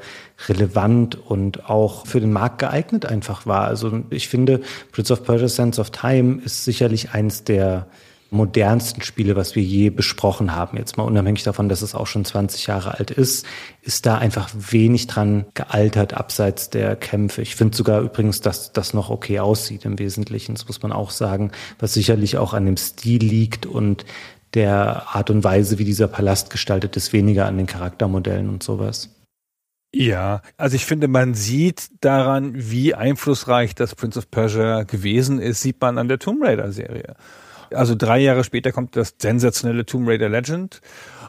relevant und auch für den Markt geeignet einfach war. Also ich finde, Prince of Persia Sense of Time ist sicherlich eins der modernsten Spiele, was wir je besprochen haben. Jetzt mal unabhängig davon, dass es auch schon 20 Jahre alt ist, ist da einfach wenig dran gealtert, abseits der Kämpfe. Ich finde sogar übrigens, dass das noch okay aussieht im Wesentlichen. Das muss man auch sagen, was sicherlich auch an dem Stil liegt und der Art und Weise, wie dieser Palast gestaltet ist, weniger an den Charaktermodellen und sowas. Ja, also ich finde, man sieht daran, wie einflussreich das Prince of Persia gewesen ist, sieht man an der Tomb Raider Serie. Also drei Jahre später kommt das sensationelle Tomb Raider Legend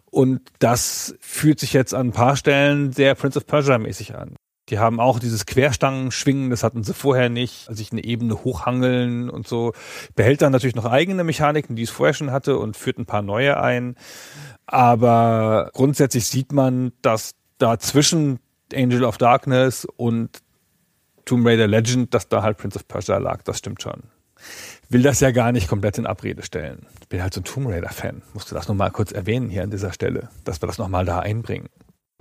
und das fühlt sich jetzt an ein paar Stellen sehr Prince of Persia mäßig an. Die haben auch dieses Querstangenschwingen, das hatten sie vorher nicht, sich eine Ebene hochhangeln und so. Behält dann natürlich noch eigene Mechaniken, die es vorher schon hatte und führt ein paar neue ein. Aber grundsätzlich sieht man, dass da zwischen Angel of Darkness und Tomb Raider Legend, dass da halt Prince of Persia lag. Das stimmt schon will das ja gar nicht komplett in Abrede stellen. Ich bin halt so ein Tomb Raider-Fan. Musste das nochmal kurz erwähnen hier an dieser Stelle, dass wir das nochmal da einbringen.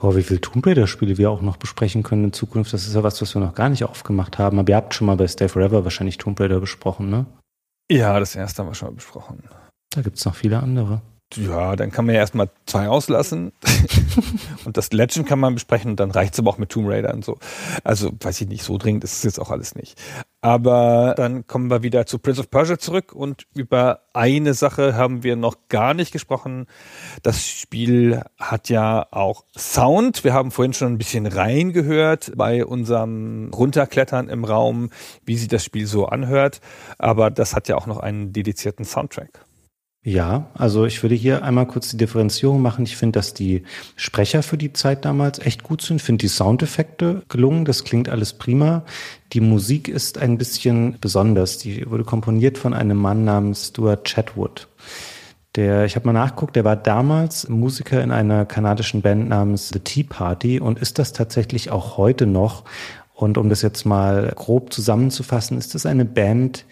Boah, wie viele Tomb Raider-Spiele wir auch noch besprechen können in Zukunft. Das ist ja was, was wir noch gar nicht aufgemacht haben. Aber ihr habt schon mal bei Stay Forever wahrscheinlich Tomb Raider besprochen, ne? Ja, das erste haben wir schon mal besprochen. Da gibt's noch viele andere. Ja, dann kann man ja erstmal zwei auslassen. [laughs] und das Legend kann man besprechen und dann reicht's aber auch mit Tomb Raider und so. Also, weiß ich nicht, so dringend ist es jetzt auch alles nicht. Aber dann kommen wir wieder zu Prince of Persia zurück und über eine Sache haben wir noch gar nicht gesprochen. Das Spiel hat ja auch Sound. Wir haben vorhin schon ein bisschen reingehört bei unserem Runterklettern im Raum, wie sich das Spiel so anhört. Aber das hat ja auch noch einen dedizierten Soundtrack. Ja, also ich würde hier einmal kurz die Differenzierung machen. Ich finde, dass die Sprecher für die Zeit damals echt gut sind. Ich finde die Soundeffekte gelungen. Das klingt alles prima. Die Musik ist ein bisschen besonders. Die wurde komponiert von einem Mann namens Stuart Chatwood. Der, ich habe mal nachguckt, der war damals Musiker in einer kanadischen Band namens The Tea Party und ist das tatsächlich auch heute noch. Und um das jetzt mal grob zusammenzufassen, ist das eine Band,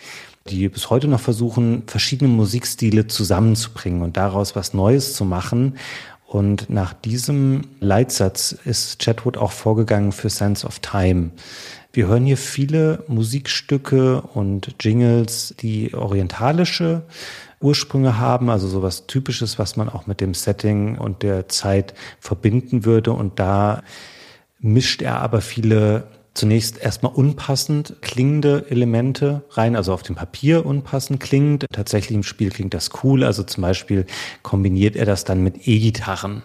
die bis heute noch versuchen, verschiedene Musikstile zusammenzubringen und daraus was Neues zu machen. Und nach diesem Leitsatz ist Chatwood auch vorgegangen für Sense of Time. Wir hören hier viele Musikstücke und Jingles, die orientalische Ursprünge haben, also sowas Typisches, was man auch mit dem Setting und der Zeit verbinden würde. Und da mischt er aber viele zunächst erstmal unpassend klingende Elemente rein, also auf dem Papier unpassend klingend. Tatsächlich im Spiel klingt das cool, also zum Beispiel kombiniert er das dann mit E-Gitarren.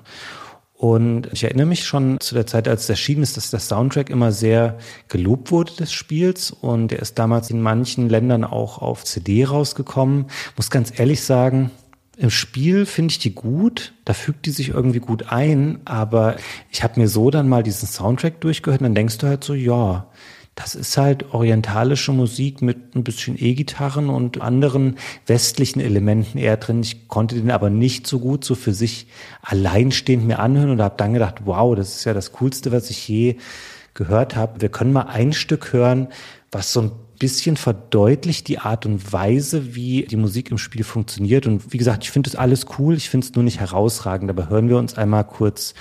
Und ich erinnere mich schon zu der Zeit, als es erschienen ist, dass der Soundtrack immer sehr gelobt wurde des Spiels. Und er ist damals in manchen Ländern auch auf CD rausgekommen. Muss ganz ehrlich sagen, im Spiel finde ich die gut, da fügt die sich irgendwie gut ein, aber ich habe mir so dann mal diesen Soundtrack durchgehört und dann denkst du halt so, ja, das ist halt orientalische Musik mit ein bisschen E-Gitarren und anderen westlichen Elementen eher drin. Ich konnte den aber nicht so gut so für sich alleinstehend mir anhören und habe dann gedacht, wow, das ist ja das Coolste, was ich je gehört habe. Wir können mal ein Stück hören, was so ein bisschen verdeutlicht die Art und Weise, wie die Musik im Spiel funktioniert. Und wie gesagt, ich finde das alles cool, ich finde es nur nicht herausragend. Aber hören wir uns einmal kurz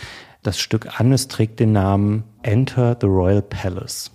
das Stück an. Es trägt den Namen Enter the Royal Palace.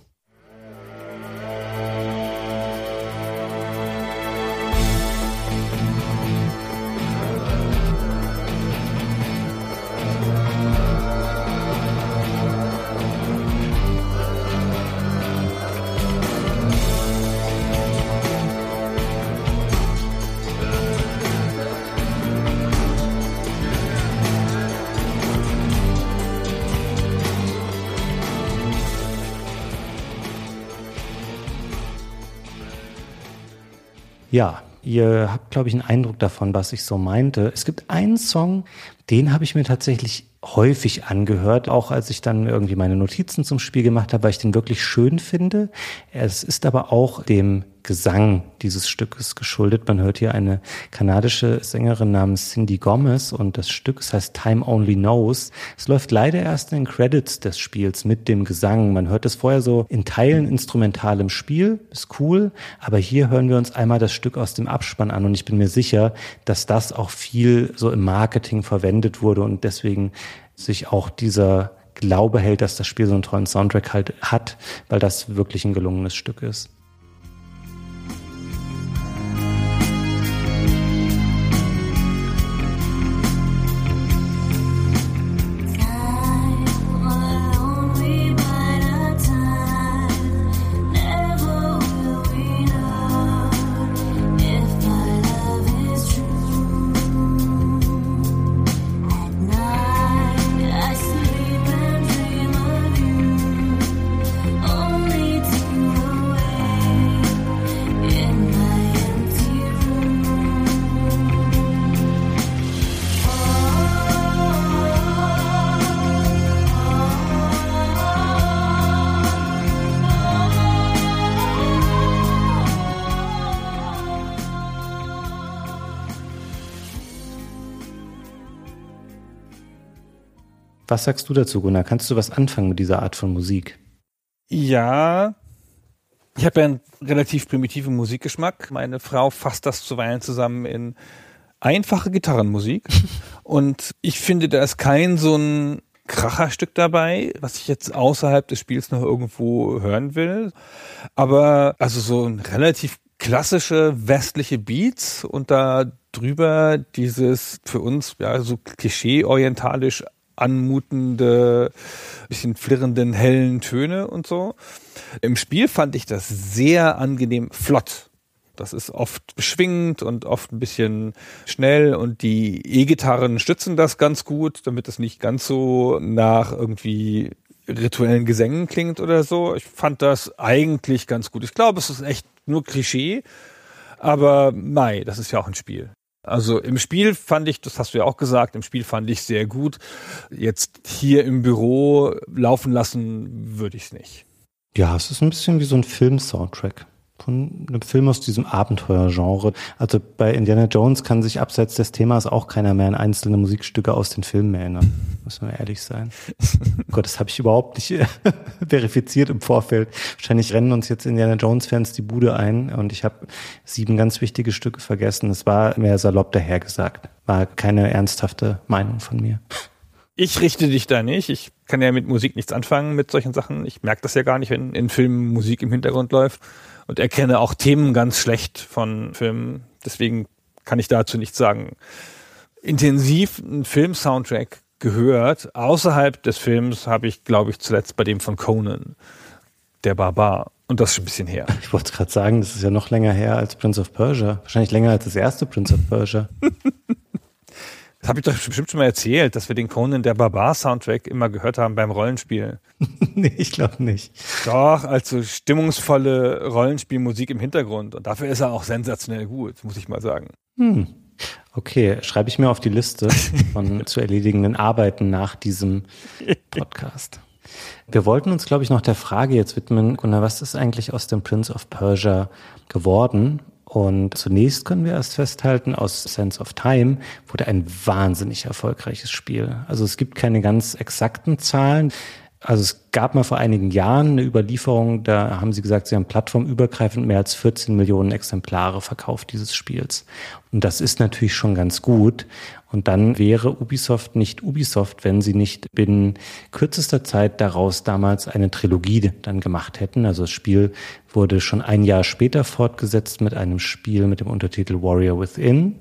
Ja, ihr habt, glaube ich, einen Eindruck davon, was ich so meinte. Es gibt einen Song, den habe ich mir tatsächlich häufig angehört, auch als ich dann irgendwie meine Notizen zum Spiel gemacht habe, weil ich den wirklich schön finde. Es ist aber auch dem Gesang dieses Stückes geschuldet. Man hört hier eine kanadische Sängerin namens Cindy Gomez und das Stück das heißt Time Only Knows. Es läuft leider erst in den Credits des Spiels mit dem Gesang. Man hört es vorher so in Teilen instrumental im Spiel, ist cool, aber hier hören wir uns einmal das Stück aus dem Abspann an und ich bin mir sicher, dass das auch viel so im Marketing verwendet wurde und deswegen sich auch dieser Glaube hält, dass das Spiel so einen tollen Soundtrack halt hat, weil das wirklich ein gelungenes Stück ist. Was sagst du dazu, Gunnar? Kannst du was anfangen mit dieser Art von Musik? Ja, ich habe ja einen relativ primitiven Musikgeschmack. Meine Frau fasst das zuweilen zusammen in einfache Gitarrenmusik. [laughs] Und ich finde, da ist kein so ein Kracherstück dabei, was ich jetzt außerhalb des Spiels noch irgendwo hören will. Aber also so ein relativ klassische westliche Beats und da drüber dieses für uns ja so klischee-orientalisch anmutende, bisschen flirrenden, hellen Töne und so. Im Spiel fand ich das sehr angenehm flott. Das ist oft beschwingend und oft ein bisschen schnell und die E-Gitarren stützen das ganz gut, damit es nicht ganz so nach irgendwie rituellen Gesängen klingt oder so. Ich fand das eigentlich ganz gut. Ich glaube, es ist echt nur Klischee, aber Mai, das ist ja auch ein Spiel. Also im Spiel fand ich, das hast du ja auch gesagt, im Spiel fand ich sehr gut. Jetzt hier im Büro laufen lassen würde ich es nicht. Ja, es ist ein bisschen wie so ein Film-Soundtrack von einem Film aus diesem Abenteuergenre. Also bei Indiana Jones kann sich abseits des Themas auch keiner mehr an einzelne Musikstücke aus den Filmen erinnern. Muss man ehrlich sein. [laughs] Gott, das habe ich überhaupt nicht [laughs] verifiziert im Vorfeld. Wahrscheinlich rennen uns jetzt Indiana Jones-Fans die Bude ein und ich habe sieben ganz wichtige Stücke vergessen. Es war mehr salopp dahergesagt. War keine ernsthafte Meinung von mir. Ich richte dich da nicht. Ich kann ja mit Musik nichts anfangen mit solchen Sachen. Ich merke das ja gar nicht, wenn in Filmen Musik im Hintergrund läuft und erkenne auch Themen ganz schlecht von Filmen. Deswegen kann ich dazu nichts sagen. Intensiv einen Film-Soundtrack gehört. Außerhalb des Films habe ich, glaube ich, zuletzt bei dem von Conan, der Barbar. Und das ist schon ein bisschen her. Ich wollte gerade sagen, das ist ja noch länger her als Prince of Persia. Wahrscheinlich länger als das erste Prince of Persia. [laughs] Das habe ich doch bestimmt schon mal erzählt, dass wir den Conan der Barbar Soundtrack immer gehört haben beim Rollenspiel. [laughs] nee, ich glaube nicht. Doch, also stimmungsvolle Rollenspielmusik im Hintergrund. Und dafür ist er auch sensationell gut, muss ich mal sagen. Hm. Okay, schreibe ich mir auf die Liste von [laughs] zu erledigenden Arbeiten nach diesem Podcast. Wir wollten uns, glaube ich, noch der Frage jetzt widmen, Gunnar, was ist eigentlich aus dem Prince of Persia geworden? Und zunächst können wir erst festhalten, aus Sense of Time wurde ein wahnsinnig erfolgreiches Spiel. Also es gibt keine ganz exakten Zahlen. Also es gab mal vor einigen Jahren eine Überlieferung, da haben sie gesagt, sie haben plattformübergreifend mehr als 14 Millionen Exemplare verkauft dieses Spiels. Und das ist natürlich schon ganz gut. Und dann wäre Ubisoft nicht Ubisoft, wenn sie nicht binnen kürzester Zeit daraus damals eine Trilogie dann gemacht hätten. Also das Spiel wurde schon ein Jahr später fortgesetzt mit einem Spiel mit dem Untertitel Warrior Within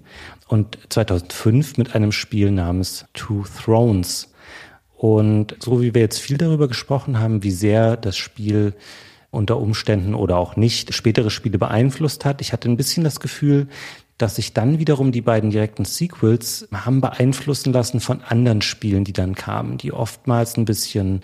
und 2005 mit einem Spiel namens Two Thrones. Und so wie wir jetzt viel darüber gesprochen haben, wie sehr das Spiel unter Umständen oder auch nicht spätere Spiele beeinflusst hat, ich hatte ein bisschen das Gefühl, dass sich dann wiederum die beiden direkten Sequels haben beeinflussen lassen von anderen Spielen, die dann kamen, die oftmals ein bisschen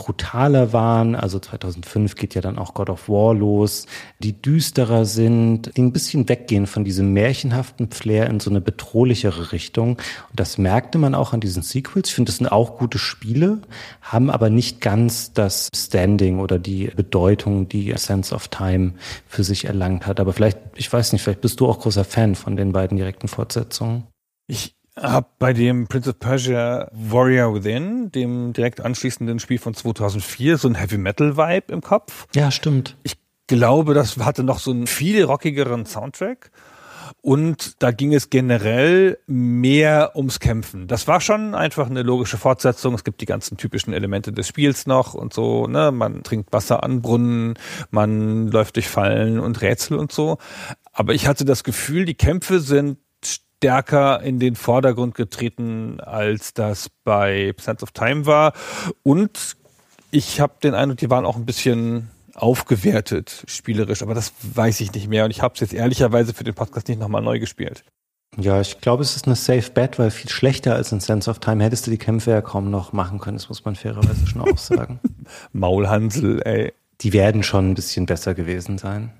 brutaler waren. Also 2005 geht ja dann auch God of War los, die düsterer sind, die ein bisschen weggehen von diesem märchenhaften Flair in so eine bedrohlichere Richtung. Und das merkte man auch an diesen Sequels. Ich finde, das sind auch gute Spiele, haben aber nicht ganz das Standing oder die Bedeutung, die Sense of Time für sich erlangt hat. Aber vielleicht, ich weiß nicht, vielleicht bist du auch großer Fan von den beiden direkten Fortsetzungen. Ich habe bei dem Prince of Persia Warrior Within, dem direkt anschließenden Spiel von 2004, so ein Heavy Metal Vibe im Kopf. Ja, stimmt. Ich glaube, das hatte noch so einen viel rockigeren Soundtrack. Und da ging es generell mehr ums Kämpfen. Das war schon einfach eine logische Fortsetzung. Es gibt die ganzen typischen Elemente des Spiels noch und so. Ne? Man trinkt Wasser an Brunnen, man läuft durch Fallen und Rätsel und so. Aber ich hatte das Gefühl, die Kämpfe sind stärker in den Vordergrund getreten, als das bei Sense of Time war. Und ich habe den Eindruck, die waren auch ein bisschen aufgewertet spielerisch, aber das weiß ich nicht mehr und ich habe es jetzt ehrlicherweise für den Podcast nicht nochmal neu gespielt. Ja, ich glaube, es ist eine Safe Bet, weil viel schlechter als in Sense of Time hättest du die Kämpfe ja kaum noch machen können. Das muss man fairerweise schon auch sagen. [laughs] Maulhansel, ey. Die werden schon ein bisschen besser gewesen sein.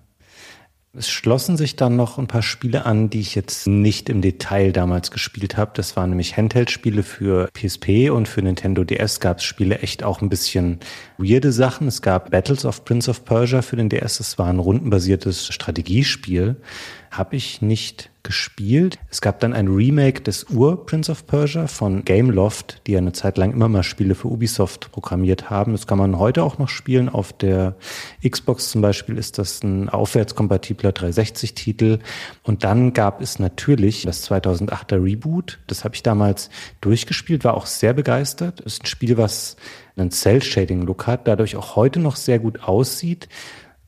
Es schlossen sich dann noch ein paar Spiele an, die ich jetzt nicht im Detail damals gespielt habe. Das waren nämlich Handheld-Spiele für PSP und für Nintendo DS gab es Spiele echt auch ein bisschen weirde Sachen. Es gab Battles of Prince of Persia für den DS. Das war ein rundenbasiertes Strategiespiel. Habe ich nicht gespielt. Es gab dann ein Remake des Ur Prince of Persia von Gameloft, die ja eine Zeit lang immer mal Spiele für Ubisoft programmiert haben. Das kann man heute auch noch spielen. Auf der Xbox zum Beispiel ist das ein aufwärtskompatibler 360-Titel. Und dann gab es natürlich das 2008er Reboot. Das habe ich damals durchgespielt, war auch sehr begeistert. Das ist ein Spiel, was einen Cell-Shading-Look hat, dadurch auch heute noch sehr gut aussieht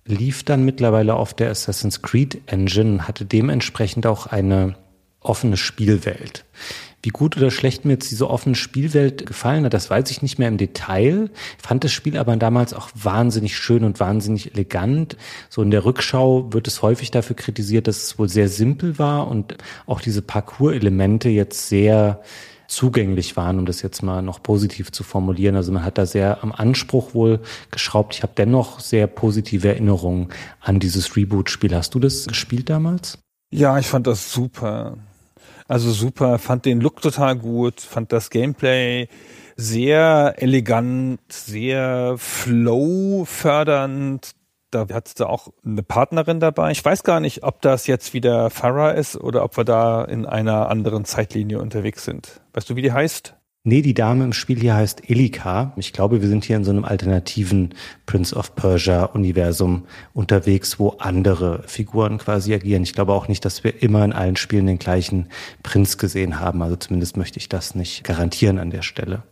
lief dann mittlerweile auf der Assassin's Creed Engine, hatte dementsprechend auch eine offene Spielwelt. Wie gut oder schlecht mir jetzt diese offene Spielwelt gefallen hat, das weiß ich nicht mehr im Detail. Ich fand das Spiel aber damals auch wahnsinnig schön und wahnsinnig elegant. So in der Rückschau wird es häufig dafür kritisiert, dass es wohl sehr simpel war und auch diese Parcours-Elemente jetzt sehr zugänglich waren, um das jetzt mal noch positiv zu formulieren. Also man hat da sehr am Anspruch wohl geschraubt. Ich habe dennoch sehr positive Erinnerungen an dieses Reboot-Spiel. Hast du das gespielt damals? Ja, ich fand das super. Also super, fand den Look total gut, fand das Gameplay sehr elegant, sehr flow-fördernd, da hattest du auch eine Partnerin dabei. Ich weiß gar nicht, ob das jetzt wieder Farah ist oder ob wir da in einer anderen Zeitlinie unterwegs sind. Weißt du, wie die heißt? Nee, die Dame im Spiel hier heißt Elika. Ich glaube, wir sind hier in so einem alternativen Prince of Persia Universum unterwegs, wo andere Figuren quasi agieren. Ich glaube auch nicht, dass wir immer in allen Spielen den gleichen Prinz gesehen haben. Also zumindest möchte ich das nicht garantieren an der Stelle.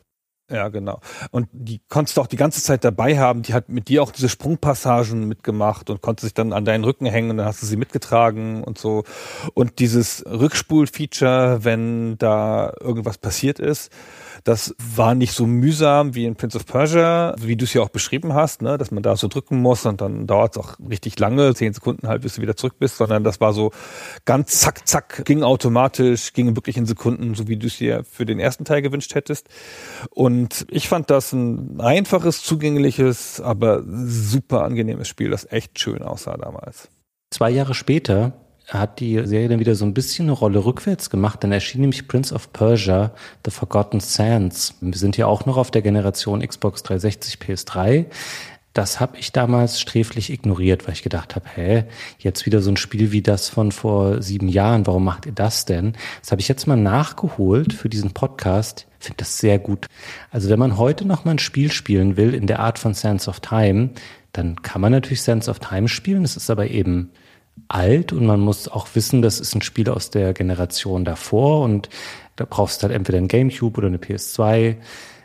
Ja, genau. Und die konntest du auch die ganze Zeit dabei haben. Die hat mit dir auch diese Sprungpassagen mitgemacht und konnte sich dann an deinen Rücken hängen und dann hast du sie mitgetragen und so. Und dieses Rückspul-Feature, wenn da irgendwas passiert ist, das war nicht so mühsam wie in Prince of Persia, wie du es ja auch beschrieben hast, ne? dass man da so drücken muss und dann dauert es auch richtig lange, zehn Sekunden halt, bis du wieder zurück bist, sondern das war so ganz zack, zack, ging automatisch, ging wirklich in Sekunden, so wie du es dir für den ersten Teil gewünscht hättest. Und ich fand das ein einfaches, zugängliches, aber super angenehmes Spiel, das echt schön aussah damals. Zwei Jahre später hat die Serie dann wieder so ein bisschen eine Rolle rückwärts gemacht. Dann erschien nämlich Prince of Persia, The Forgotten Sands. Wir sind ja auch noch auf der Generation Xbox 360, PS3. Das habe ich damals sträflich ignoriert, weil ich gedacht habe, hä, jetzt wieder so ein Spiel wie das von vor sieben Jahren, warum macht ihr das denn? Das habe ich jetzt mal nachgeholt für diesen Podcast. Finde das sehr gut. Also wenn man heute noch mal ein Spiel spielen will in der Art von Sands of Time, dann kann man natürlich Sands of Time spielen. Es ist aber eben alt und man muss auch wissen, das ist ein Spiel aus der Generation davor und da brauchst du halt entweder ein Gamecube oder eine PS2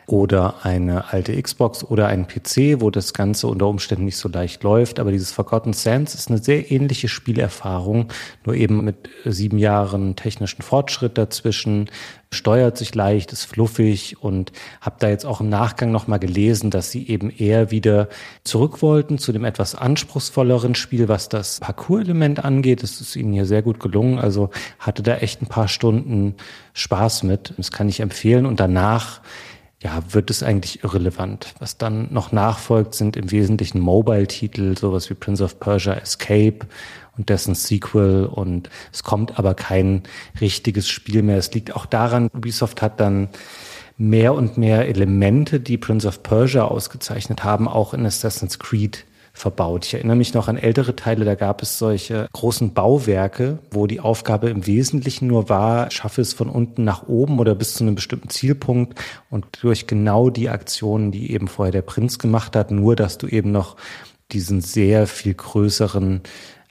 oder eine alte Xbox oder einen PC, wo das Ganze unter Umständen nicht so leicht läuft. Aber dieses Forgotten Sands ist eine sehr ähnliche Spielerfahrung, nur eben mit sieben Jahren technischen Fortschritt dazwischen, steuert sich leicht, ist fluffig und habe da jetzt auch im Nachgang nochmal gelesen, dass sie eben eher wieder zurück wollten zu dem etwas anspruchsvolleren Spiel, was das Parcours-Element angeht. Das ist ihnen hier sehr gut gelungen. Also hatte da echt ein paar Stunden Spaß mit. Das kann ich empfehlen. Und danach ja, wird es eigentlich irrelevant. Was dann noch nachfolgt, sind im Wesentlichen Mobile-Titel, sowas wie Prince of Persia Escape und dessen Sequel und es kommt aber kein richtiges Spiel mehr. Es liegt auch daran, Ubisoft hat dann mehr und mehr Elemente, die Prince of Persia ausgezeichnet haben, auch in Assassin's Creed verbaut. Ich erinnere mich noch an ältere Teile, da gab es solche großen Bauwerke, wo die Aufgabe im Wesentlichen nur war, schaffe es von unten nach oben oder bis zu einem bestimmten Zielpunkt und durch genau die Aktionen, die eben vorher der Prinz gemacht hat, nur dass du eben noch diesen sehr viel größeren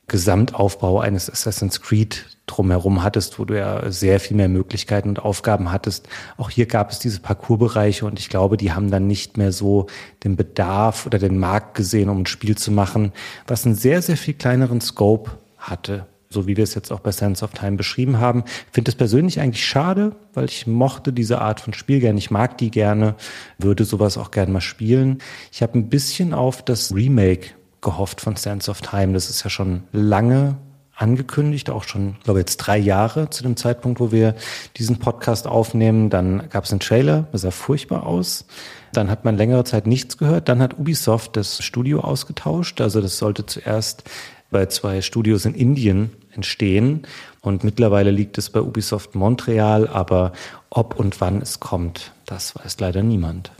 Gesamtaufbau eines Assassin's Creed drumherum hattest, wo du ja sehr viel mehr Möglichkeiten und Aufgaben hattest. Auch hier gab es diese Parcoursbereiche und ich glaube, die haben dann nicht mehr so den Bedarf oder den Markt gesehen, um ein Spiel zu machen, was einen sehr, sehr viel kleineren Scope hatte. So wie wir es jetzt auch bei Sense of Time beschrieben haben. Ich finde es persönlich eigentlich schade, weil ich mochte diese Art von Spiel gerne. Ich mag die gerne, würde sowas auch gerne mal spielen. Ich habe ein bisschen auf das Remake gehofft von Sands of Time. Das ist ja schon lange angekündigt, auch schon, glaube jetzt drei Jahre zu dem Zeitpunkt, wo wir diesen Podcast aufnehmen. Dann gab es einen Trailer, das sah furchtbar aus. Dann hat man längere Zeit nichts gehört. Dann hat Ubisoft das Studio ausgetauscht. Also das sollte zuerst bei zwei Studios in Indien entstehen. Und mittlerweile liegt es bei Ubisoft Montreal. Aber ob und wann es kommt, das weiß leider niemand.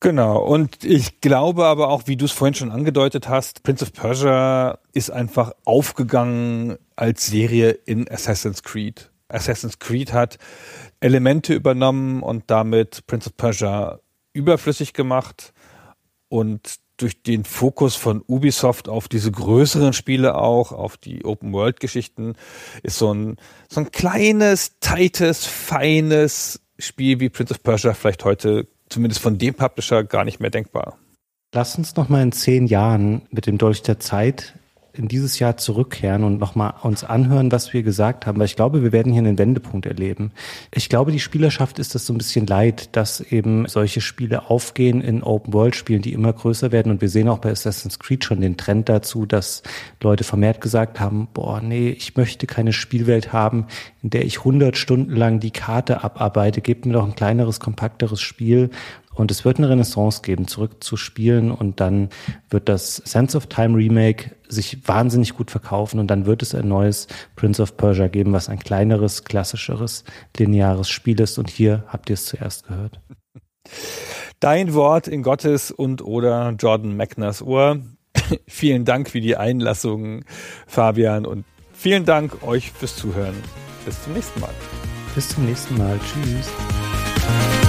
Genau, und ich glaube aber auch, wie du es vorhin schon angedeutet hast, Prince of Persia ist einfach aufgegangen als Serie in Assassin's Creed. Assassin's Creed hat Elemente übernommen und damit Prince of Persia überflüssig gemacht und durch den Fokus von Ubisoft auf diese größeren Spiele auch, auf die Open-World-Geschichten, ist so ein, so ein kleines, tightes, feines Spiel wie Prince of Persia vielleicht heute zumindest von dem Publisher gar nicht mehr denkbar. Lass uns noch mal in zehn Jahren mit dem Dolch der Zeit in dieses Jahr zurückkehren und nochmal uns anhören, was wir gesagt haben, weil ich glaube, wir werden hier einen Wendepunkt erleben. Ich glaube, die Spielerschaft ist das so ein bisschen leid, dass eben solche Spiele aufgehen in Open-World-Spielen, die immer größer werden. Und wir sehen auch bei Assassin's Creed schon den Trend dazu, dass Leute vermehrt gesagt haben, boah, nee, ich möchte keine Spielwelt haben, in der ich 100 Stunden lang die Karte abarbeite. Gebt mir doch ein kleineres, kompakteres Spiel, und es wird eine Renaissance geben, zurück zu spielen und dann wird das Sense of Time Remake sich wahnsinnig gut verkaufen und dann wird es ein neues Prince of Persia geben, was ein kleineres, klassischeres, lineares Spiel ist und hier habt ihr es zuerst gehört. Dein Wort in Gottes und oder Jordan Magners Ohr. [laughs] vielen Dank für die Einlassung, Fabian, und vielen Dank euch fürs Zuhören. Bis zum nächsten Mal. Bis zum nächsten Mal. Tschüss.